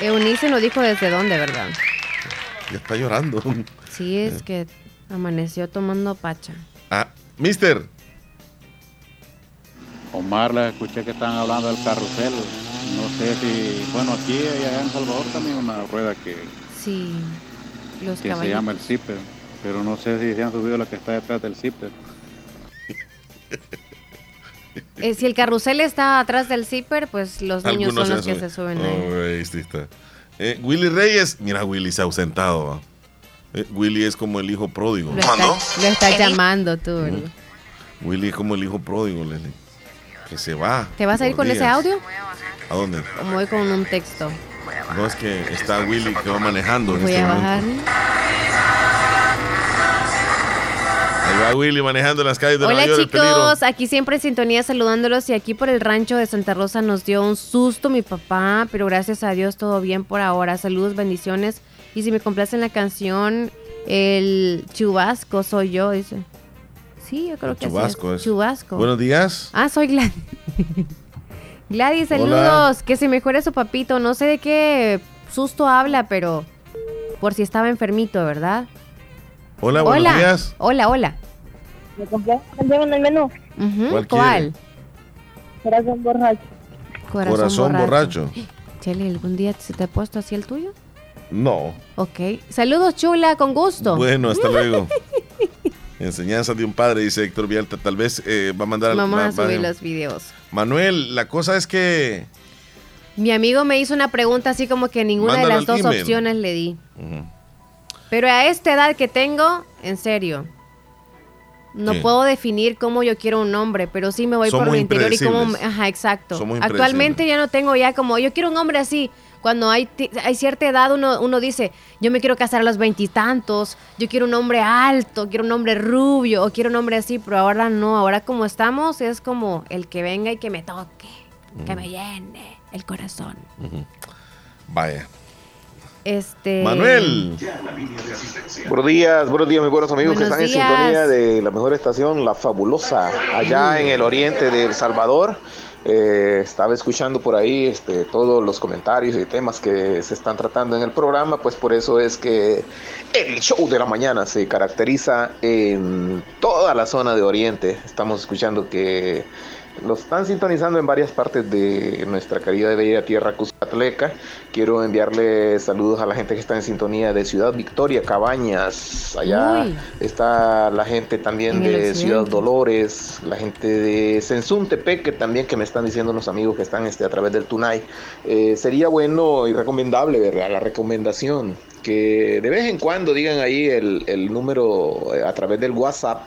[SPEAKER 3] Eunice nos dijo desde dónde, ¿verdad?
[SPEAKER 2] Ya está llorando.
[SPEAKER 3] Sí, es que amaneció tomando pacha.
[SPEAKER 2] Ah, mister.
[SPEAKER 27] Omar, la escuché que estaban hablando del carrusel. No sé si, bueno, aquí allá en Salvador también una rueda que,
[SPEAKER 3] Sí, los
[SPEAKER 27] que se llama el zipper, pero no sé si se han subido la que está detrás del zipper.
[SPEAKER 3] Eh, si el carrusel está atrás del zipper, pues los niños
[SPEAKER 2] Algunos
[SPEAKER 3] son los que se suben ahí.
[SPEAKER 2] Oh, ahí sí está. Eh, Willy Reyes. Mira, Willy se ha ausentado. Eh, Willy es como el hijo pródigo.
[SPEAKER 3] Lo está, lo está llamando tú. ¿verdad?
[SPEAKER 2] Willy es como el hijo pródigo, Leslie. Que se va.
[SPEAKER 3] ¿Te vas a ir con ese audio?
[SPEAKER 2] ¿A dónde?
[SPEAKER 3] O me voy con un texto.
[SPEAKER 2] No, es que está Willy que va manejando. en
[SPEAKER 3] Voy
[SPEAKER 2] este
[SPEAKER 3] a
[SPEAKER 2] momento.
[SPEAKER 3] bajar.
[SPEAKER 2] Ahí va Willy manejando en las calles de
[SPEAKER 3] Hola
[SPEAKER 2] Nueva York. el peligro.
[SPEAKER 3] chicos, aquí siempre en sintonía saludándolos y aquí por el rancho de Santa Rosa nos dio un susto mi papá, pero gracias a Dios todo bien por ahora. Saludos, bendiciones. Y si me complacen la canción, el chubasco soy yo, dice. Sí, yo creo que así
[SPEAKER 2] Chubasco
[SPEAKER 3] es.
[SPEAKER 2] es.
[SPEAKER 3] Chubasco.
[SPEAKER 2] Buenos días.
[SPEAKER 3] Ah, soy Gladys. [laughs] Gladys,
[SPEAKER 2] Hola.
[SPEAKER 3] saludos. Que se mejore su papito. No sé de qué susto habla, pero por si estaba enfermito, ¿verdad?
[SPEAKER 2] Hola, buenos
[SPEAKER 3] hola.
[SPEAKER 2] días.
[SPEAKER 3] Hola, hola.
[SPEAKER 28] ¿Me canción en el menú?
[SPEAKER 2] ¿Cuál
[SPEAKER 3] ¿Cuál?
[SPEAKER 28] Corazón borracho.
[SPEAKER 3] Corazón,
[SPEAKER 2] Corazón borracho.
[SPEAKER 3] Chele, ¿algún día se te ha puesto así el tuyo?
[SPEAKER 2] No.
[SPEAKER 3] Ok. Saludos, chula, con gusto.
[SPEAKER 2] Bueno, hasta [laughs] luego. Enseñanzas de un padre, dice Héctor Vialta. Tal vez eh, va a mandar
[SPEAKER 3] Vamos
[SPEAKER 2] va-
[SPEAKER 3] a
[SPEAKER 2] va-
[SPEAKER 3] subir los videos.
[SPEAKER 2] Manuel, la cosa es que.
[SPEAKER 3] Mi amigo me hizo una pregunta así como que ninguna
[SPEAKER 2] Mándalo
[SPEAKER 3] de las dos
[SPEAKER 2] email.
[SPEAKER 3] opciones le di. Pero a esta edad que tengo, en serio, no
[SPEAKER 2] ¿Qué?
[SPEAKER 3] puedo definir cómo yo quiero un nombre, pero sí me voy por mi interior y cómo... Ajá, exacto. Actualmente ya no tengo ya como, yo quiero un hombre así. Cuando hay, hay cierta edad uno, uno dice, yo me quiero casar a los veintitantos, yo quiero un hombre alto, quiero un hombre rubio, o quiero un hombre así, pero ahora no, ahora como estamos es como el que venga y que me toque, que me llene el corazón.
[SPEAKER 2] Vaya.
[SPEAKER 3] Este...
[SPEAKER 2] Manuel.
[SPEAKER 29] Buenos días, buenos días, mis buenos amigos
[SPEAKER 3] Buenos
[SPEAKER 29] que están
[SPEAKER 3] días.
[SPEAKER 29] en sintonía de la mejor estación, La Fabulosa, allá en el oriente de El Salvador. Eh, estaba escuchando por ahí este, todos los comentarios y temas que se están tratando en el programa, pues por eso es que el show de la mañana se caracteriza en toda la zona de Oriente. Estamos escuchando que lo están sintonizando en varias partes de nuestra querida y bella tierra Cuscatleca. Quiero enviarle saludos a la gente que está en sintonía de Ciudad Victoria, Cabañas. Allá
[SPEAKER 30] Uy.
[SPEAKER 29] está la gente también
[SPEAKER 30] En
[SPEAKER 29] de. Ciudad Dolores, la gente de Sensuntepec, que también que me están diciendo los amigos que están este, a través del Tunay. Eh, sería bueno y recomendable, ¿verdad? La recomendación que de vez en cuando digan ahí el, el número eh, a través del WhatsApp,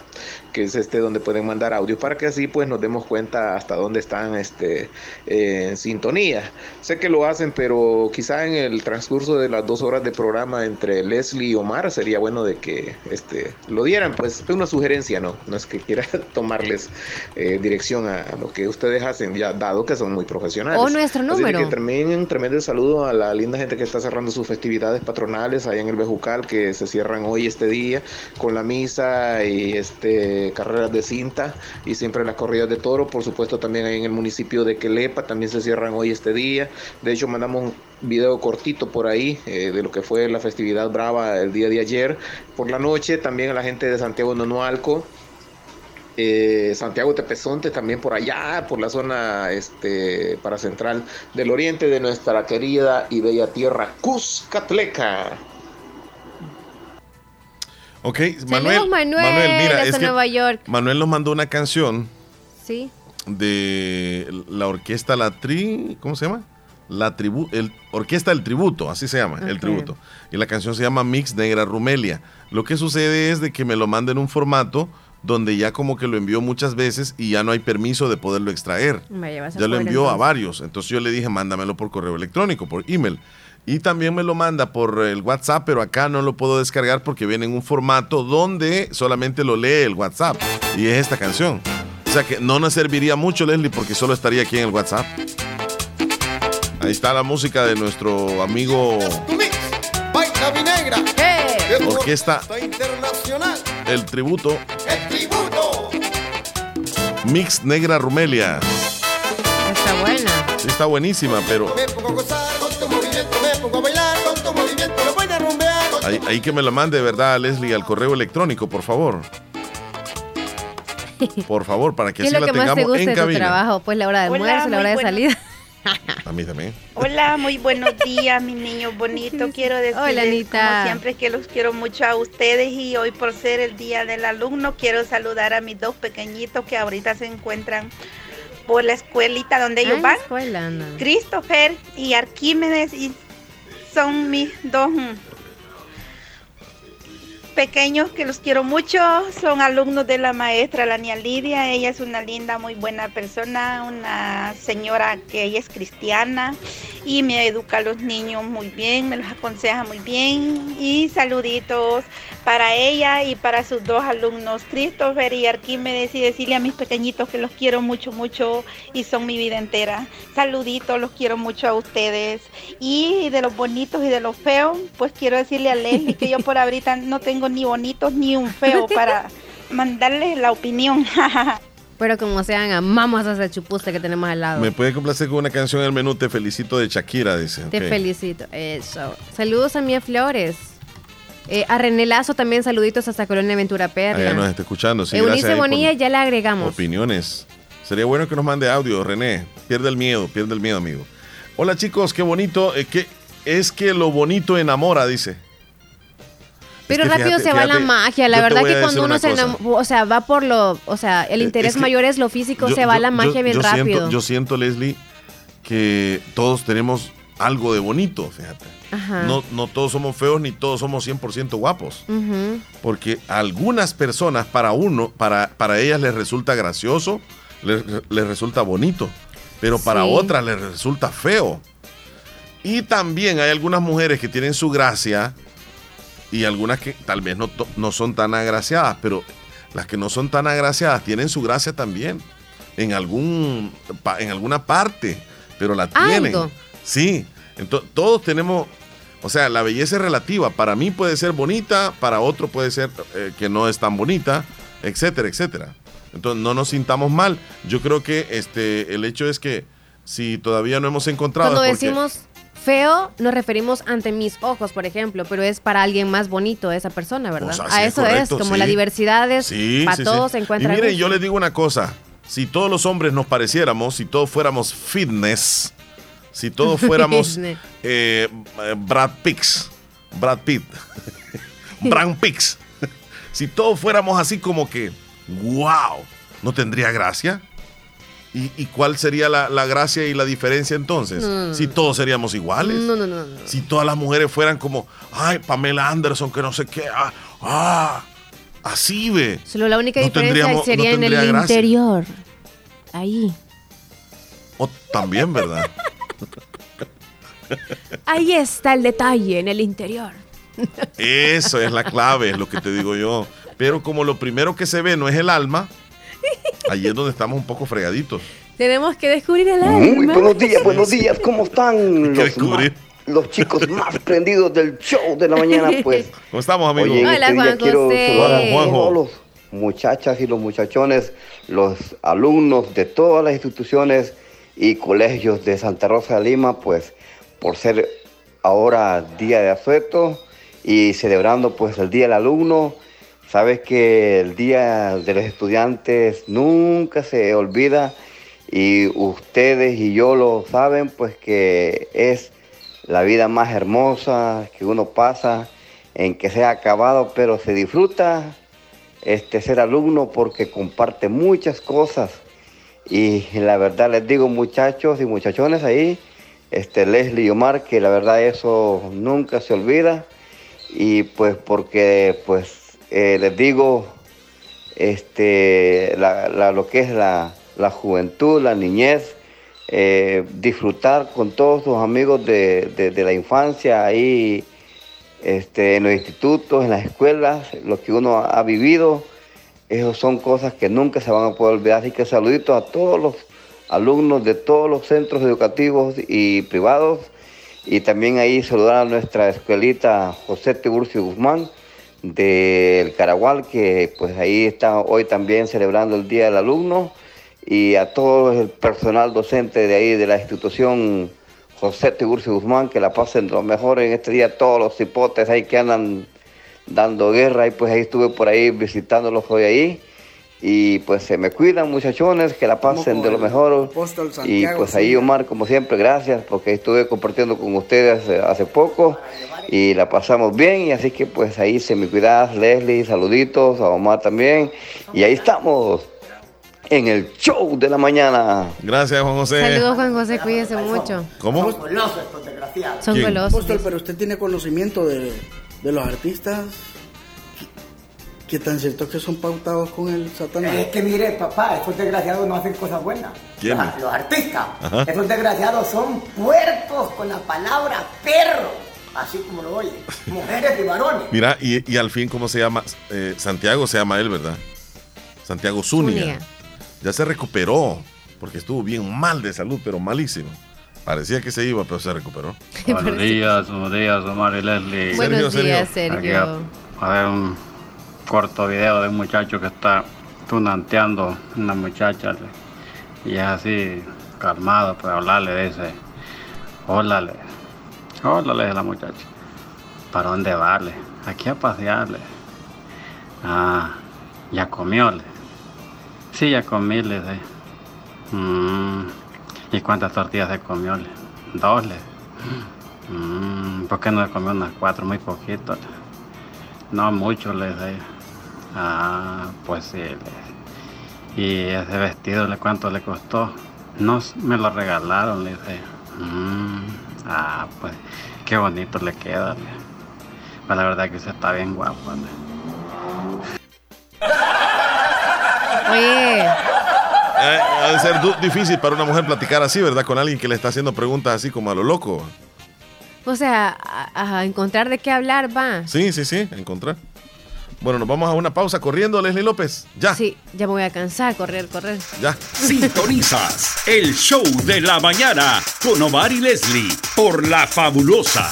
[SPEAKER 29] que es este donde pueden mandar audio, para que así pues nos demos cuenta hasta dónde están este, eh, en sintonía. Sé que lo hacen, pero quizá en el transcurso de las dos horas de programa entre Leslie y Omar sería bueno de que este, lo dieran, pues es una sugerencia, ¿no? No es que quiera [laughs] tomarles eh, dirección a, lo que ustedes hacen, ya dado que son muy profesionales.
[SPEAKER 3] O nuestro
[SPEAKER 29] Así
[SPEAKER 3] número.
[SPEAKER 29] que también un tremendo saludo a la linda gente que está cerrando sus festividades patronales allá en el Bejucal, que se cierran hoy este día con la misa y este carreras de cinta y siempre las corridas de toro. Por supuesto, también ahí en el municipio de Quelepa también se cierran hoy este día. De hecho, mandamos un video cortito por ahí eh, de lo que fue la festividad brava el día de ayer. Por la noche, también a la gente de Santiago Nonualco. Eh, Santiago Tepezonte también por allá, por la zona este, para central del oriente de nuestra querida y bella tierra Cuscatleca.
[SPEAKER 2] Ok, Manuel.
[SPEAKER 3] Manuel,
[SPEAKER 2] mira, es que
[SPEAKER 3] Nueva York.
[SPEAKER 2] Manuel nos mandó una canción
[SPEAKER 3] Sí.
[SPEAKER 2] de la orquesta La Tri. ¿Cómo se llama? La tribu, el Orquesta del Tributo, así se llama, el tributo. Y la canción se llama Mix Negra Rumelia. Lo que sucede es de que me lo manda en un formato donde ya como que lo envió muchas veces y ya no hay permiso de poderlo extraer.
[SPEAKER 3] A
[SPEAKER 2] Ya lo envió a varios. Entonces yo le dije, mándamelo por correo electrónico, por email. Y también me lo manda por el WhatsApp, pero acá no lo puedo descargar porque viene en un formato donde solamente lo lee el WhatsApp. Y es esta canción. O sea que no nos serviría mucho, Leslie, porque solo estaría aquí en el WhatsApp. Ahí está la música de nuestro amigo
[SPEAKER 21] Baila mi negra.
[SPEAKER 2] Orquesta
[SPEAKER 21] Internacional.
[SPEAKER 2] El Tributo
[SPEAKER 21] El tributo.
[SPEAKER 2] Mix Negra Rumelia.
[SPEAKER 3] Está buena.
[SPEAKER 2] Sí, está buenísima, pero ahí, que me la mande, ¿verdad, Leslie? Al correo electrónico, por favor. Por favor, para que
[SPEAKER 3] ¿Qué es
[SPEAKER 2] así
[SPEAKER 3] lo
[SPEAKER 2] la
[SPEAKER 3] que más te
[SPEAKER 2] tengamos
[SPEAKER 3] gusta
[SPEAKER 2] en
[SPEAKER 3] de tu
[SPEAKER 2] cabina.
[SPEAKER 3] trabajo? Pues la hora de
[SPEAKER 31] Hola,
[SPEAKER 3] almuerzo, la
[SPEAKER 31] muy
[SPEAKER 3] hora de salida. [laughs]
[SPEAKER 2] A mí también.
[SPEAKER 31] Hola, muy buenos días, mis niños bonitos. [laughs] Quiero decirles,
[SPEAKER 3] Hola, Anita.
[SPEAKER 31] como siempre, que los quiero mucho a ustedes y hoy por ser el Día del Alumno, quiero saludar a mis dos pequeñitos que ahorita se encuentran por la escuelita donde ellos
[SPEAKER 3] Ah,
[SPEAKER 31] van.
[SPEAKER 3] escuela, anda.
[SPEAKER 31] Christopher y Arquímedes y son mis dos mm, pequeños que los quiero mucho, son alumnos de la maestra Lania Lidia, ella es una linda, muy buena persona, una señora que ella es cristiana y me educa a los niños muy bien, me los aconseja muy bien y saluditos para ella y para sus dos alumnos, Christopher y Arquímedes y decirle a mis pequeñitos que los quiero mucho, mucho y son mi vida entera. Saluditos, los quiero mucho a ustedes y de los bonitos y de los feos, pues quiero decirle a Leslie que yo por ahorita no tengo ni bonitos ni un feo [laughs] para mandarles la opinión. [laughs]
[SPEAKER 3] Pero como sean, amamos a ese chupuste que tenemos al lado.
[SPEAKER 2] Me puede complacer con una canción en el menú Te felicito de Shakira, dice.
[SPEAKER 3] Te felicito. Eso. Saludos a Mía Flores. Eh, a René Lazo también saluditos hasta Colonia Ventura Perla.
[SPEAKER 2] Allá nos está escuchando. Sí,
[SPEAKER 3] Eunice
[SPEAKER 2] por
[SPEAKER 3] Bonilla ya la agregamos.
[SPEAKER 2] Opiniones. Sería bueno que nos mande audio, René. Pierde el miedo, pierde el miedo, amigo. Hola chicos, qué bonito. eh, que, es que lo bonito enamora, dice.
[SPEAKER 3] Pero
[SPEAKER 2] Es que
[SPEAKER 3] rápido
[SPEAKER 2] fíjate-
[SPEAKER 3] se va la magia. La verdad que cuando uno se enamora, o sea, va por lo, o sea, el interés
[SPEAKER 2] es que
[SPEAKER 3] mayor es lo físico,
[SPEAKER 2] Yo-
[SPEAKER 3] se va
[SPEAKER 2] yo-
[SPEAKER 3] la magia
[SPEAKER 2] yo-
[SPEAKER 3] bien rápido.
[SPEAKER 2] Siento, yo siento, Leslie, que todos tenemos algo de bonito, fíjate.
[SPEAKER 3] Ajá.
[SPEAKER 2] No, no todos somos feos ni todos somos 100% guapos.
[SPEAKER 3] Ujú.
[SPEAKER 2] Porque a algunas personas, para uno, para, para ellas les resulta gracioso, les, les resulta bonito, pero para
[SPEAKER 3] Sí.
[SPEAKER 2] otras les resulta feo. Y también hay algunas mujeres que tienen su gracia y algunas que tal vez no, no son tan agraciadas, pero las que no son tan agraciadas tienen su gracia también en, algún, en alguna parte, pero la tienen.
[SPEAKER 3] Algo.
[SPEAKER 2] Sí, entonces todos tenemos, o sea, la belleza es relativa. Para mí puede ser bonita, para otro puede ser eh, que no es tan bonita, etcétera, etcétera. Entonces no nos sintamos mal. Yo creo que este, el hecho es que si todavía no hemos encontrado...
[SPEAKER 3] Cuando
[SPEAKER 2] es porque-
[SPEAKER 3] decimos feo, nos referimos ante mis ojos, por ejemplo, pero es para alguien más bonito esa persona, ¿verdad?
[SPEAKER 2] Pues
[SPEAKER 3] A
[SPEAKER 2] es
[SPEAKER 3] eso
[SPEAKER 2] correcto,
[SPEAKER 3] es, como
[SPEAKER 2] sí.
[SPEAKER 3] la diversidad es,
[SPEAKER 2] Sí,
[SPEAKER 3] para
[SPEAKER 2] sí,
[SPEAKER 3] todos se encuentra.
[SPEAKER 2] Y miren,
[SPEAKER 3] gusto.
[SPEAKER 2] yo les digo una cosa. Si todos los hombres nos pareciéramos, si todos fuéramos fitness, si todos [laughs] fuéramos eh, eh, Brad Pitts, Brad Pitt, [laughs] Brad Pitts, [laughs] si todos fuéramos así como que, wow, ¿no tendría gracia? ¿Y, y cuál sería la, la gracia y la diferencia entonces?
[SPEAKER 3] No.
[SPEAKER 2] Si todos seríamos iguales.
[SPEAKER 3] No, no, no.
[SPEAKER 2] Si todas las mujeres fueran como, ay, Pamela Anderson, que no sé qué, ah, ah, así ve.
[SPEAKER 3] Solo la única diferencia sería en el
[SPEAKER 2] gracia.
[SPEAKER 3] interior. Ahí.
[SPEAKER 2] O también, ¿verdad? [laughs]
[SPEAKER 3] Ahí está el detalle, en el interior.
[SPEAKER 2] Eso es la clave, es lo que te digo yo. Pero como lo primero que se ve no es el alma, ahí es donde estamos un poco fregaditos.
[SPEAKER 3] Tenemos que descubrir el alma.
[SPEAKER 30] Muy buenos días, buenos días, ¿cómo están los,
[SPEAKER 2] descubrir.
[SPEAKER 30] más- los chicos más prendidos del show de la mañana? Pues, [laughs]
[SPEAKER 2] ¿Cómo estamos, amigos?
[SPEAKER 30] oye, en
[SPEAKER 3] Hola,
[SPEAKER 30] este día
[SPEAKER 3] Juan
[SPEAKER 30] quiero
[SPEAKER 3] José.
[SPEAKER 30] saludar a
[SPEAKER 2] Juanjo.
[SPEAKER 30] todos los muchachas y los muchachones, los alumnos de todas las instituciones y colegios de Santa Rosa de Lima, pues, por ser ahora día de asueto y celebrando pues el Día del Alumno. Sabes que el Día de los Estudiantes nunca se olvida y ustedes y yo lo saben, pues que es la vida más hermosa que uno pasa, en que se ha acabado, pero se disfruta este ser alumno porque comparte muchas cosas. Y la verdad les digo muchachos y muchachones ahí, este Leslie y Omar, que la verdad eso nunca se olvida. Y pues porque pues eh, les digo este, lo que es la, la juventud, la niñez, eh, disfrutar con todos sus amigos de, de- de la infancia ahí este, en los institutos, en las escuelas, lo que uno ha vivido, esas son cosas que nunca se van a poder olvidar. Así que saluditos a todos los alumnos de todos los centros educativos y privados. Y también ahí saludar a nuestra escuelita José Tiburcio Guzmán del Caragual, que pues ahí está hoy también celebrando el Día del Alumno. Y a todo el personal docente de ahí de la institución José Tiburcio Guzmán, que la pasen lo mejor en este día, todos los hipotes ahí que andan dando guerra y pues ahí estuve por ahí visitándolos hoy ahí y pues se me cuidan muchachones que la pasen de lo mejor y pues ahí Omar como siempre gracias porque estuve compartiendo con ustedes hace, hace poco y la pasamos bien y así que pues ahí se me cuidas Leslie saluditos a Omar también y ahí estamos en el show de la mañana
[SPEAKER 2] Gracias Juan José
[SPEAKER 3] Saludos, Juan José, cuídese mucho.
[SPEAKER 2] ¿Cómo?
[SPEAKER 32] Golosos estos desgraciados.
[SPEAKER 3] Son golosos.
[SPEAKER 32] Apóstol, pero usted tiene conocimiento de, de los artistas. ¿Qué, qué tan cierto es que son pautados con el Satanás?
[SPEAKER 21] Es que mire, papá, estos desgraciados no hacen cosas buenas.
[SPEAKER 2] ¿Quién?
[SPEAKER 21] Los, los artistas.
[SPEAKER 2] Ajá.
[SPEAKER 21] Esos desgraciados son puercos con la palabra perro. Así como lo oye. Mujeres y varones.
[SPEAKER 2] Mira, y, y al fin, ¿cómo se llama? Eh, Santiago se llama él, ¿verdad? Santiago Zúñiga.
[SPEAKER 3] Zúñiga.
[SPEAKER 2] Ya se recuperó, porque estuvo bien mal de salud, pero malísimo. Parecía que se iba, pero se recuperó. [laughs]
[SPEAKER 27] Buenos días, buenos días, Omar y Leslie.
[SPEAKER 3] Buenos
[SPEAKER 2] Sergio,
[SPEAKER 3] días,
[SPEAKER 2] Sergio.
[SPEAKER 27] a ver un corto video de un muchacho que está tunanteando a una muchacha y es así calmado, pues hablarle, dice, hola, le, hola, le dice la muchacha, ¿para dónde vale? Aquí a pasearle. Ah, ya comió, le. Sí, ya comí, le dice. "Mm, ¿Y cuántas tortillas se comió? le? Dos, le. Mm, ¿Por qué no se comió unas cuatro? Muy poquito.
[SPEAKER 33] No mucho, le dije. Ah, pues sí. le- Y ese vestido, ¿le cuánto le costó? No, me lo regalaron, le dije. "Mm, ah, pues qué bonito le queda. le. Pues la verdad que usted está bien guapo. le.
[SPEAKER 3] Oye,
[SPEAKER 34] Eh, ha de ser difícil para una mujer platicar así, ¿verdad? Con alguien que le está haciendo preguntas así como a lo loco.
[SPEAKER 3] o sea, a, a encontrar de qué hablar va.
[SPEAKER 34] Sí, sí, sí, encontrar. Bueno, nos vamos a una pausa corriendo, Leslie López. Ya,
[SPEAKER 3] Sí, ya me voy a cansar, correr, correr.
[SPEAKER 34] ya. [laughs]
[SPEAKER 7] Sintonizas el show de la mañana con Omar y Leslie por La Fabulosa.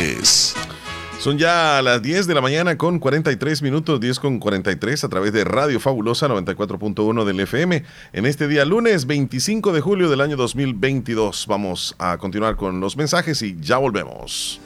[SPEAKER 34] Son ya las 10 de la mañana con 43 minutos, 10 con 43 a través de Radio Fabulosa 94.1 del FM. En este día lunes 25 de julio del año 2022 vamos a continuar con los mensajes y ya volvemos.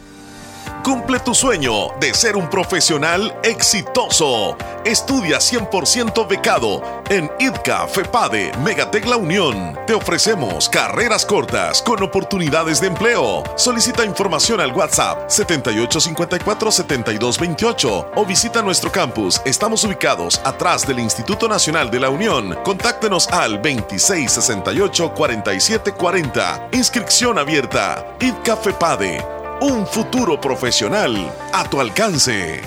[SPEAKER 2] Cumple tu sueño de ser un profesional exitoso. Estudia 100% becado en IDCA FEPADE Megatec La Unión. Te ofrecemos carreras cortas con oportunidades de empleo. Solicita información al WhatsApp 7854-7228 o visita nuestro campus. Estamos ubicados atrás del Instituto Nacional de la Unión. Contáctenos al 2668-4740. Inscripción abierta. IDCA FEPADE. Un futuro profesional a tu alcance.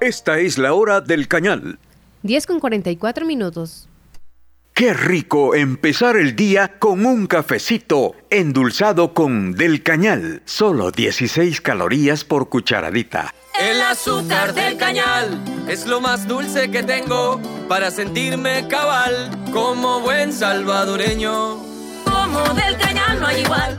[SPEAKER 7] Esta es la hora del cañal.
[SPEAKER 3] 10 con 44 minutos.
[SPEAKER 7] Qué rico empezar el día con un cafecito endulzado con del cañal. Solo 16 calorías por cucharadita.
[SPEAKER 11] El azúcar del cañal es lo más dulce que tengo para sentirme cabal como buen salvadoreño.
[SPEAKER 12] Como del cañal no hay igual,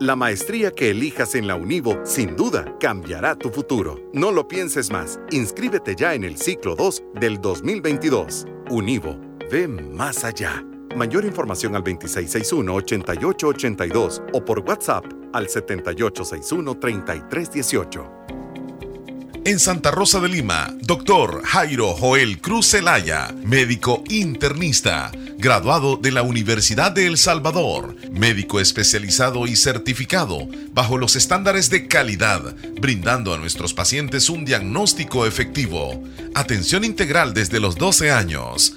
[SPEAKER 35] La maestría que elijas en la Univo sin duda cambiará tu futuro. No lo pienses más. Inscríbete ya en el ciclo 2 del 2022. Univo, ve más allá. Mayor información al 2661-8882 o por WhatsApp al 7861-3318.
[SPEAKER 2] En Santa Rosa de Lima, doctor Jairo Joel Cruz Zelaya, médico internista, graduado de la Universidad de El Salvador, médico especializado y certificado bajo los estándares de calidad, brindando a nuestros pacientes un diagnóstico efectivo, atención integral desde los 12 años,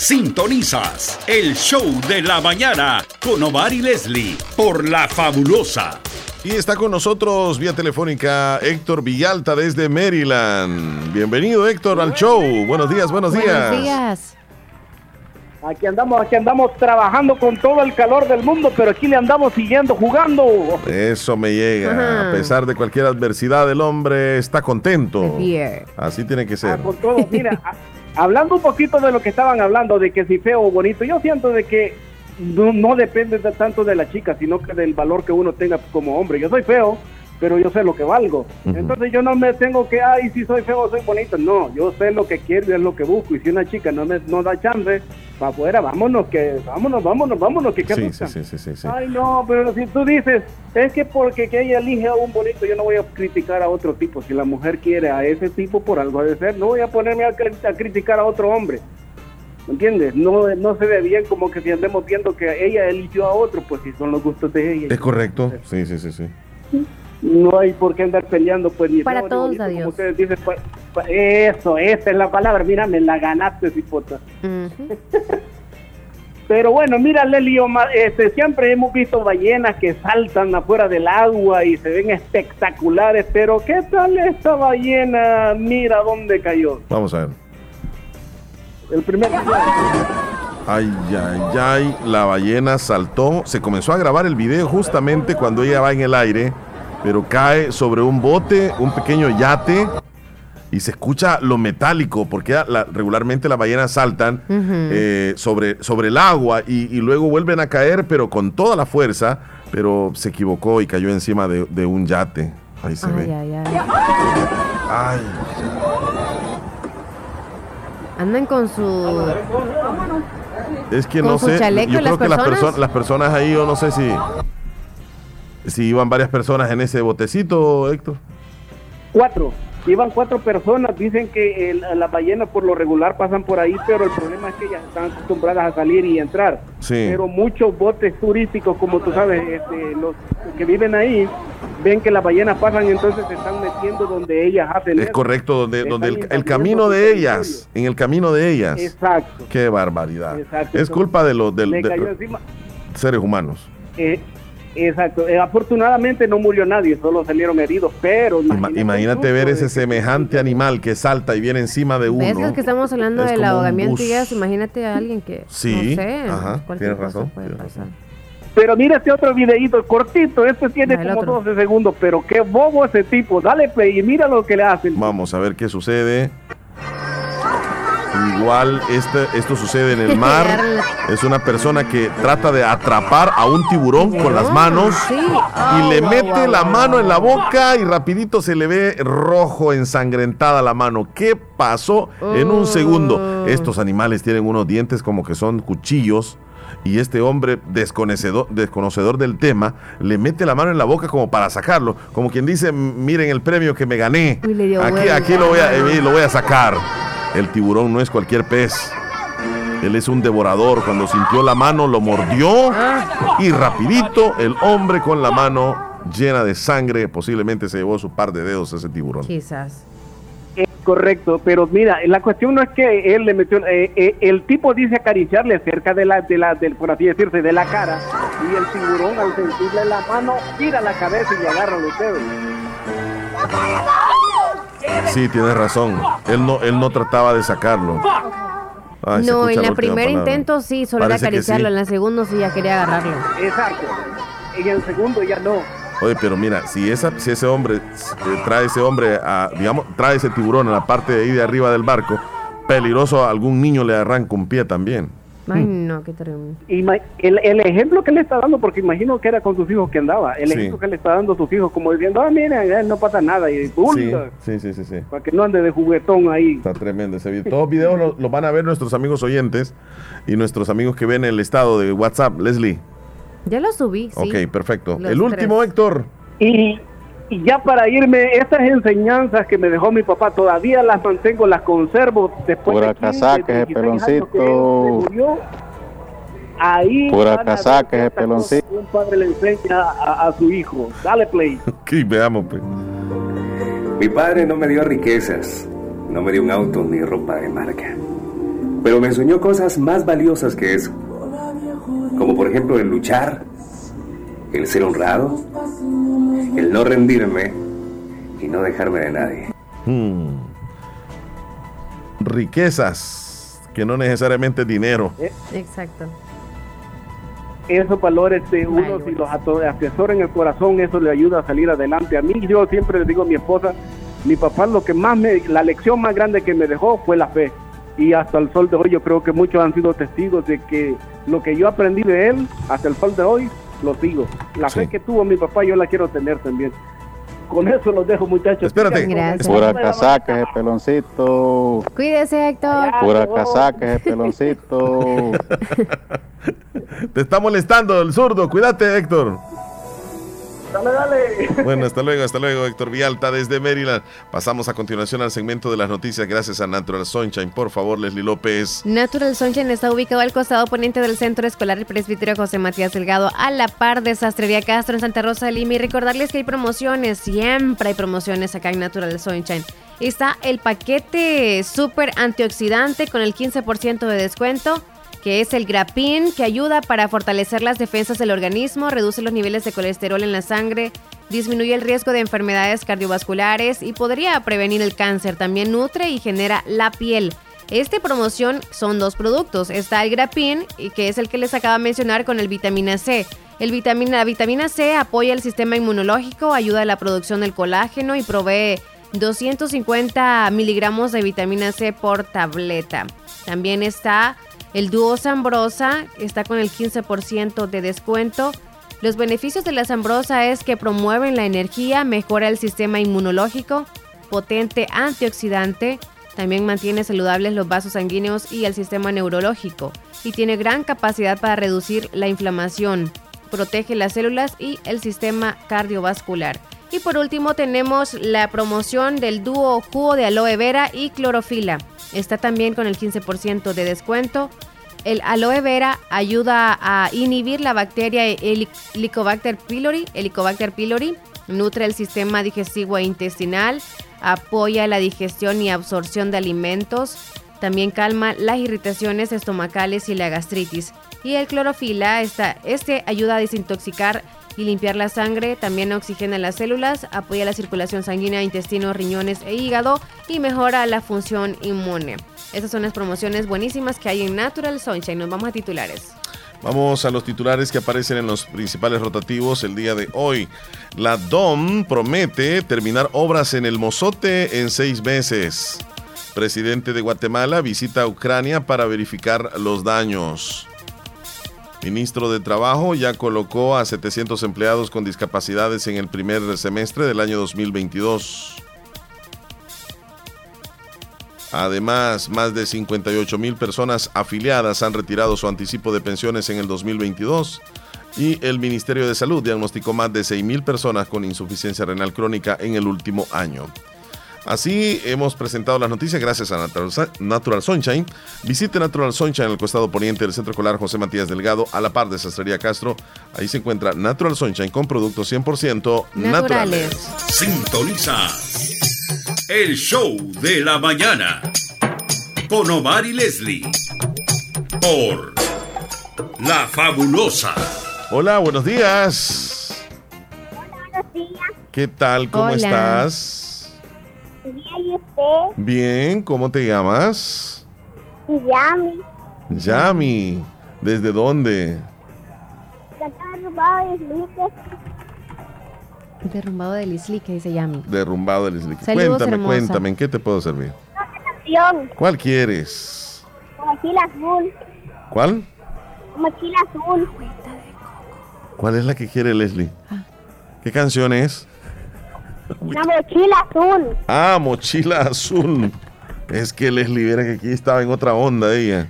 [SPEAKER 14] Sintonizas el show de la mañana con Omar y Leslie por La Fabulosa.
[SPEAKER 2] Y está con nosotros vía telefónica Héctor Villalta desde Maryland. Bienvenido Héctor al show. Buenos días, buenos días.
[SPEAKER 3] Buenos días.
[SPEAKER 36] Aquí andamos, aquí andamos trabajando con todo el calor del mundo, pero aquí le andamos siguiendo jugando.
[SPEAKER 2] Eso me llega.
[SPEAKER 36] Ajá.
[SPEAKER 2] A pesar de cualquier adversidad, el hombre está contento. Así tiene que ser.
[SPEAKER 36] Ah, con todo, mira, [laughs] hablando un poquito de lo que estaban hablando, de que si feo o bonito, yo siento de que no, depende de tanto de la chica, sino que del valor que uno tenga como hombre. Yo soy feo, pero yo sé lo que valgo. Entonces yo no me tengo que, ay, si soy feo soy bonito. No, yo sé lo que quiero y es lo que busco. Y si una chica no me no da chance, para afuera, vámonos, que vámonos, vámonos, vámonos, que qué
[SPEAKER 2] Sí, sí, sí, sí.
[SPEAKER 36] Ay, no, pero si tú dices, es que porque que ella elige a un bonito, yo no voy a criticar a otro tipo. Si la mujer quiere a ese tipo, por algo de ser, no voy a ponerme a, a criticar a otro hombre. ¿Me entiendes? No, no se ve bien como que si andemos viendo que ella eligió a otro, pues si son los gustos de ella.
[SPEAKER 2] Es correcto. Sí, sí, sí, sí.
[SPEAKER 36] No hay por qué andar peleando, pues ni
[SPEAKER 3] Para todos,
[SPEAKER 36] bonito,
[SPEAKER 3] adiós.
[SPEAKER 36] como ustedes dicen. pa- pa- eso, esa es la palabra. Mira, me la ganaste, cipota. [laughs] Pero bueno, mira, Leli, Omar, este, siempre hemos visto ballenas que saltan afuera del agua y se ven espectaculares, pero ¿qué tal esta ballena? Mira dónde cayó.
[SPEAKER 2] Vamos a ver.
[SPEAKER 36] El primer
[SPEAKER 2] Ay, ay, ay, la ballena saltó. Se comenzó a grabar el video justamente cuando ella va en el aire, pero cae sobre un bote, un pequeño yate, y se escucha lo metálico, porque la- regularmente las ballenas saltan eh, sobre, sobre el agua y, y luego vuelven a caer, pero con toda la fuerza, pero se equivocó y cayó encima de, de un yate. Ahí se
[SPEAKER 3] Ay,
[SPEAKER 2] ve.
[SPEAKER 3] ay, ay.
[SPEAKER 2] Ay,
[SPEAKER 3] Andan con su.
[SPEAKER 2] Es que
[SPEAKER 3] Con
[SPEAKER 2] no
[SPEAKER 3] su
[SPEAKER 2] sé, yo creo que las,
[SPEAKER 3] personas.
[SPEAKER 2] perso- las personas ahí, yo no sé si, si iban varias personas en ese botecito, Héctor.
[SPEAKER 36] Cuatro. Iban cuatro personas. Dicen que el- las ballenas por lo regular pasan por ahí, pero el problema es que ellas están acostumbradas a salir y entrar.
[SPEAKER 2] Sí.
[SPEAKER 36] Pero muchos botes turísticos, como tú sabes, este, los que viven ahí, ven que las ballenas pasan y entonces se están metiendo donde ellas hacen
[SPEAKER 2] Es
[SPEAKER 36] eso.
[SPEAKER 2] correcto, donde, donde el, el camino de ellas, en el camino de ellas.
[SPEAKER 36] Exacto.
[SPEAKER 2] Qué barbaridad.
[SPEAKER 36] Exacto.
[SPEAKER 2] Es culpa de los de- seres humanos.
[SPEAKER 36] Eh, exacto. Eh, afortunadamente no murió nadie, solo salieron heridos, pero
[SPEAKER 2] Ima-
[SPEAKER 36] imagínate
[SPEAKER 2] imagínate ver ese semejante animal que salta y viene encima de uno.
[SPEAKER 3] ¿Ves que es que estamos hablando
[SPEAKER 2] Es
[SPEAKER 3] del ahogamiento y eso? Imagínate a alguien que.
[SPEAKER 2] Sí,
[SPEAKER 3] No sé.
[SPEAKER 2] ajá,
[SPEAKER 3] cualquier
[SPEAKER 2] tienes
[SPEAKER 3] cosa
[SPEAKER 2] razón,
[SPEAKER 3] puede
[SPEAKER 2] tienes
[SPEAKER 3] pasar.
[SPEAKER 36] Pero mira este otro videito cortito, este tiene como
[SPEAKER 3] otro.
[SPEAKER 36] 12 segundos, pero qué bobo ese tipo. Dale play y mira lo que le hacen.
[SPEAKER 2] Vamos a ver qué sucede. Igual este, esto sucede en el [laughs] mar. es una persona que trata de atrapar a un tiburón con las manos y le mete la mano en la boca y rapidito se le ve rojo, ensangrentada la mano. ¿Qué pasó en un segundo? Estos animales tienen unos dientes como que son cuchillos. Y este hombre desconocedor, desconocedor del tema le mete la mano en la boca como para sacarlo. Como quien dice, miren el premio que me gané. Aquí,
[SPEAKER 3] vuelta.
[SPEAKER 2] aquí lo voy, a, eh, lo voy a sacar. El tiburón no es cualquier pez. Él es un devorador. Cuando sintió la mano, lo mordió. Y rapidito, el hombre con la mano llena de sangre, posiblemente se llevó su par de dedos ese tiburón.
[SPEAKER 3] Quizás.
[SPEAKER 36] Es correcto, pero mira, la cuestión no es que él le metió, eh, eh, el tipo dice acariciarle cerca de la, de la, del, por así decirse, de la cara, y el tiburón al sentirle la mano, tira la cabeza y le agarra los dedos.
[SPEAKER 2] Sí, tienes razón. Él no, él no trataba de sacarlo. Ay,
[SPEAKER 3] no, en
[SPEAKER 2] última
[SPEAKER 3] primer intento sí, solo era
[SPEAKER 2] Parece
[SPEAKER 3] acariciarlo.
[SPEAKER 2] sí.
[SPEAKER 3] En la segunda sí ya quería agarrarlo.
[SPEAKER 36] Exacto. En el segundo ya no.
[SPEAKER 2] Oye, pero mira, si, esa, si ese hombre eh, trae ese hombre a, digamos, trae ese tiburón a la parte de ahí de arriba del barco, peligroso a algún niño le arranca un pie también.
[SPEAKER 3] Ay, no, qué terrible.
[SPEAKER 36] El, el ejemplo que le está dando, porque imagino que era con sus hijos que andaba, el
[SPEAKER 2] Sí.
[SPEAKER 36] ejemplo que le está dando a sus hijos, como diciendo, ah, mira, ya no pasa nada, y
[SPEAKER 2] Sí,
[SPEAKER 36] ¡bula!
[SPEAKER 2] sí, sí, sí, sí.
[SPEAKER 36] para que no ande de juguetón ahí.
[SPEAKER 2] Está tremendo ese video. Todos los videos los van a ver nuestros amigos oyentes y nuestros amigos que ven el estado de WhatsApp. Leslie.
[SPEAKER 3] Ya lo subí, sí.
[SPEAKER 2] Ok, perfecto.
[SPEAKER 3] Los
[SPEAKER 2] el último, Héctor.
[SPEAKER 36] Y, y ya para irme, estas enseñanzas que me dejó mi papá, todavía las mantengo, las conservo después
[SPEAKER 27] Pura
[SPEAKER 36] de 15,
[SPEAKER 27] casaca,
[SPEAKER 36] 16 años que
[SPEAKER 27] peloncito.
[SPEAKER 36] él se murió. Ahí
[SPEAKER 27] Pura casaca,
[SPEAKER 36] ciertas
[SPEAKER 27] peloncito.
[SPEAKER 36] Un padre le enseña a, a su hijo. Dale play. [laughs]
[SPEAKER 2] Ok, veamos, pues.
[SPEAKER 37] Mi padre no me dio riquezas, no me dio un auto ni ropa de marca, pero me enseñó cosas más valiosas que eso, como por ejemplo el luchar, el ser honrado, el no rendirme y no dejarme de nadie.
[SPEAKER 2] Hmm. Riquezas, que no necesariamente dinero.
[SPEAKER 3] Exacto.
[SPEAKER 36] Esos valores de uno, si los atesora en el corazón, eso le ayuda a salir adelante. A mí, yo siempre le digo a mi esposa, mi papá lo que más me, la lección más grande que me dejó fue la fe. Y hasta el sol de hoy yo creo que muchos han sido testigos de que lo que yo aprendí de él, hasta el sol de hoy, lo sigo. La fe que tuvo mi papá yo la quiero tener también. Con eso los dejo muchachos.
[SPEAKER 2] Espérate.
[SPEAKER 3] Gracias.
[SPEAKER 27] Pura casaca ese peloncito.
[SPEAKER 3] Cuídese, Héctor.
[SPEAKER 27] Pura casaca ese peloncito. [laughs]
[SPEAKER 2] Te está molestando el zurdo. Cuídate, Héctor.
[SPEAKER 36] Dale, dale.
[SPEAKER 2] Bueno, hasta luego, hasta luego, Héctor Vialta desde Maryland. Pasamos a continuación al segmento de las noticias gracias a Natural Sunshine. Por favor, Leslie López.
[SPEAKER 3] Natural Sunshine está ubicado al costado poniente del Centro Escolar El Presbítero José Matías Delgado, a la par de Sastrería Castro en Santa Rosa de Lima. Y recordarles que hay promociones, siempre hay promociones acá en Natural Sunshine. Está el paquete super antioxidante con el 15% de descuento, que es el Grapin, que ayuda para fortalecer las defensas del organismo, reduce los niveles de colesterol en la sangre, disminuye el riesgo de enfermedades cardiovasculares y podría prevenir el cáncer. También nutre y genera la piel. Esta promoción son dos productos. Está el Grapin, y que es el que les acaba de mencionar con el vitamina C. El vitamina, la vitamina C apoya el sistema inmunológico, ayuda a la producción del colágeno y provee 250 miligramos de vitamina C por tableta. También está el dúo Zambrosa, está con el 15% de descuento. Los beneficios de la Zambrosa es que promueven la energía, mejora el sistema inmunológico, potente antioxidante, también mantiene saludables los vasos sanguíneos y el sistema neurológico y tiene gran capacidad para reducir la inflamación, protege las células y el sistema cardiovascular. Y por último tenemos la promoción del dúo jugo de aloe vera y clorofila. Está también con el 15% de descuento. El aloe vera ayuda a inhibir la bacteria Heli- Helicobacter pylori, Helicobacter pylori, nutre el sistema digestivo e intestinal, apoya la digestión y absorción de alimentos, también calma las irritaciones estomacales y la gastritis. Y el clorofila, está, este ayuda a desintoxicar y limpiar la sangre, también oxigena las células, apoya la circulación sanguínea, intestinos, riñones e hígado y mejora la función inmune. Estas son las promociones buenísimas que hay en Natural Sunshine. Nos vamos a titulares.
[SPEAKER 2] Vamos a los titulares que aparecen en los principales rotativos el día de hoy. La DOM promete terminar obras en el Mozote en seis meses. Presidente de Guatemala visita Ucrania para verificar los daños. Ministro de Trabajo ya colocó a 700 empleados con discapacidades en el primer semestre del año 2022. Además, más de 58 mil personas afiliadas han retirado su anticipo de pensiones en el 2022 y el Ministerio de Salud diagnosticó más de 6 mil personas con insuficiencia renal crónica en el último año. Así hemos presentado las noticias gracias a Natural, Sun- Natural Sunshine. Visite Natural Sunshine en el costado poniente del Centro Escolar José Matías Delgado, a la par de Sastrería Castro. Ahí se encuentra Natural Sunshine con productos 100% naturales.
[SPEAKER 14] Sintoniza el show de la mañana con Omar y Leslie por La Fabulosa.
[SPEAKER 2] Hola, buenos días.
[SPEAKER 28] Buenos días.
[SPEAKER 2] ¿Qué tal? ¿Cómo
[SPEAKER 28] Hola.
[SPEAKER 2] estás?
[SPEAKER 28] Bien, ¿y usted?
[SPEAKER 2] Bien, ¿cómo te llamas?
[SPEAKER 28] Yami.
[SPEAKER 2] Yami. ¿Desde dónde?
[SPEAKER 28] Derrumbado de luces.
[SPEAKER 3] Derrumbado de Lisli, que dice Yami.
[SPEAKER 2] Derrumbado del Islique.
[SPEAKER 3] Saludos,
[SPEAKER 2] Cuéntame,
[SPEAKER 3] hermosa.
[SPEAKER 2] cuéntame, ¿en qué te puedo servir?
[SPEAKER 28] Canción.
[SPEAKER 2] ¿Cuál quieres?
[SPEAKER 28] Como aquí la azul.
[SPEAKER 2] ¿Cuál?
[SPEAKER 28] Mochila azul.
[SPEAKER 2] ¿Cuál es la que quiere Leslie? ¿Qué canción es?
[SPEAKER 28] Una mochila azul.
[SPEAKER 2] Ah, mochila azul. Es que Leslie, viera que aquí estaba en otra onda ella.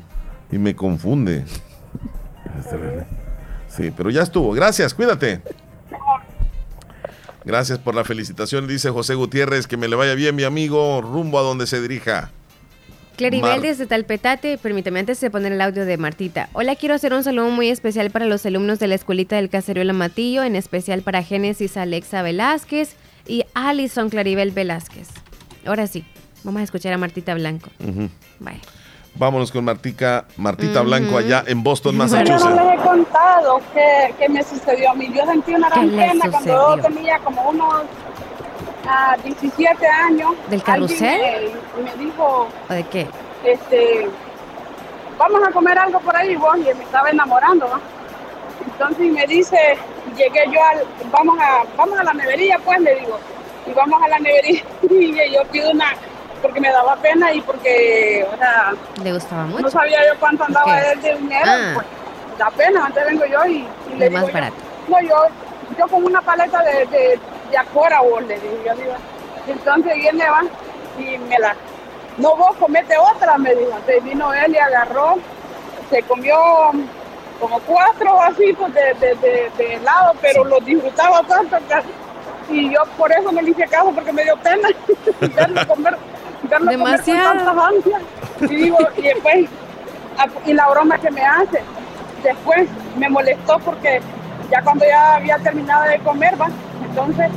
[SPEAKER 2] Y me confunde. Sí, pero ya estuvo. Gracias, cuídate. Gracias por la felicitación, dice José Gutiérrez. Que me le vaya bien, mi amigo, rumbo a donde se dirija.
[SPEAKER 3] Claribel
[SPEAKER 2] Mar-
[SPEAKER 3] desde Talpetate, permítame antes de poner el audio de Martita. Hola, quiero hacer un saludo muy especial para los alumnos de la escuelita del Caserío Matillo, en especial para Génesis Alexa Velázquez y Alison Claribel Velázquez. Ahora sí, vamos a escuchar a Martita Blanco.
[SPEAKER 2] Ujú.
[SPEAKER 3] Bye.
[SPEAKER 2] Vámonos con Martica, Martita
[SPEAKER 3] Ujú.
[SPEAKER 2] Blanco allá en Boston,
[SPEAKER 38] Yo no
[SPEAKER 2] Massachusetts.
[SPEAKER 38] les he contado qué, qué me sucedió a mí. Yo sentí una
[SPEAKER 3] ¿Qué le
[SPEAKER 38] gran pena cuando yo tenía como unos ah, 17 años.
[SPEAKER 3] ¿Del carrusel?
[SPEAKER 38] Me, me dijo,
[SPEAKER 3] ¿O de qué?
[SPEAKER 38] este, vamos a comer algo por ahí, vos, y me estaba enamorando, ¿no? Entonces me dice, llegué yo al, vamos a, vamos a la nevería, pues, le digo, y vamos a la nevería, [laughs] y yo pido una, porque me daba pena y porque, o sea,
[SPEAKER 3] ¿Le gustaba mucho?
[SPEAKER 38] no sabía yo cuánto andaba él de dinero,
[SPEAKER 3] Ah.
[SPEAKER 38] pues, da pena, antes vengo yo y, y le digo
[SPEAKER 3] más
[SPEAKER 38] yo,
[SPEAKER 3] barato.
[SPEAKER 38] no, yo, yo con una paleta de, de, de acora, vos, le digo, yo digo, entonces viene, va, y me la, no vos comete otra, me dijo, entonces vino él y agarró, se comió como cuatro vasitos de, de, de, de helado, pero los disfrutaba tanto que, y yo por eso me le hice caso, porque me dio pena [laughs] verlo comer, verlo
[SPEAKER 3] Demasiado.
[SPEAKER 38] comer con tanta ansia. Y digo, y después, y la broma que me hace, después me molestó porque ya cuando ya había terminado de comer, va, entonces,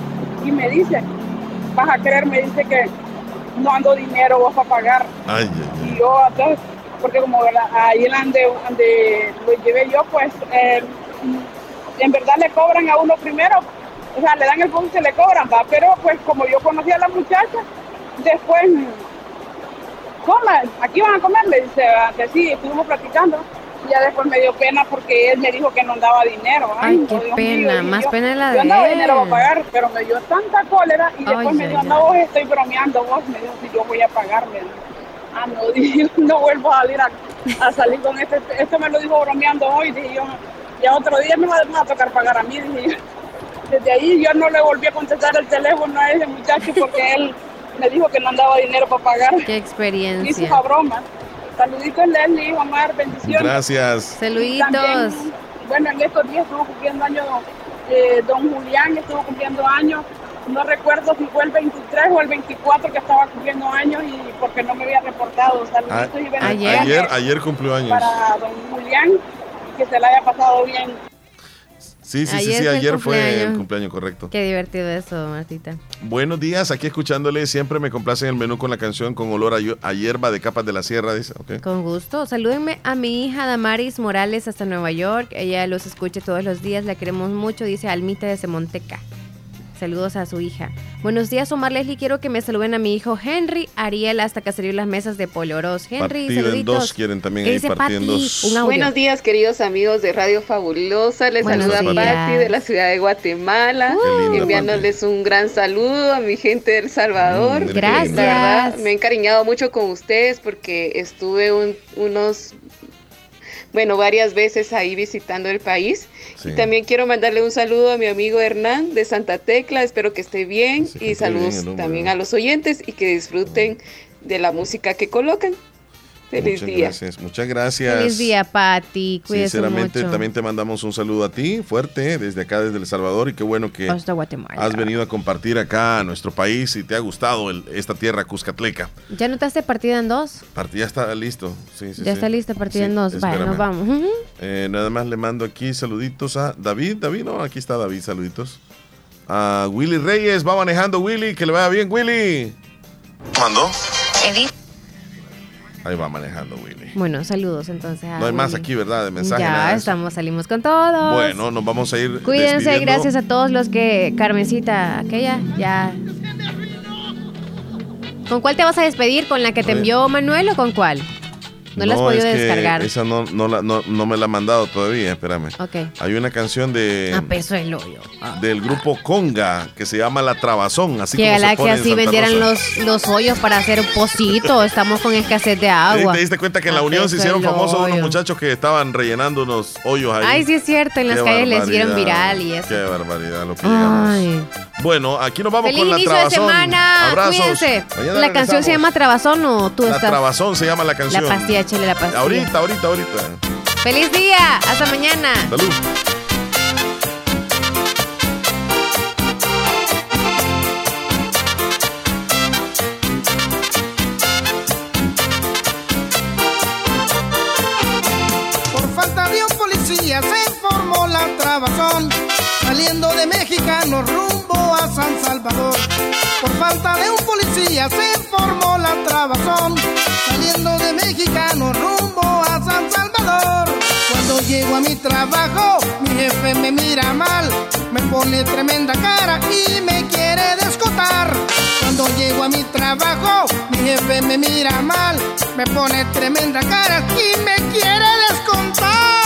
[SPEAKER 38] y me dice, vas a creer, me dice que no ando dinero vos para pagar.
[SPEAKER 2] Ay, ay,
[SPEAKER 38] Y yo, entonces, porque como la- ahí en donde, donde lo llevé yo, pues, eh, en verdad le cobran a uno primero, o sea, le dan el punto y le cobran, va, pero pues como yo conocí a la muchacha, después, coma, aquí van a comer, le dice, que sí, estuvimos platicando. Y ya después me dio pena porque él me dijo que no andaba dinero.
[SPEAKER 3] Ay,
[SPEAKER 38] no,
[SPEAKER 3] qué
[SPEAKER 38] Dios
[SPEAKER 3] pena,
[SPEAKER 38] dije
[SPEAKER 3] más
[SPEAKER 38] yo,
[SPEAKER 3] pena la
[SPEAKER 38] Yo andaba
[SPEAKER 3] de
[SPEAKER 38] dinero
[SPEAKER 3] él.
[SPEAKER 38] para pagar, pero me dio tanta cólera y después
[SPEAKER 3] Ay,
[SPEAKER 38] me
[SPEAKER 3] ay,
[SPEAKER 38] dijo,
[SPEAKER 3] ay.
[SPEAKER 38] no, vos estoy bromeando, vos, me dijo, si yo voy a pagar, dijo. Ah, no, [laughs] dije, no vuelvo a salir a, a salir con este, esto me lo dijo bromeando hoy, dije yo, ya otro día me va, me va a tocar pagar a mí, dije yo. Desde ahí yo no le volví a contestar el teléfono a ese muchacho porque él me dijo que no andaba dinero para pagar.
[SPEAKER 3] Qué
[SPEAKER 38] Hizo
[SPEAKER 3] experiencia.
[SPEAKER 38] esa broma. Saluditos Leslie, Omar, bendiciones.
[SPEAKER 2] Gracias.
[SPEAKER 3] Saluditos.
[SPEAKER 38] También, bueno, en estos días estuvo cumpliendo años eh, don Julián, estuvo cumpliendo años. No recuerdo si fue el 23 o el 24 que estaba cumpliendo años y porque no me había reportado.
[SPEAKER 2] Ah,
[SPEAKER 38] Saluditos y
[SPEAKER 2] a-
[SPEAKER 38] bendiciones
[SPEAKER 2] ayer, ayer cumplió años.
[SPEAKER 38] para don Julián, que se la haya pasado bien.
[SPEAKER 2] Sí, sí, sí,
[SPEAKER 3] Ayer
[SPEAKER 2] sí,
[SPEAKER 3] fue el
[SPEAKER 2] ayer fue el
[SPEAKER 3] cumpleaños.
[SPEAKER 2] correcto.
[SPEAKER 3] Qué divertido eso, Martita.
[SPEAKER 2] Buenos días, aquí escuchándole, siempre me complace el menú con la canción con olor a, hierba de capas de la sierra, dice.
[SPEAKER 3] Con gusto. Salúdenme a mi hija Damaris Morales hasta Nueva York. Ella los escucha todos los días. La queremos mucho, dice Almita de Semonteca. Saludos a su hija. Buenos días, Omar Leslie. Quiero que me saluden a mi hijo Henry Ariel hasta Caserío Las Mesas de Poloros. Henry,
[SPEAKER 2] Partido en dos, quieren también
[SPEAKER 3] ¿Qué
[SPEAKER 2] ahí
[SPEAKER 3] audio.
[SPEAKER 39] Buenos días, queridos amigos de Radio Fabulosa. Les
[SPEAKER 3] Buenos
[SPEAKER 39] saluda. Patti de la ciudad de Guatemala,
[SPEAKER 2] linda,
[SPEAKER 39] enviándoles un gran saludo a mi gente de El Salvador.
[SPEAKER 2] Mm,
[SPEAKER 3] Gracias.
[SPEAKER 39] La verdad, me he encariñado mucho con ustedes porque estuve un- unos, bueno, varias veces ahí visitando el país.
[SPEAKER 2] Sí.
[SPEAKER 39] Y también quiero mandarle un saludo a mi amigo Hernán de Santa Tecla. Espero que esté bien.
[SPEAKER 2] Sí,
[SPEAKER 39] y
[SPEAKER 2] bien
[SPEAKER 39] saludos también a los oyentes y que disfruten de la música que colocan. Feliz
[SPEAKER 2] Muchas
[SPEAKER 39] día.
[SPEAKER 2] gracias, muchas gracias.
[SPEAKER 3] Feliz día, Pati. Cuídese
[SPEAKER 2] Sinceramente,
[SPEAKER 3] mucho.
[SPEAKER 2] también te mandamos un saludo a ti, fuerte, desde acá, desde El Salvador, y qué bueno que
[SPEAKER 3] Hasta Guatemala.
[SPEAKER 2] has venido a compartir acá a nuestro país y te ha gustado el- esta tierra cuscatleca.
[SPEAKER 3] ¿Ya notaste partida en dos?
[SPEAKER 2] Partida está listo. Sí, sí,
[SPEAKER 3] ya
[SPEAKER 2] sí.
[SPEAKER 3] está lista partida
[SPEAKER 2] Sí,
[SPEAKER 3] en dos. Vale, nos vamos.
[SPEAKER 2] Eh, nada más le mando aquí saluditos a David. David, no, aquí está David, saluditos. A Willy Reyes, va manejando Willy, que le vaya bien, Willy.
[SPEAKER 40] ¿Cuándo?
[SPEAKER 2] Ahí va manejando Willy.
[SPEAKER 3] Bueno, saludos entonces. a
[SPEAKER 2] No hay más aquí, ¿verdad? De mensaje.
[SPEAKER 3] Ya estamos, salimos con todos.
[SPEAKER 2] Bueno, nos vamos a ir.
[SPEAKER 3] Cuídense, gracias a todos los que. Carmencita, aquella, ya. ¿Con cuál te vas a despedir? ¿Con la que te envió Manuel o con cuál? No la has podido
[SPEAKER 2] es que
[SPEAKER 3] descargar.
[SPEAKER 2] Esa no, no, la- no, no me la ha mandado todavía, espérame.
[SPEAKER 3] Ok.
[SPEAKER 2] Hay una canción de,
[SPEAKER 3] A peso el hoyo.
[SPEAKER 2] del grupo Conga que se llama La Trabazón, así
[SPEAKER 3] que ojalá que así vendieran los, los hoyos para hacer un pocito. Estamos con escasez de
[SPEAKER 2] ¿Te-
[SPEAKER 3] agua.
[SPEAKER 2] ¿Te diste cuenta que en la
[SPEAKER 3] A
[SPEAKER 2] Unión se hicieron famosos unos muchachos que estaban rellenando unos hoyos ahí?
[SPEAKER 3] Ay, sí es cierto, en las
[SPEAKER 2] Qué
[SPEAKER 3] calles les dieron viral y eso.
[SPEAKER 2] Qué barbaridad lo que llegamos.
[SPEAKER 3] Ay.
[SPEAKER 2] Bueno, aquí nos vamos
[SPEAKER 3] Feliz
[SPEAKER 2] con la
[SPEAKER 3] inicio de
[SPEAKER 2] Trabazón.
[SPEAKER 3] semana.
[SPEAKER 2] Abrazos.
[SPEAKER 3] Cuídense.
[SPEAKER 2] Mañana
[SPEAKER 3] ¿La canción se llama Trabazón o tú
[SPEAKER 2] La
[SPEAKER 3] estás?
[SPEAKER 2] Trabazón se llama la canción.
[SPEAKER 3] La pastilla, chile, la pastilla.
[SPEAKER 2] Ahorita, ahorita, ahorita.
[SPEAKER 3] Feliz día. Hasta mañana.
[SPEAKER 2] Salud.
[SPEAKER 41] Por falta de un policía se formó la trabazón, saliendo de mexicano rumbo a San Salvador. Por falta de un policía se formó la trabazón, mexicano rumbo a San Salvador. Cuando llego a mi trabajo, mi jefe me mira mal, me pone tremenda cara y me quiere descotar. Cuando llego a mi trabajo, mi jefe me mira mal, me pone tremenda cara y me quiere descontar.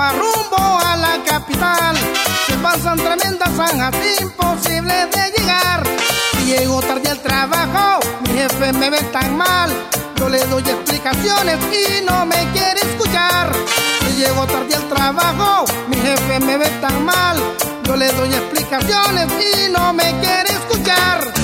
[SPEAKER 41] Popa rumbo a la capital. Se pasan tremendas zanjas imposible de llegar. Si llego tarde al trabajo, mi jefe me ve tan mal. Yo le doy explicaciones y no me quiere escuchar. Si llego tarde al trabajo, mi jefe me ve tan mal. Yo le doy explicaciones y no me quiere escuchar.